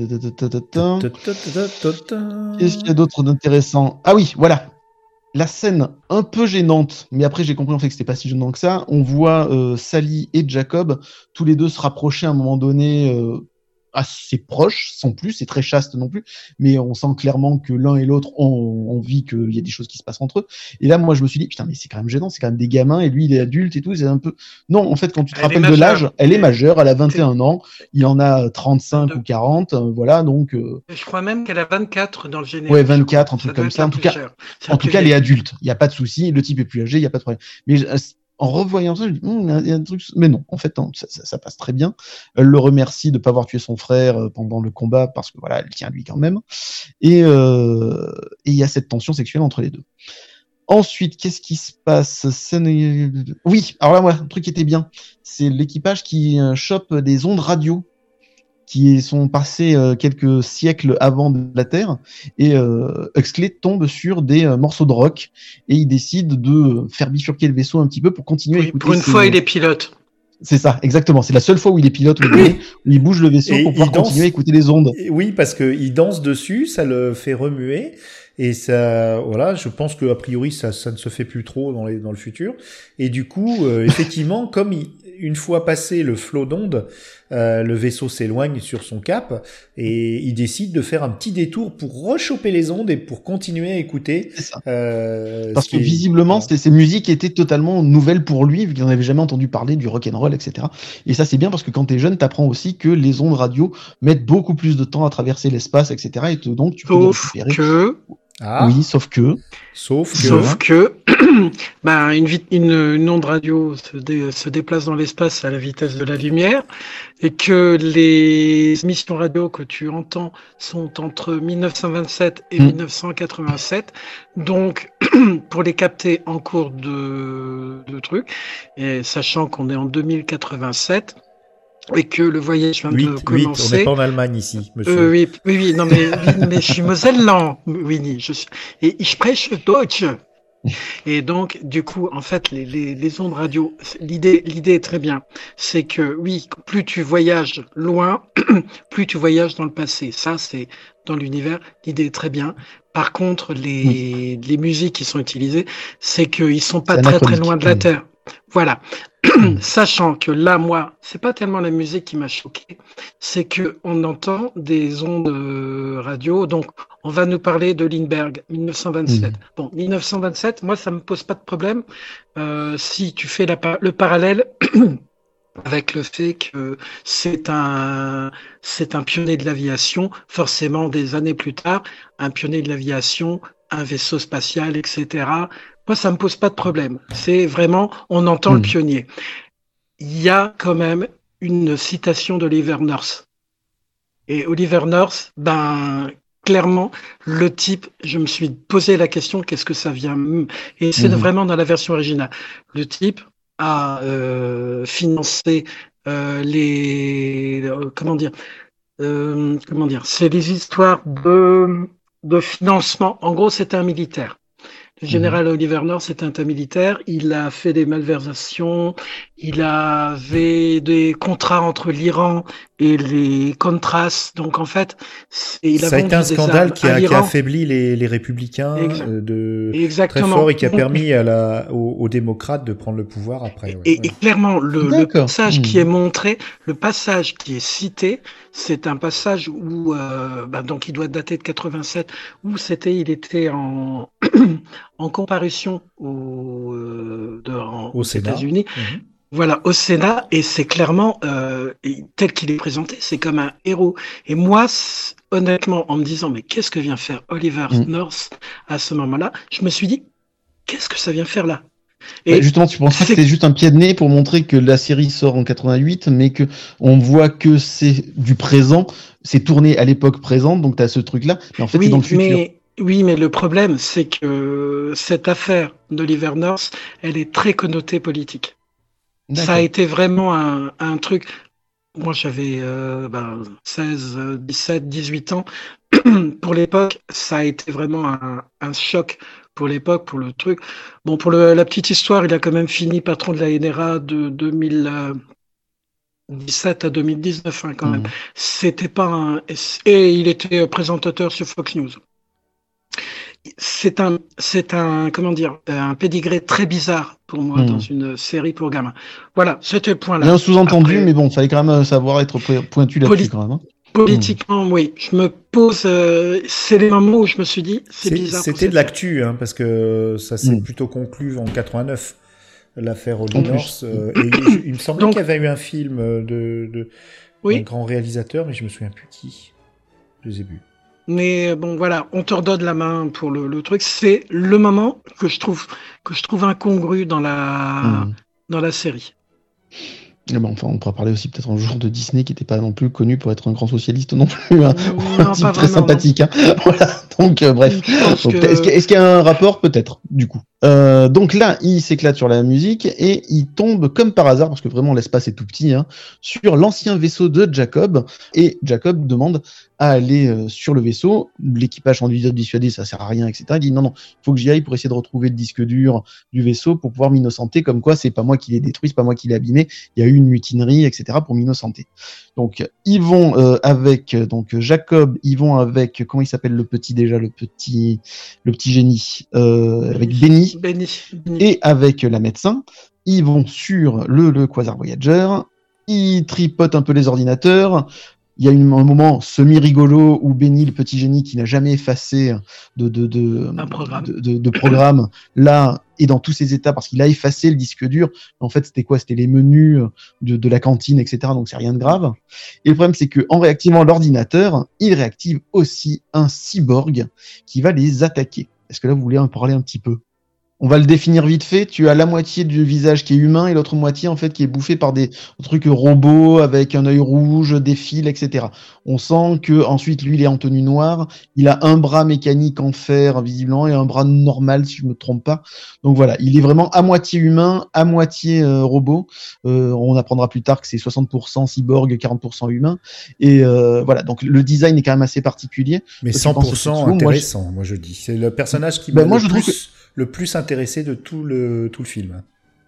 qu'il y a d'autre d'intéressant? Ah oui voilà. La scène un peu gênante, mais après j'ai compris en fait que c'était pas si gênant que ça. On voit euh, Sally et Jacob tous les deux se rapprocher à un moment donné euh, assez proches, sans plus, c'est très chaste non plus, mais on sent clairement que l'un et l'autre ont envie qu'il y a des choses qui se passent entre eux. Et là, moi, je me suis dit, putain, mais c'est quand même gênant, c'est quand même des gamins, et lui, il est adulte et tout, c'est un peu... Non, en fait, quand tu te Elle rappelles de l'âge, elle est majeure, elle a 21 ans, il en a 35 Deux. ou 40, euh, voilà, donc... euh, Je crois même qu'elle a 24 dans le générique. Ouais, 24, un truc comme ça. En tout cas, en tout cas, elle est adulte. Il n'y a pas de souci. Le type est plus âgé, il n'y a pas de problème. Mais je- en revoyant ça, je dis. Mais non, en fait, non, ça, passe très bien. Elle le remercie de ne pas avoir tué son frère euh, pendant le combat parce que voilà, elle tient à lui quand même. Et euh, et il y a cette tension sexuelle entre les deux. Ensuite, qu'est-ce qui se passe? Oui, alors là, moi, un truc qui était bien, c'est l'équipage qui euh, chope des ondes radio qui sont passées euh, quelques siècles avant de la Terre et euh, Huxley tombe sur des euh, morceaux de rock et il décide de faire bifurquer le vaisseau un petit peu pour continuer à écouter. pour une fois, il est pilote. C'est ça, exactement. C'est la seule fois où il est pilote, où il, bouge le vaisseau Et pour pouvoir danse. continuer à écouter les ondes. Oui, parce que il danse dessus, ça le fait remuer. Et ça, voilà, je pense que a priori ça, ça ne se fait plus trop dans, les, dans le futur. Et du coup, euh, effectivement, (laughs) comme il- une fois passé le flot d'ondes, euh, le vaisseau s'éloigne sur son cap et il décide de faire un petit détour pour rechoper les ondes et pour continuer à écouter. Euh, Parce ce que qui est- visiblement, c'était- ces musiques étaient totalement nouvelles pour lui, vu qu'il n'en avait jamais entendu parler du rock and roll, etc. Et ça, c'est bien parce que quand t'es jeune, t'apprends aussi que les ondes radio mettent beaucoup plus de temps à traverser l'espace, etc. Et donc, tu peux les Sauf récupérer. que, Ah, Oui, sauf que. sauf que. sauf que, (clears throat) ben, une, une, une onde radio se, dé- se déplace dans l'espace à la vitesse de la lumière et que les émissions radio que tu entends sont entre 1927 et Mm. 1987. Donc, (clears throat) pour les capter en cours de, de trucs, et sachant qu'on est en 2087 et que le voyage vient Huit, de huit, on n'est commencer. pas en Allemagne ici, monsieur. Euh, oui, oui, oui, non, mais, oui, mais je suis Mosellan, Winnie. Je suis, et ich spreche Deutsch. Et donc, du coup, en fait, les, les, les ondes radio, l'idée, l'idée est très bien. C'est que, oui, plus tu voyages loin, (clears throat) plus tu voyages dans le passé. Ça, c'est dans l'univers. L'idée est très bien. Par contre, les, les musiques qui sont utilisées, c'est qu'ils sont pas très très loin de la. Terre. Voilà. (clears throat) Sachant que là, moi, c'est pas tellement la musique qui m'a choqué, c'est que on entend des ondes euh, radio. Donc, on va nous parler de Lindbergh, 1927. Mhm. Bon, 1927, moi, ça me pose pas de problème euh, si tu fais la le parallèle (clears throat) avec le fait que c'est un c'est un pionnier de l'aviation, forcément des années plus tard, un pionnier de l'aviation, un vaisseau spatial, etc. Moi, ça me pose pas de problème. C'est vraiment, on entend le Mhm. pionnier. Il y a quand même une citation d'Oliver North. Et Oliver North, ben, clairement, le type, je me suis posé la question, qu'est-ce que ça vient Et c'est Mhm. vraiment dans la version originale. Le type a euh, financé euh, les, euh, comment dire, euh, comment dire, c'est des histoires de de financement. En gros, c'était un militaire. Le général Oliver North, c'était un militaire. Il a fait des malversations. Il avait des contrats entre l'Iran et les Contras. Donc, en fait, c'est- il a Ça a été un scandale qui a, qui a l'Iran. affaibli les, les républicains Exa- euh, de Exactement. très fort et qui a permis à la, aux, aux démocrates de prendre le pouvoir après. ouais, Et, ouais. et clairement, le, passage Hmm. qui est montré, le passage qui est cité, c'est un passage où, euh, bah, donc il doit dater de 87, où c'était, il était en, (clears throat) en comparution au, euh, de- en- Au aux. États-Unis. Mhm. Voilà, au Sénat, et c'est clairement, euh, et tel qu'il est présenté, c'est comme un héros. Et moi, honnêtement, en me disant, mais qu'est-ce que vient faire Oliver Mm. North à ce moment-là, je me suis dit, qu'est-ce que ça vient faire là? Bah, justement, tu penses que c'est- c'était juste un pied de nez pour montrer que la série sort en 88, mais que on voit que c'est du présent, c'est tourné à l'époque présente, donc tu as ce truc-là, mais en fait c'est oui, dans le futur. mais oui, mais le problème, c'est que cette affaire d'Oliver North, elle est très connotée politique. Ça a été vraiment un, un truc. Moi, j'avais euh, ben, 16, euh, 17, 18 ans. (clears throat) pour l'époque, ça a été vraiment un, un choc pour l'époque, pour le truc. Bon, pour le- la petite histoire, il a quand même fini patron de la NRA de 2017 à 2019, hein, quand même. Mhm. C'était pas un... Et il était euh, présentateur sur Fox News. C'est un, c'est un, comment dire, un pédigré très bizarre pour moi Mhm. dans une série pour gamins. Voilà, c'était le point Il y a là. un sous-entendu, Après- mais bon, fallait quand même euh, savoir être po- pointu là-dessus Poli- quand même. hein. Politiquement, oui. Je me pose, euh, c'est les moments où je me suis dit, c'est C'est- bizarre. C'était de l'actu, hein, parce que ça s'est Mm. plutôt conclu en 89, l'affaire Holly plus. Euh, et il, il me semblait Donc- qu'il y avait eu un film de, de Oui. d'un grand réalisateur, mais je me souviens plus qui. Je les ai vus. Mais bon, voilà, on te redonne la main pour le, le truc. C'est le moment que je trouve que je trouve incongru dans la Mhm. dans la série. Et enfin, on pourra parler aussi peut-être un jour de Disney qui n'était pas non plus connu pour être un grand socialiste non plus. Hein. Non, un type très vraiment, sympathique. Hein. (laughs) Voilà. Donc, euh, bref. Que- est-ce qu'il y a un rapport Peut-être, du coup? Euh, donc là, il s'éclate sur la musique et il tombe comme par hasard, parce que vraiment l'espace est tout petit, hein, sur l'ancien vaisseau de Jacob. Et Jacob demande à aller euh, sur le vaisseau. L'équipage en lui dissuader, ça sert à rien, etc. Il dit non, non, il faut que j'y aille pour essayer de retrouver le disque dur du vaisseau pour pouvoir m'innocenter. Comme quoi, c'est pas moi qui l'ai détruit, c'est pas moi qui l'ai abîmé. Il y a eu une mutinerie, etc. pour m'innocenter. Donc ils vont euh, avec euh, donc Jacob, ils vont avec comment il s'appelle le petit déjà le petit le petit génie euh, avec Benny Benny. Benny. et avec la médecin. Ils vont sur le le Quasar Voyager. Ils tripotent un peu les ordinateurs. Il y a une- un moment semi-rigolo où Benny, le petit génie qui n'a jamais effacé de, de, de, Un programme. de, de- de programme, là, est dans tous ses états parce qu'il a effacé le disque dur. En fait, c'était quoi? C'était les menus de, de la cantine, etc. Donc, c'est rien de grave. Et le problème, c'est que en réactivant l'ordinateur, il réactive aussi un cyborg qui va les attaquer. Est-ce que là, vous voulez en parler un petit peu? On va le définir vite fait. Tu as la moitié du visage qui est humain et l'autre moitié en fait qui est bouffée par des trucs robots avec un œil rouge, des fils, etc. On sent que ensuite lui il est en tenue noire. Il a un bras mécanique en fer visiblement et un bras normal si je me trompe pas. Donc voilà, il est vraiment à moitié humain, à moitié euh, robot. Euh, on apprendra plus tard que c'est 60% cyborg, 40% humain. Et euh, voilà, donc le design est quand même assez particulier. Mais Toi, tu penses que c'est 100% faux, moi, je- intéressant, moi je dis. C'est le personnage qui Ben, m'a le je trouve plus le plus intéressé de tout le, tout le film.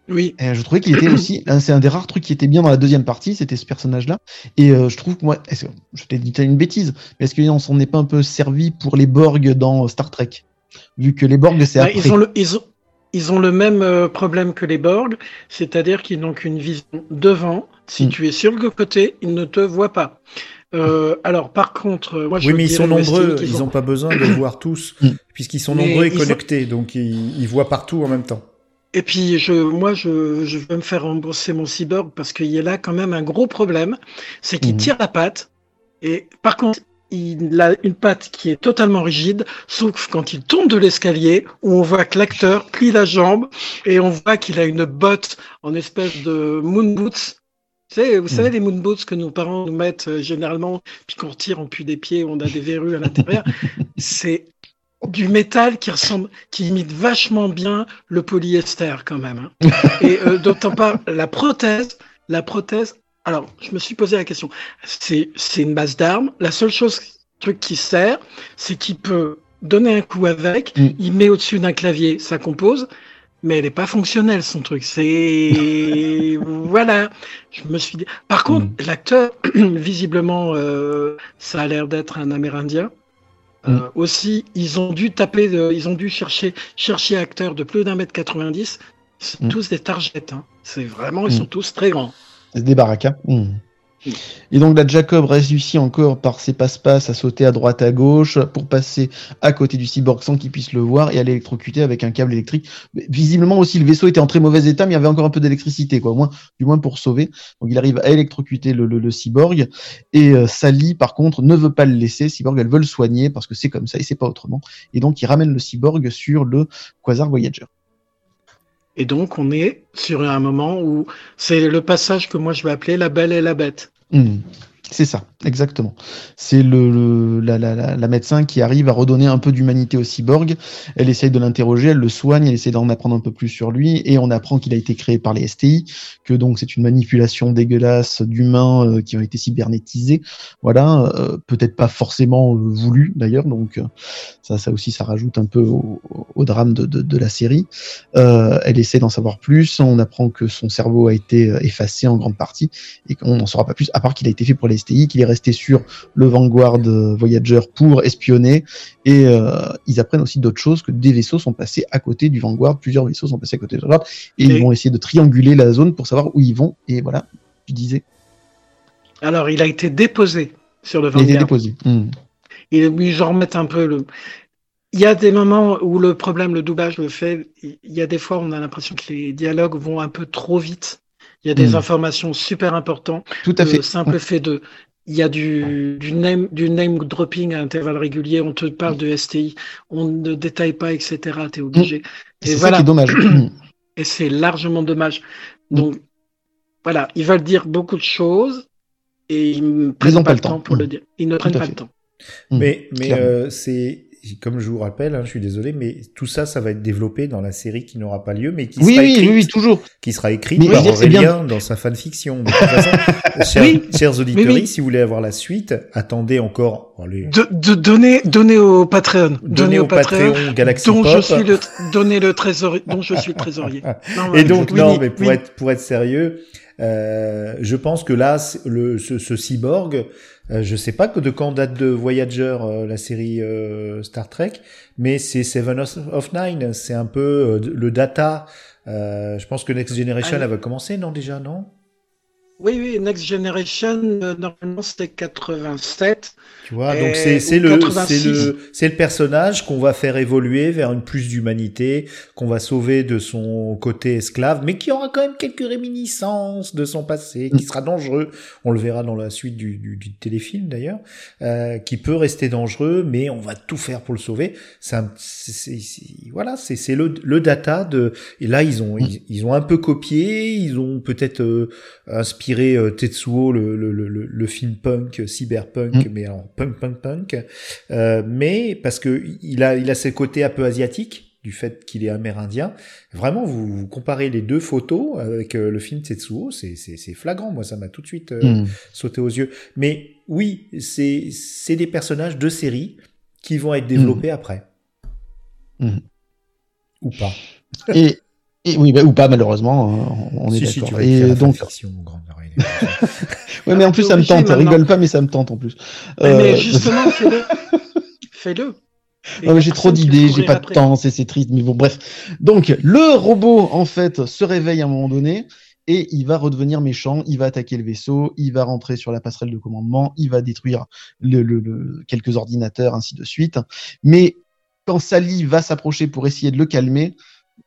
Oui. Et je trouvais qu'il était aussi, c'est un des rares trucs qui était bien dans la deuxième partie, c'était ce personnage-là. Et euh, je trouve que moi, est-ce que, je t'ai dit une bêtise, mais est-ce qu'on s'en est pas un peu servi pour les Borg dans Star Trek? Vu que les Borg, c'est Bah, après. ils, ont le, ils, ont, ils ont le même euh, problème que les Borg, c'est-à-dire qu'ils n'ont qu'une vision devant. Si Mm. tu es sur le côté, ils ne te voient pas. Euh, alors, par contre, moi, je Oui, mais ils sont nombreux, ils ont- n'ont pas besoin de (coughs) voir tous, Mm. puisqu'ils sont Mais nombreux et connectés, donc ils, ils voient partout en même temps. Et puis, je, moi, je, je veux me faire rembourser mon cyborg parce qu'il y a là quand même un gros problème, c'est qu'il Mhm. tire la patte. Et par contre, il a une patte qui est totalement rigide, sauf quand il tombe de l'escalier, où on voit que l'acteur plie la jambe et on voit qu'il a une botte en espèce de moon boots. Tu sais, vous savez, les moon boots que nos parents nous mettent euh, généralement, puis qu'on retire, on pue des pieds, on a des verrues à l'intérieur. (laughs) C'est du métal qui ressemble, qui imite vachement bien le polyester quand même. hein. (laughs) Et euh, d'autant pas la prothèse, la prothèse. Alors, je me suis posé la question. C'est c'est une base d'armes. La seule chose, truc qui sert, c'est qu'il peut donner un coup avec. Mm. Il met au-dessus d'un clavier, ça compose. Mais elle est pas fonctionnelle son truc. C'est (laughs) voilà. Je me suis dit. Par contre, l'acteur, (clears throat) visiblement, euh, ça a l'air d'être un Amérindien. Euh, Mm. aussi, ils ont dû taper, de- ils ont dû chercher, chercher acteurs de plus d'un mètre 90. C'est Mm. tous des targets. Hein. C'est vraiment, ils Mm. sont tous très grands. C'est des baraka. Mm. Et donc là, Jacob réussit encore par ses passe-passe à sauter à droite à gauche pour passer à côté du cyborg sans qu'il puisse le voir et à l'électrocuter avec un câble électrique. Visiblement aussi, le vaisseau était en très mauvais état, mais il y avait encore un peu d'électricité, quoi, du moins pour sauver. Donc il arrive à électrocuter le, le, le cyborg et euh, Sally, par contre, ne veut pas le laisser. Cyborg, elle veut le soigner parce que c'est comme ça et c'est pas autrement. Et donc il ramène le cyborg sur le Quasar Voyager. Et donc, on est sur un moment où c'est le passage que moi je vais appeler la belle et la bête. Hmm. C'est ça, exactement. C'est le, la, la, la, médecin qui arrive à redonner un peu d'humanité au cyborg. Elle essaye de l'interroger, elle le soigne, elle essaie d'en apprendre un peu plus sur lui, et on apprend qu'il a été créé par les STI, que donc c'est une manipulation dégueulasse d'humains euh, qui ont été cybernétisés. Voilà, euh, peut-être pas forcément euh, voulu d'ailleurs, donc ça, ça aussi, ça rajoute un peu au, drame de, de, la série. Elle essaie d'en savoir plus. On apprend que son cerveau a été effacé en grande partie et qu'on n'en saura pas plus, à part qu'il a été fait pour les STI, qu'il est resté sur le Vanguard euh, Voyager pour espionner. Et euh, ils apprennent aussi d'autres choses, que des vaisseaux sont passés à côté du Vanguard, plusieurs vaisseaux sont passés à côté du Vanguard, et, Et- ils vont essayer de trianguler la zone pour savoir où ils vont. Et voilà, tu disais, Alors, il a été déposé sur le il a été Vanguard. déposé. Hmm. Et ils en remettent un peu le. Il y a des moments où le problème, le doublage le fait. Il y a des fois, on a l'impression que les dialogues vont un peu trop vite. Il y a des Mm. informations super importantes. Tout à Le fait. simple fait de. Il y a du, du, name, du name dropping à intervalles réguliers. On te parle de STI. On ne détaille pas, etc. Tu es obligé. Et ça qui est dommage. (clears throat) Et c'est largement dommage. Mm. Donc, voilà. Ils veulent dire beaucoup de choses. Et ils ne prennent pas pas le le temps temps. pour le dire. Ils ne prennent pas fait. le temps. Hmm. Mais, mais euh, c'est, comme je vous rappelle, hein, je suis désolé, mais tout ça, ça va être développé dans la série qui n'aura pas lieu, mais qui oui, sera oui, écrite, oui, oui, toujours. qui sera écrite Mais je par c'est bien. Aurélien dans sa fanfiction. De toute façon, (laughs) chers, Oui, chers auditeurs, oui. si vous voulez avoir la suite, attendez encore. allez, De, de donner, donner au Patreon, donnez au Patreon Galaxy dont Pop. je suis le, donner le trésorier, dont je suis le trésorier. (laughs) Non, Et donc, oui, non, oui, mais pour oui. être pour être sérieux, euh, je pense que là, le ce, ce cyborg, euh, je sais pas que de quand date de Voyager euh, la série euh, Star Trek, mais c'est Seven of Nine, c'est un peu euh, le data. Euh, je pense que Next Generation Ah, elle va commencer, non déjà, non? Oui, oui, Next Generation, euh, normalement c'était 87. Tu vois, Et- donc c'est le 86. c'est le c'est le personnage qu'on va faire évoluer vers une plus d'humanité, qu'on va sauver de son côté esclave, mais qui aura quand même quelques réminiscences de son passé, qui sera dangereux. On le verra dans la suite du, du, du téléfilm d'ailleurs, euh, qui peut rester dangereux, mais on va tout faire pour le sauver. C'est un- c'est- c'est- c'est- voilà, c'est c'est le le data de et là ils ont ils, ils ont un peu copié, ils ont peut-être euh, inspiré euh, Tetsuo le, le, le, le- le film punk cyberpunk Mm. mais alors punk punk punk. Euh, mais parce que il a il a ce côté un peu asiatique du fait qu'il est amérindien. Vraiment vous, vous comparez les deux photos avec euh, le film Tetsuo c'est c'est c'est flagrant. Moi ça m'a tout de suite euh, Hmm. sauté aux yeux. Mais oui c'est c'est des personnages de série qui vont être développés après. Ou pas. Et, et oui, bah, ou pas malheureusement, hein, on est Si, si, d'accord. écrire et donc, (laughs) ouais, mais en plus ça me tente. maintenant. Rigole pas, mais ça me tente en plus. Mais, Euh, mais justement, (laughs) fais-le. Fais-le. J'ai trop d'idées, j'ai pas de temps, c'est c'est triste, mais bon, bref. Donc, le robot, en fait, se réveille à un moment donné et il va redevenir méchant, il va attaquer le vaisseau, il va rentrer sur la passerelle de commandement, il va détruire le, le- le- quelques ordinateurs, ainsi de suite. Mais quand Sally va s'approcher pour essayer de le calmer,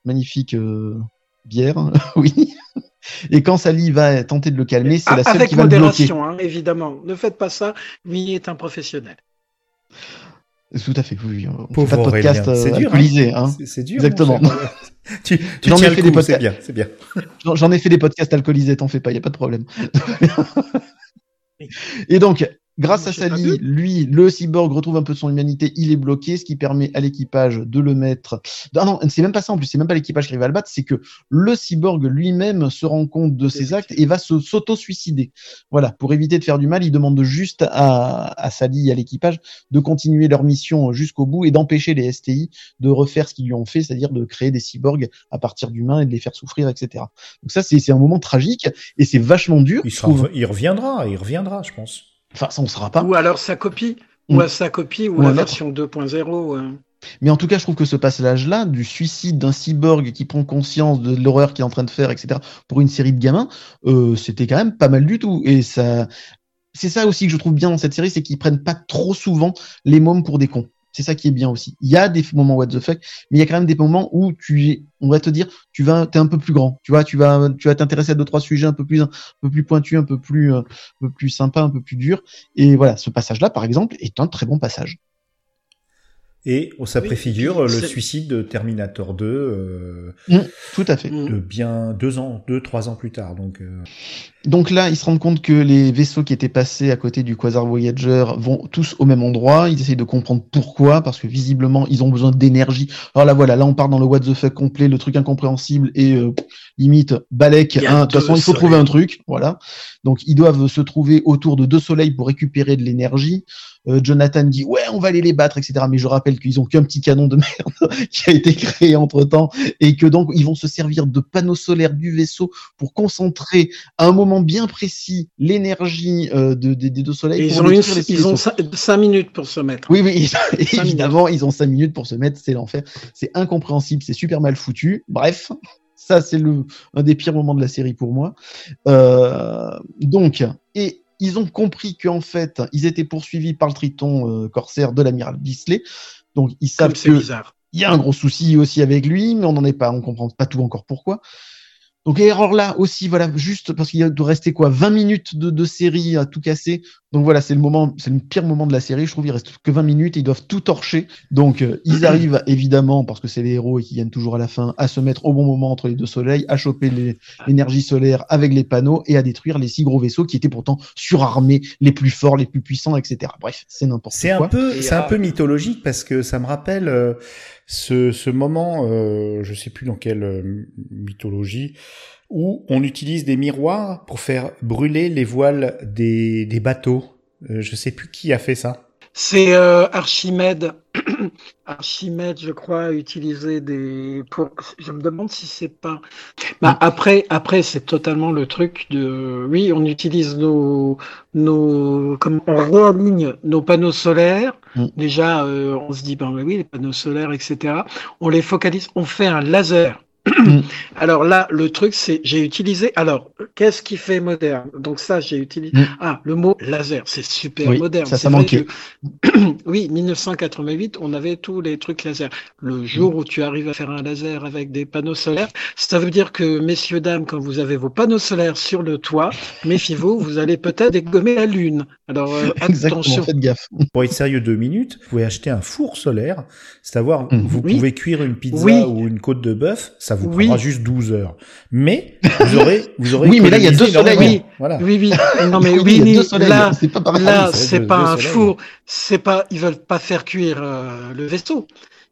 magnifique euh, bière, (laughs) oui. Et quand Sally va tenter de le calmer, c'est la Ah, seule Avec qui va le bloquer. modération, hein, évidemment. Ne faites pas ça. Lui est un professionnel. Tout à fait, oui. oui. On fait pas de podcast euh, dur, alcoolisé, hein. C'est- C'est dur. Exactement. (laughs) tu tu J'en ai tiens fait le des coup, podcasts. c'est bien, c'est bien. (laughs) J'en- J'en ai fait des podcasts alcoolisés, t'en fais pas, y a pas de problème. Et donc, grâce à Sally, lui, le cyborg retrouve un peu de son humanité, il est bloqué, ce qui permet à l'équipage de le mettre. Ah non, c'est même pas ça en plus, c'est même pas l'équipage qui va le battre, c'est que le cyborg lui-même se rend compte de ses actes et va se s'auto-suicider. Voilà, pour éviter de faire du mal, il demande juste à, à Sally et à l'équipage de continuer leur mission jusqu'au bout et d'empêcher les STI de refaire ce qu'ils lui ont fait, c'est-à-dire de créer des cyborgs à partir d'humains et de les faire souffrir, etc. Donc ça, c'est un moment tragique et c'est vachement dur. Sera- il reviendra, il reviendra, je pense. Enfin, ça on saura pas. Ou alors sa copie. Mm. Ou à sa copie, ou, Ou la version 2.0. euh. Mais en tout cas, je trouve que ce passage-là, du suicide d'un cyborg qui prend conscience de l'horreur qu'il est en train de faire, etc., pour une série de gamins, euh, c'était quand même pas mal du tout. Et ça, c'est ça aussi que je trouve bien dans cette série, c'est qu'ils prennent pas trop souvent les mômes pour des cons. C'est ça qui est bien aussi. Il y a des moments what the fuck, mais il y a quand même des moments où tu, on va te dire, tu vas, t'es un peu plus grand. Tu vois, tu vas, tu vas t'intéresser à deux trois sujets un peu plus, un peu plus pointus, un peu plus, euh, un peu plus sympa, un peu plus dur. Et voilà, ce passage-là, par exemple, est un très bon passage. Et ça Oui, préfigure le c'est- suicide de Terminator 2 euh, Tout à fait. Mm. de bien deux ans, deux, trois ans plus tard. Donc, euh, Donc là, ils se rendent compte que les vaisseaux qui étaient passés à côté du Quasar Voyager vont tous au même endroit. Ils essayent de comprendre pourquoi, parce que visiblement, ils ont besoin d'énergie. Alors là, voilà, là, on part dans le what the fuck complet, le truc incompréhensible et euh, limite hein. De toute façon, il faut trouver un truc, voilà. Donc, ils doivent se trouver autour de deux soleils pour récupérer de l'énergie. Euh, Jonathan dit ouais, on va aller les battre, etc. Mais je rappelle qu'ils ont qu'un petit canon de (laughs) merde qui a été créé entre temps et que donc ils vont se servir de panneaux solaires du vaisseau pour concentrer à un moment bien précis l'énergie euh, de, des- deux soleils. Et pour ils ont, une, ils. 5 minutes pour se mettre. Oui, oui, (laughs) minutes. évidemment, ils ont cinq minutes pour se mettre, c'est l'enfer. C'est incompréhensible, c'est super mal foutu. Bref, ça c'est le un des pires moments de la série pour moi. Euh, donc, et ils ont compris qu'en fait, ils étaient poursuivis par le Triton euh, corsaire de l'amiral Bisley. Donc, ils savent que bizarre. il y a un gros souci aussi avec lui, mais on n'en est pas, on comprend pas tout encore pourquoi. Donc alors là aussi, voilà, juste parce qu'il doit rester quoi, 20 minutes de, de série à tout casser. Donc voilà, c'est le moment, c'est le pire moment de la série. Je trouve il reste que 20 minutes, et ils doivent tout torcher. Donc euh, ils arrivent (clears throat) évidemment parce que c'est les héros et qui gagnent toujours à la fin, à se mettre au bon moment entre les deux soleils, à choper les- l'énergie solaire avec les panneaux et à détruire les six gros vaisseaux qui étaient pourtant surarmés, les plus forts, les plus puissants, etc. Bref, c'est n'importe c'est quoi. un peu, Et, c'est un peu mythologique parce que ça me rappelle euh, ce, ce moment, euh, je sais plus dans quelle euh, mythologie, où on utilise des miroirs pour faire brûler les voiles des, des bateaux. Euh, je sais plus qui a fait ça. C'est euh, Archimède. (clears throat) Archimède, je crois, a utilisé des. Pour... Je me demande si c'est pas. Bah, après, après, c'est totalement le truc de. Oui, on utilise nos, nos, comme on réaligne nos panneaux solaires. Mm. Déjà, euh, on se dit, ben oui, les panneaux solaires, etc. On les focalise. On fait un laser. Mm. (clears throat) Alors là, le truc, c'est j'ai utilisé. Alors, qu'est-ce qui fait moderne? Donc ça, j'ai utilisé. Mm. Ah, le mot laser, c'est super Oui, moderne. ça, ça manquait. que- (clears throat) oui, 1988, on avait tous les trucs laser. Le jour où tu arrives à faire un laser avec des panneaux solaires, ça veut dire que, messieurs, dames, quand vous avez vos panneaux solaires sur le toit, méfiez-vous, vous allez peut-être dégommer la lune. Alors, euh, (laughs) Exactement, attention. faites gaffe. (laughs) Pour être sérieux deux minutes, vous pouvez acheter un four solaire, c'est-à-dire Mhm. vous Oui. pouvez cuire une pizza Oui. ou une côte de bœuf, ça vous Oui. prendra juste 12 heures. Mais vous aurez, vous aurez (laughs) Oui, mais là, il y a deux soleils. Oui. Voilà. Oui, oui. (laughs) Non, mais Oui, oui, là, c'est pas pareil. Là, c'est pas deux un four, c'est pas, ils veulent pas faire cuire euh, le vaisseau.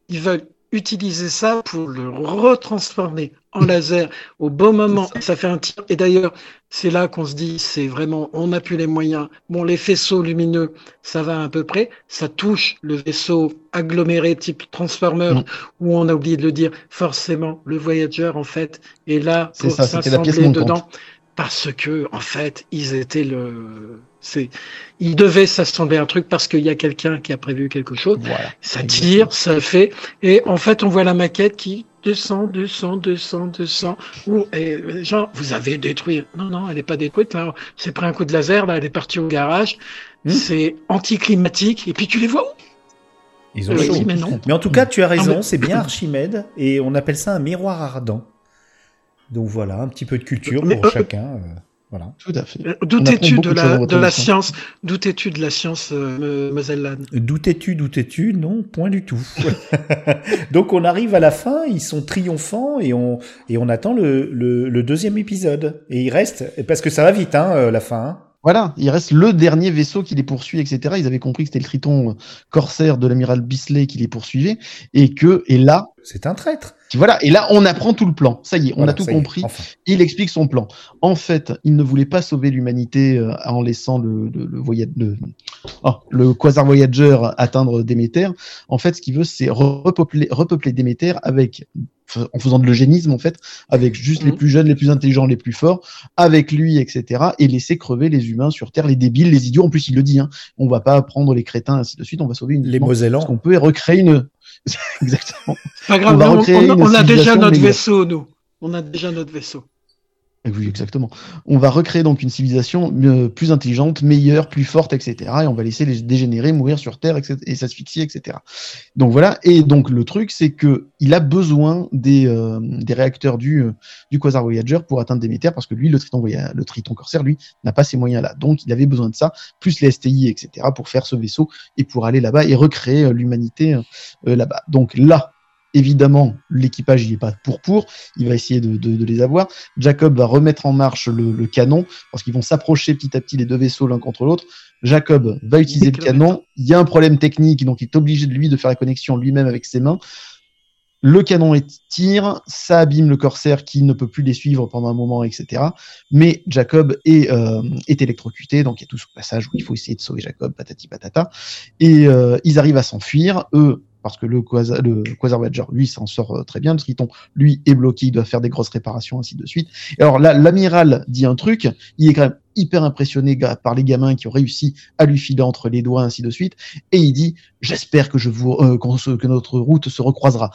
Ils veulent utiliser ça pour le retransformer en laser au bon moment. Ça. ça fait un tir. Et d'ailleurs, c'est là qu'on se dit, c'est vraiment, on n'a plus les moyens. Bon, les faisceaux lumineux, ça va à peu près. Ça touche le vaisseau aggloméré type Transformer, Mm. où on a oublié de le dire, forcément, le Voyager, en fait, est là pour s'assembler dedans. Parce que, en fait, ils étaient le, c'est, ils devaient s'assembler un truc parce qu'il y a quelqu'un qui a prévu quelque chose. Voilà. Ça Exactement. tire, ça fait. Et en fait, on voit la maquette qui descend, descend, descend, descend. Ou, et, euh, genre, vous avez détruit. Non, non, elle n'est pas détruite. Là, c'est pris un coup de laser. Là, elle est partie au garage. Hmm. C'est anticlimatique. Et puis, tu les vois où? Ils ont Euh, chaud. oui, mais non. Mais en tout cas, tu as raison, mais- c'est bien Archimède, et on appelle ça un miroir ardent. Donc voilà, un petit peu de culture Mais, pour euh, chacun. Voilà. Tout à fait. Euh, beaucoup de la, de la science? D'où es-tu de la science, euh, es-tu, d'où es-tu Non, point du tout. (laughs) Donc on arrive à la fin, ils sont triomphants et on et on attend le, le, le deuxième épisode. Et il reste parce que ça va vite, hein, euh, la fin. hein. Voilà, il reste le dernier vaisseau qui les poursuit, etc. Ils avaient compris que c'était le triton euh, corsaire de l'amiral Bisley qui les poursuivait, et que, et là, C'est un traître. Voilà, et là, on apprend tout le plan. Ça y est, on Voilà, a tout est, compris. enfin. Il explique son plan. En fait, il ne voulait pas sauver l'humanité euh, en laissant le, le, le, oh, le Quasar Voyager atteindre Déméter. En fait, ce qu'il veut, c'est repeupler, repeupler Déméter avec, en faisant de l'eugénisme, en fait, avec juste les Mhm. plus jeunes, les plus intelligents, les plus forts, avec lui, etc., et laisser crever les humains sur Terre, les débiles, les idiots. En plus, il le dit, hein, on va pas prendre les crétins, ainsi de suite, on va sauver une Les Mosellans. Parce qu'on peut recréer une. (laughs) Exactement. Pas grave, On on, a déjà notre vaisseau, nous. On a déjà notre vaisseau. Eh exactement. On va recréer donc une civilisation euh, plus intelligente, meilleure, plus forte, etc. Et on va laisser les dégénérer mourir sur Terre etc., et s'asphyxier, etc. Donc voilà. Et donc le truc, c'est que il a besoin des, euh, réacteurs du, euh, du Quasar Voyager pour atteindre Déméter, parce que lui, le Triton, le Triton Corsaire, lui, n'a pas ces moyens-là. Donc il avait besoin de ça, plus les STI, etc., pour faire ce vaisseau et pour aller là-bas et recréer l'humanité là-bas. Donc là. Évidemment, l'équipage il est pas pour pour, il va essayer de, les avoir. Jacob va remettre en marche le, canon parce qu'ils vont s'approcher petit à petit les deux vaisseaux l'un contre l'autre. Jacob va utiliser le canon. Il y a un problème technique, donc il est obligé de lui de faire la connexion lui-même avec ses mains. Le canon tire, ça abîme le corsaire qui ne peut plus les suivre pendant un moment, etc. Mais Jacob est, euh, est électrocuté, donc il y a tout ce passage où il faut essayer de sauver Jacob, patati patata. Et euh, ils arrivent à s'enfuir, eux, parce que le Quasar, lui, s'en sort euh, très bien. Le Triton, lui, est bloqué, il doit faire des grosses réparations, ainsi de suite. Et alors là, l'amiral dit un truc, il est quand même hyper impressionné par les gamins qui ont réussi à lui filer entre les doigts, ainsi de suite. Et il dit, j'espère que je euh, que notre route se recroisera.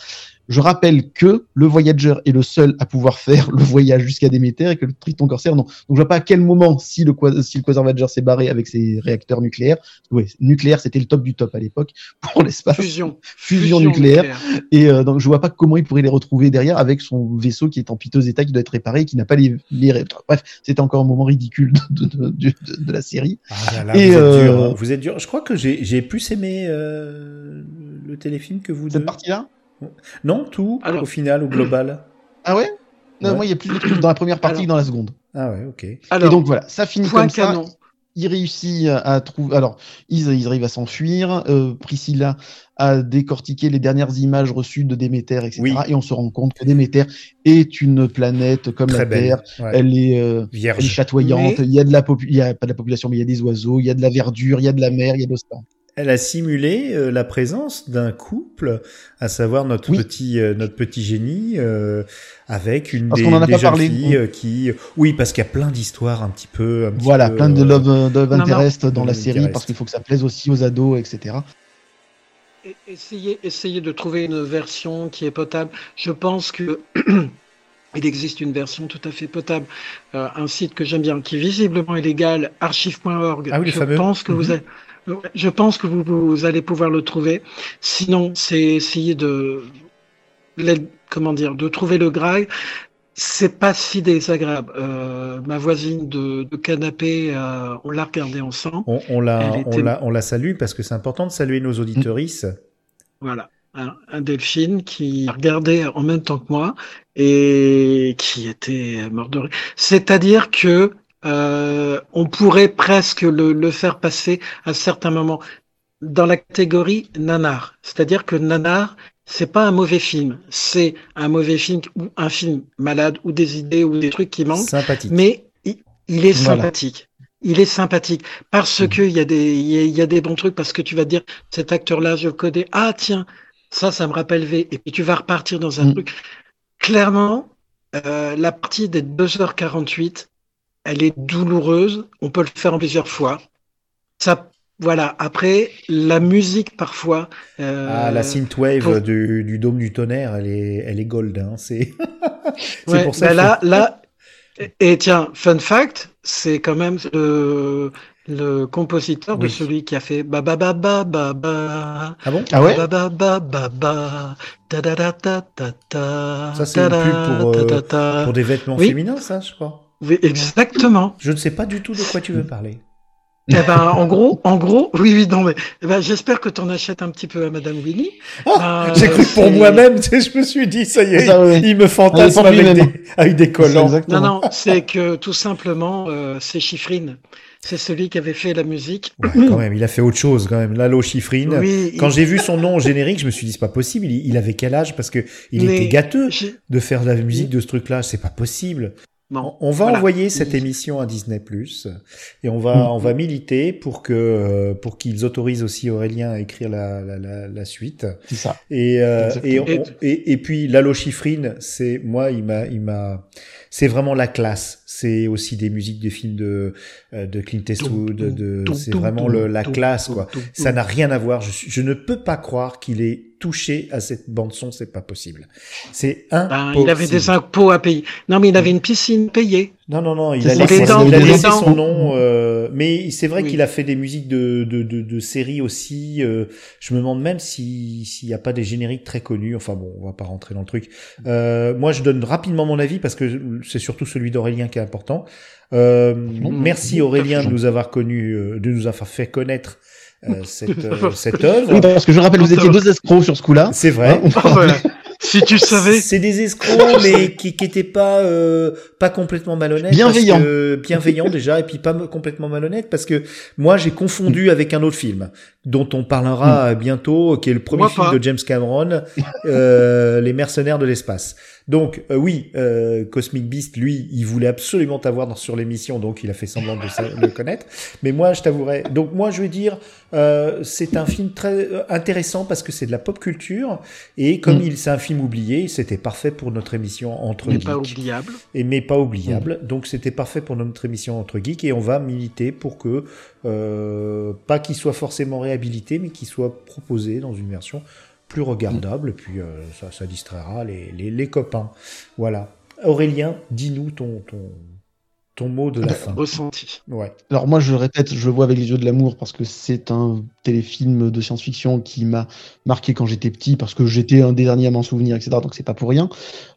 Je rappelle que le Voyager est le seul à pouvoir faire le voyage jusqu'à Déméter et que le Triton Corsaire non. Donc je vois pas à quel moment si le, si le Quasar Voyager s'est barré avec ses réacteurs nucléaires. Ouais, nucléaire c'était le top du top à l'époque pour l'espace. Fusion. Fusion nucléaire. Et euh, donc je vois pas comment il pourrait les retrouver derrière avec son vaisseau qui est en piteux état, qui doit être réparé, et qui n'a pas les, les Bref, c'était encore un moment ridicule de, de, de, de- de la série. Ah là là, Et, vous, êtes euh, dur, hein. vous êtes dur. Je crois que j'ai j'ai plus aimé euh, le téléfilm que vous deux. Cette partie-là? Non, tout Alors- au final, au global. (clears throat) Ah ouais? Non, Ouais. moi il y a plus de trucs dans la première partie Alors- que dans la seconde. Ah ouais, ok. Alors, et donc voilà, ça finit point comme ça. il réussit à, trouver. Alors, ils, ils arrivent à s'enfuir. Euh, Priscilla a décortiqué les dernières images reçues de Déméter, etc. Oui. Et on se rend compte que Déméter est une planète comme Très la belle. Terre. Ouais. Elle est, euh, elle est chatoyante. Mais- Il y a de la popu- il y a pas de la population, mais il y a des oiseaux. Il y a de la verdure. Il y a de la mer. Il y a de l'océan. Elle a simulé euh, la présence d'un couple, à savoir notre Oui. petit euh, notre petit génie, euh, avec une Parce des, des jeunes parlé. filles euh, qui, oui, parce qu'il y a plein d'histoires un petit peu, un petit Voilà, peu, plein de euh, love, euh, love Non, non. interest dans la série interest. parce qu'il faut que ça plaise aussi aux ados, etc. Essayez, essayez de trouver une version qui est potable. Je pense que (clears throat) il existe une version tout à fait potable. Euh, un site que j'aime bien, qui est visiblement illégal, archive.org. Ah oui, le je fameux. pense que vous Mhm. avez- je pense que vous, vous allez pouvoir le trouver. Sinon, c'est essayer de comment dire, de trouver le Graal. C'est pas si désagréable. Euh, ma voisine de, de canapé, euh, on l'a regardé ensemble. On, on la, on la, on la salue parce que c'est important de saluer nos auditorices. Voilà, un, un Delphine qui regardait en même temps que moi et qui était mort de rire. C'est-à-dire que euh, on pourrait presque le, le faire passer à certains moments dans la catégorie nanar. C'est-à-dire que nanar c'est pas un mauvais film. C'est un mauvais film ou un film malade ou des idées ou des trucs qui manquent. Sympathique. Mais il, il est Voilà. sympathique. Il est sympathique parce que il y a des il y a- il y a des bons trucs parce que tu vas te dire cet acteur-là je le connais. Ah tiens ça ça me rappelle V et puis tu vas repartir dans un Mm. truc. Clairement euh, la partie des 2h48 elle est douloureuse. On peut le faire en plusieurs fois. Ça voilà après la musique parfois. euh, Ah, la synthwave pour- du, du dôme du tonnerre, elle est, elle est gold. Hein. C'est (laughs) Ouais, pour ça bah là, là, et, et tiens, fun fact, c'est quand même le, le compositeur de celui qui a fait ba ba ba ba ba ba. Ah bon? Ah ouais? Ba ba ba ba ba. Ta da da ta ta ta. Ça, c'est une pub pour, euh. Pour des vêtements Oui. féminins, ça, je crois. Oui, exactement. Je ne sais pas du tout de quoi tu veux parler. Eh ben, en gros, en gros, oui, oui, non, mais eh ben, j'espère que tu en achètes un petit peu à Madame Winnie. Oh, Ben, J'ai cru pour moi-même, tu sais, je me suis dit, ça y est, Ça, oui. il me fantasme avec des, avec des collants. Non, non, c'est que tout simplement, euh, c'est Chiffrine. C'est celui qui avait fait la musique. Ouais, quand même, il a fait autre chose, quand même. Lalo Chiffrine. Oui, Quand il- j'ai vu son nom au générique, je me suis dit, c'est pas possible. Il, il avait quel âge? Parce que il Mais était gâteux de faire de la musique de ce truc-là. C'est pas possible. Non. On va Voilà. envoyer cette émission à Disney Plus et on va on va militer pour que euh, pour qu'ils autorisent aussi Aurélien à écrire la la, la, la suite C'est ça. et euh, et, Exactement. on- et et puis Lalo Schifrin c'est moi il m'a il m'a c'est vraiment la classe. C'est aussi des musiques de films de euh, de Clint Eastwood de c'est vraiment le, la classe quoi. ça n'a rien à voir. Je, je ne peux pas croire qu'il ait touché à cette bande son c'est pas possible. C'est un Ben, il avait des impôts à payer. Non, mais il avait une piscine payée. Non, non, non, il a laissé, il a son nom. euh, mais c'est vrai Oui. qu'il a fait des musiques de, de, de, de séries aussi. euh, je me demande même si- s'il n'y a pas des génériques très connus. Enfin bon, on va pas rentrer dans le truc. Euh, moi, je donne rapidement mon avis parce que c'est surtout celui d'Aurélien qui est important. Euh, merci Aurélien de nous avoir connus, euh, de nous avoir fait connaître euh, cette, euh, cette (laughs) œuvre. Oui, parce que je rappelle, vous étiez deux escrocs sur ce coup-là. C'est vrai. Hein, on- Oh, voilà. Si tu savais. C'est des escrocs, mais qui qui étaient pas euh, pas complètement malhonnêtes. Bienveillants. parce que- bienveillants déjà, et puis pas complètement malhonnêtes, parce que moi j'ai confondu avec un autre film dont on parlera euh, bientôt, qui est le premier Moi film pas. de James Cameron, euh, Les Mercenaires de l'espace. Donc euh, oui, euh, Cosmic Beast, lui, il voulait absolument t'avoir sur l'émission, donc il a fait semblant de le connaître. Mais moi, je t'avouerai. Donc moi, je vais dire, euh, c'est un film très intéressant parce que c'est de la pop culture et comme Mm. il c'est un film oublié, c'était parfait pour notre émission entre Mais pas oubliable. et mais pas oubliable. Donc c'était parfait pour notre émission entre geeks et on va militer pour que euh, pas qu'il soit forcément réhabilité, mais qu'il soit proposé dans une version plus regardable. Puis euh, ça, ça distraira les, les, les copains. Voilà. Aurélien, dis-nous ton, ton ton mot de la fin. Ressenti. Ouais. Alors moi, je répète, je le vois avec les yeux de l'amour parce que c'est un téléfilm de science-fiction qui m'a marqué quand j'étais petit, parce que j'étais un des derniers à m'en souvenir, etc. Donc c'est pas pour rien.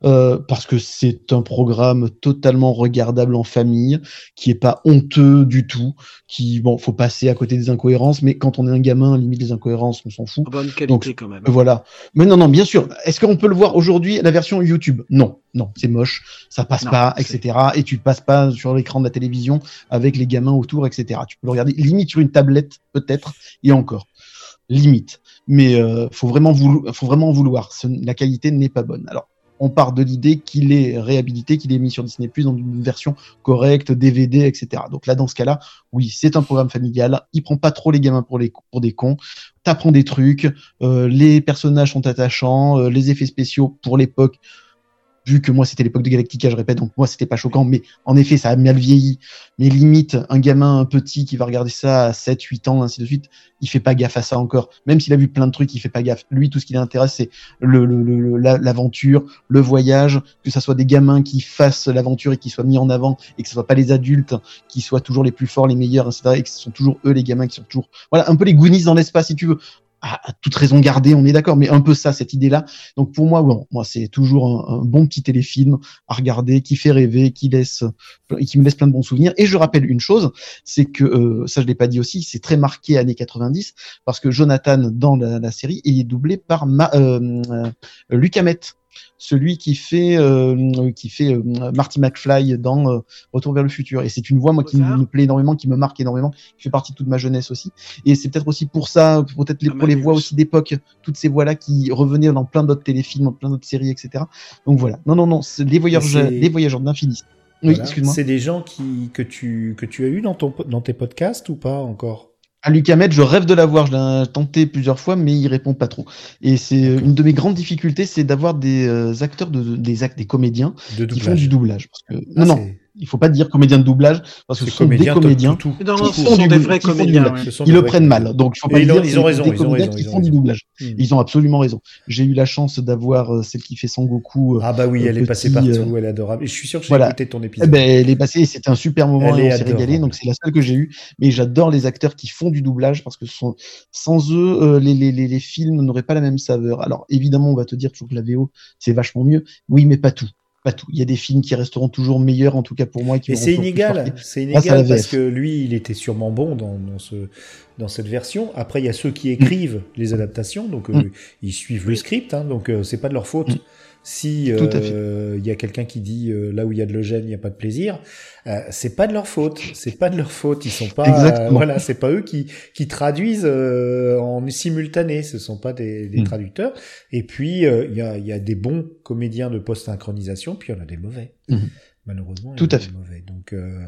Euh, parce que c'est un programme totalement regardable en famille, qui est pas honteux du tout, qui bon, faut passer à côté des incohérences, mais quand on est un gamin, limite des incohérences, on s'en fout. Bonne qualité Donc, quand même. Voilà. Mais non, non, bien sûr. Est-ce qu'on peut le voir aujourd'hui la version YouTube? Non, non, c'est moche, ça passe Non, pas, etc. Et tu passes pas sur l'écran de la télévision avec les gamins autour, etc. Tu peux le regarder limite sur une tablette, peut-être, et encore. Limite. Mais euh, faut vraiment vouloir, faut vraiment en vouloir. La qualité n'est pas bonne. Alors, on part de l'idée qu'il est réhabilité, qu'il est mis sur Disney Plus dans une version correcte, DVD, etc. Donc là, dans ce cas-là, oui, c'est un programme familial. Il prend pas trop les gamins pour les pour des cons. T'apprends des trucs. euh, les personnages sont attachants. euh, les effets spéciaux pour l'époque. Vu que moi c'était l'époque de Galactica, je répète, donc moi c'était pas choquant, mais en effet ça a mal vieilli. Mais limite, un gamin un petit qui va regarder ça à 7, 8 ans, ainsi de suite, il fait pas gaffe à ça encore. Même s'il a vu plein de trucs, il fait pas gaffe. Lui, tout ce qui l'intéresse, c'est le, le, le- l'aventure, le voyage, que ça soit des gamins qui fassent l'aventure et qui soient mis en avant, et que ce soit pas les adultes qui soient toujours les plus forts, les meilleurs, etc. Et que ce sont toujours eux les gamins qui sont toujours, voilà, un peu les Goonies dans l'espace, si tu veux. À, toute raison gardée, on est d'accord, mais un peu ça, cette idée-là. Donc pour moi, bon, moi c'est toujours un, bon petit téléfilm à regarder, qui fait rêver, qui laisse, qui me laisse plein de bons souvenirs. Et je rappelle une chose, c'est que euh, ça je l'ai pas dit aussi, c'est très marqué années 90 parce que Jonathan dans la, série il est doublé par Ma, euh, euh, Luc celui qui fait euh, qui fait euh, Marty McFly dans euh, Retour vers le futur. Et c'est une voix moi qui me plaît énormément, qui me marque énormément, qui fait partie de toute ma jeunesse aussi. Et c'est peut-être aussi pour ça, peut-être pour les voix aussi d'époque, toutes ces voix là qui revenaient dans plein d'autres téléfilms, dans plein d'autres séries, etc. Donc voilà. Non non non, c'est les voyageurs, les voyageurs de l'infini. Oui, Voilà. excuse-moi. C'est des gens qui, que, tu, que tu as eu dans, ton, dans tes podcasts ou pas encore? À Lucamet, je rêve de l'avoir. Je l'ai tenté plusieurs fois, mais il répond pas trop. Et c'est euh, une de mes grandes difficultés, c'est d'avoir des euh, acteurs, de, des actes, des comédiens de qui font du doublage. Parce que, Ah, non, non, il faut pas dire comédien de doublage, parce que c'est ce sont des comédiens. tout- tout. Qui non, ce font sont du sont Ils le prennent mal. Donc, il faut pas ils dire ont- ils ont raison, des ils ont comédiens raison, qui ils ont font du raison. doublage. Hmm. Ils ont absolument raison. J'ai eu la chance d'avoir euh, celle qui fait Sangoku. euh, Ah bah oui, euh, elle est passée partout, elle est adorable. Et je suis sûr que j'ai voilà. écouté ton Eh épisode. ben, elle est passée, c'était un super moment Elle on s'est régalé. Donc c'est la seule que j'ai eue. Mais j'adore les acteurs qui font du doublage parce que sans, sans eux, les, les, les, les films n'auraient pas la même saveur. Alors évidemment, on va te dire toujours que la VO c'est vachement mieux. Oui, mais pas tout. Pas tout. Il y a des films qui resteront toujours meilleurs, en tout cas pour moi. Qui Et c'est inégal, c'est la inégal parce que lui, il était sûrement bon dans, dans ce dans cette version. Après, il y a ceux qui écrivent les adaptations, donc euh, Mm. ils suivent le script, hein, donc euh, c'est pas de leur faute. Mm. Si euh, il y a quelqu'un qui dit euh, là où il y a de l'eugène, il n'y a pas de plaisir, euh, c'est pas de leur faute. C'est pas de leur faute. Ils sont pas euh, voilà, c'est pas eux qui qui traduisent euh, en simultané. Ce sont pas des, des Mm. traducteurs. Et puis euh, il y a il y a des bons comédiens de post synchronisation, puis il y en a des mauvais. Mhm. Malheureusement, Tout à fait. mauvais. Donc, euh,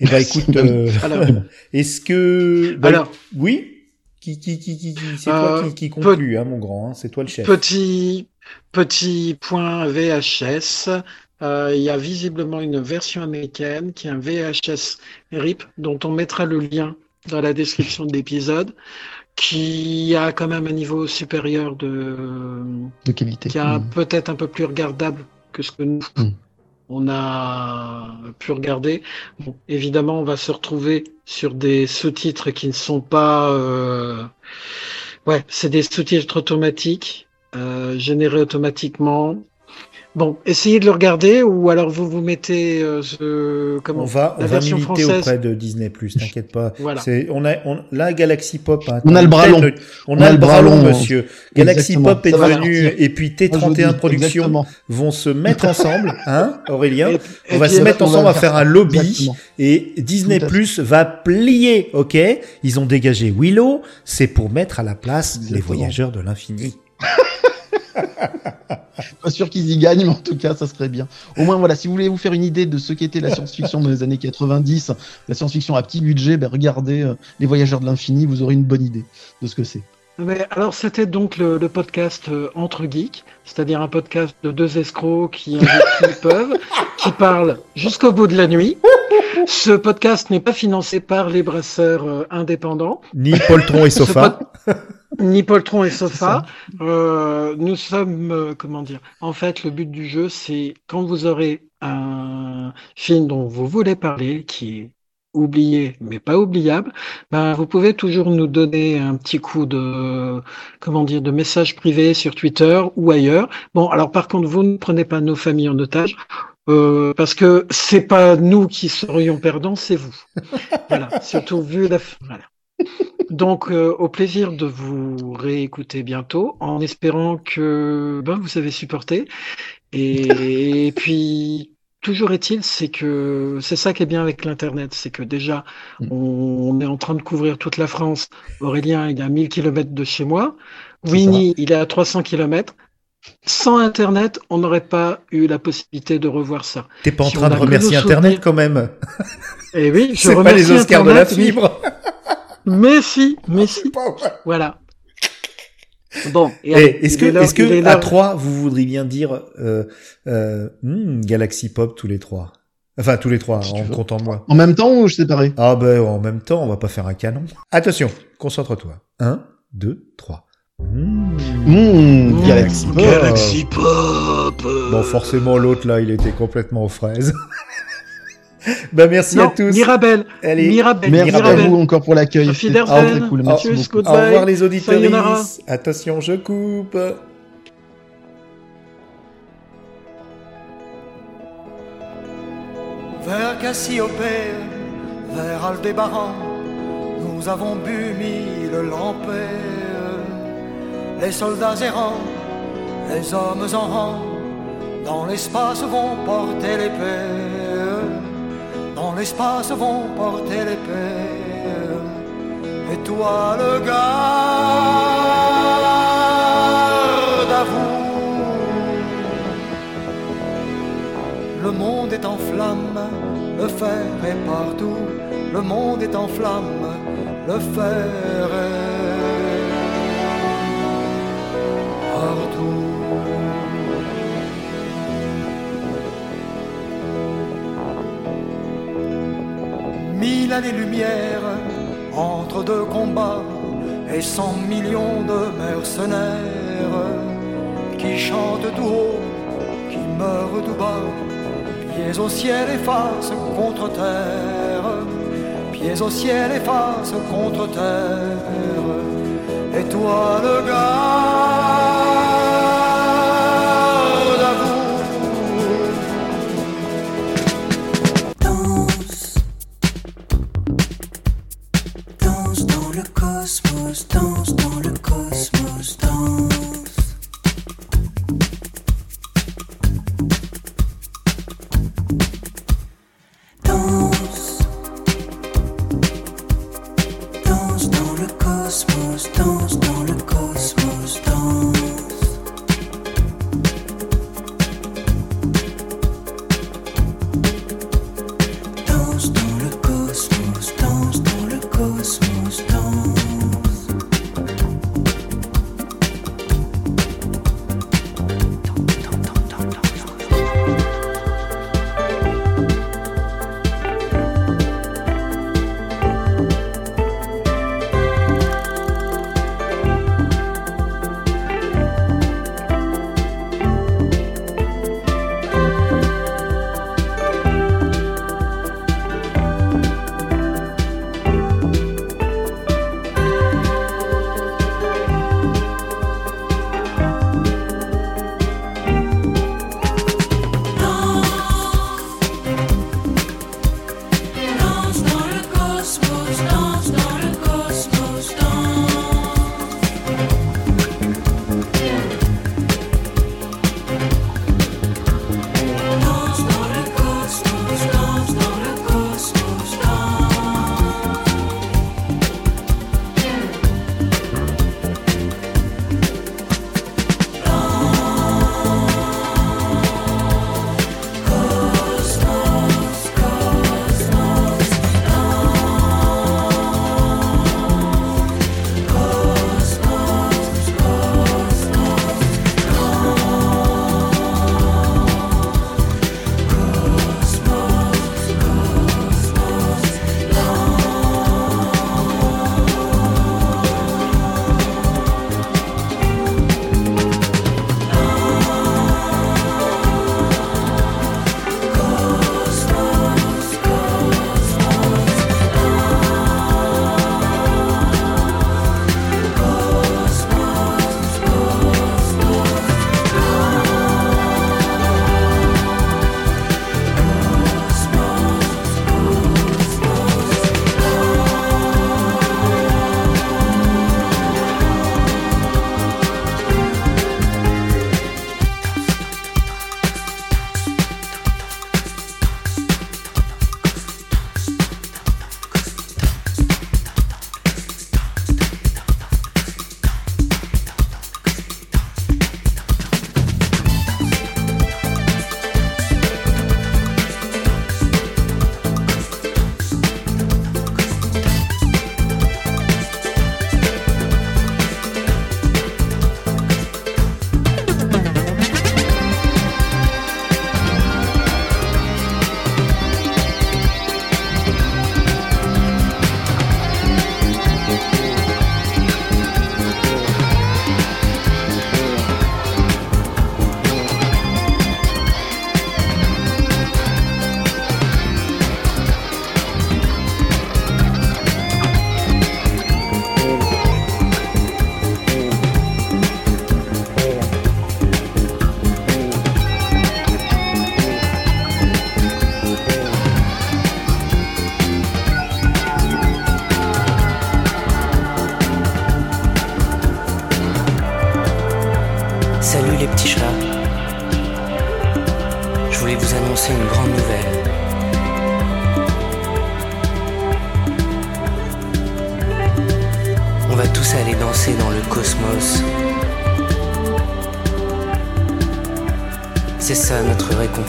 eh ben écoute, euh, (laughs) est-ce que, bah, alors oui, qui, qui, qui, qui, qui- c'est Euh, toi qui, qui conclut, hein, mon grand, hein, c'est toi le chef. Petit, petit point VHS. Euh, il y a visiblement une version américaine qui est un VHS RIP dont on mettra le lien dans la description de l'épisode, qui a quand même un niveau supérieur de, de qualité. qui a Mm. peut-être un peu plus regardable que ce que nous Mm. on a pu regarder. Bon, évidemment, on va se retrouver sur des sous-titres qui ne sont pas, euh, ouais, c'est des sous-titres automatiques, euh, générés automatiquement. Bon, essayez de le regarder ou alors vous vous mettez euh, ce, comment On va, on la va version militer française. auprès de Disney+, t'inquiète pas. Voilà. C'est, on a, on, là, Galaxy Pop, hein, On a le bras long. On, a, le bras long, monsieur. Galaxy Exactement. Pop est Ça va devenu, et puis Moi, je T31 le dis, Productions exactement. vont se mettre ensemble, hein, Aurélien? Et- On va se mettre on va ensemble à faire un lobby Exactement. et Disney Plus va plier, ok? Ils ont dégagé Willow, c'est pour mettre à la place les voyageurs de l'infini. (laughs) (laughs) Pas sûr qu'ils y gagnent, mais en tout cas, ça serait bien. Au moins, voilà, si vous voulez vous faire une idée de ce qu'était la science-fiction dans les années 90, la science-fiction à petit budget, ben regardez euh, Les Voyageurs de l'Infini, vous aurez une bonne idée de ce que c'est. Mais alors, c'était donc le, le podcast euh, Entre Geeks, c'est-à-dire un podcast de deux escrocs qui peuvent, qui parlent jusqu'au bout de la nuit. Ce podcast n'est pas financé par les brasseurs euh, indépendants, Ni Poltron et Sofa. ni Poltron et Sofa. Euh, nous sommes, euh, comment dire, en fait, le but du jeu, c'est quand vous aurez un film dont vous voulez parler, qui est oublié mais pas oubliable, ben, vous pouvez toujours nous donner un petit coup de, comment dire, de message privé sur Twitter ou ailleurs. Bon, alors par contre, vous ne prenez pas nos familles en otage. Euh, parce que c'est pas nous qui serions perdants, c'est vous. (laughs) Voilà, surtout vu la. Voilà. Donc, euh, au plaisir de vous réécouter bientôt, en espérant que ben, vous avez supporté. Et, et puis, toujours est-il, c'est que c'est ça qui est bien avec l'Internet, c'est que déjà, Mm. on, est en train de couvrir toute la France. Aurélien, il est à 1000 km de chez moi. Winnie, il est à 300 km. Sans Internet, on n'aurait pas eu la possibilité de revoir ça. T'es pas en Si train de remercier Internet quand même. Et oui, je (laughs) C'est pas remercie les Oscars de la Internet, fibre. Mais si, (laughs) mais si. Voilà. Bon. Eh, est-ce que, est-ce que est à l'heure- trois, vous voudriez bien dire euh, euh, hmm, Galaxy Pop tous les trois? Enfin, tous les trois, Si en comptant moi. En même temps ou je séparé Ah ben, en même temps, on va pas faire un canon. Attention, concentre-toi. Un, deux, trois. Hmm. Mmh, Galaxy Pop. Galaxy Pop. Bon, forcément, l'autre, là, il était complètement aux fraises. (laughs) (laughs) ben, merci non, à tous. Mirabel. Allez, Mirabel. Merci à vous encore pour l'accueil. Wiedersehen. très cool. Au-. Au revoir les auditeurs. Attention, je coupe. Vers Cassiopée, vers Aldébaran, nous avons bu mille lampées. Les soldats errants, les hommes en rang, dans l'espace vont porter l'épée, dans l'espace vont porter l'épée. Et toi le garde à vous. Le monde est en flamme, le fer est partout. Le monde est en flamme, le fer est partout. Mille années-lumière entre deux combats et cent millions de mercenaires qui chantent tout haut, qui meurent tout bas, pieds au ciel et face contre terre, pieds au ciel et face contre terre, et toi le garde le cosmos, danse dans le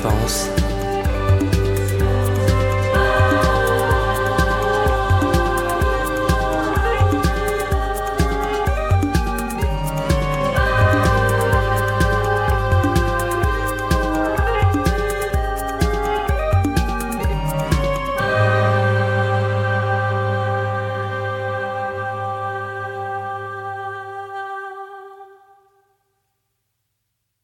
Récompense.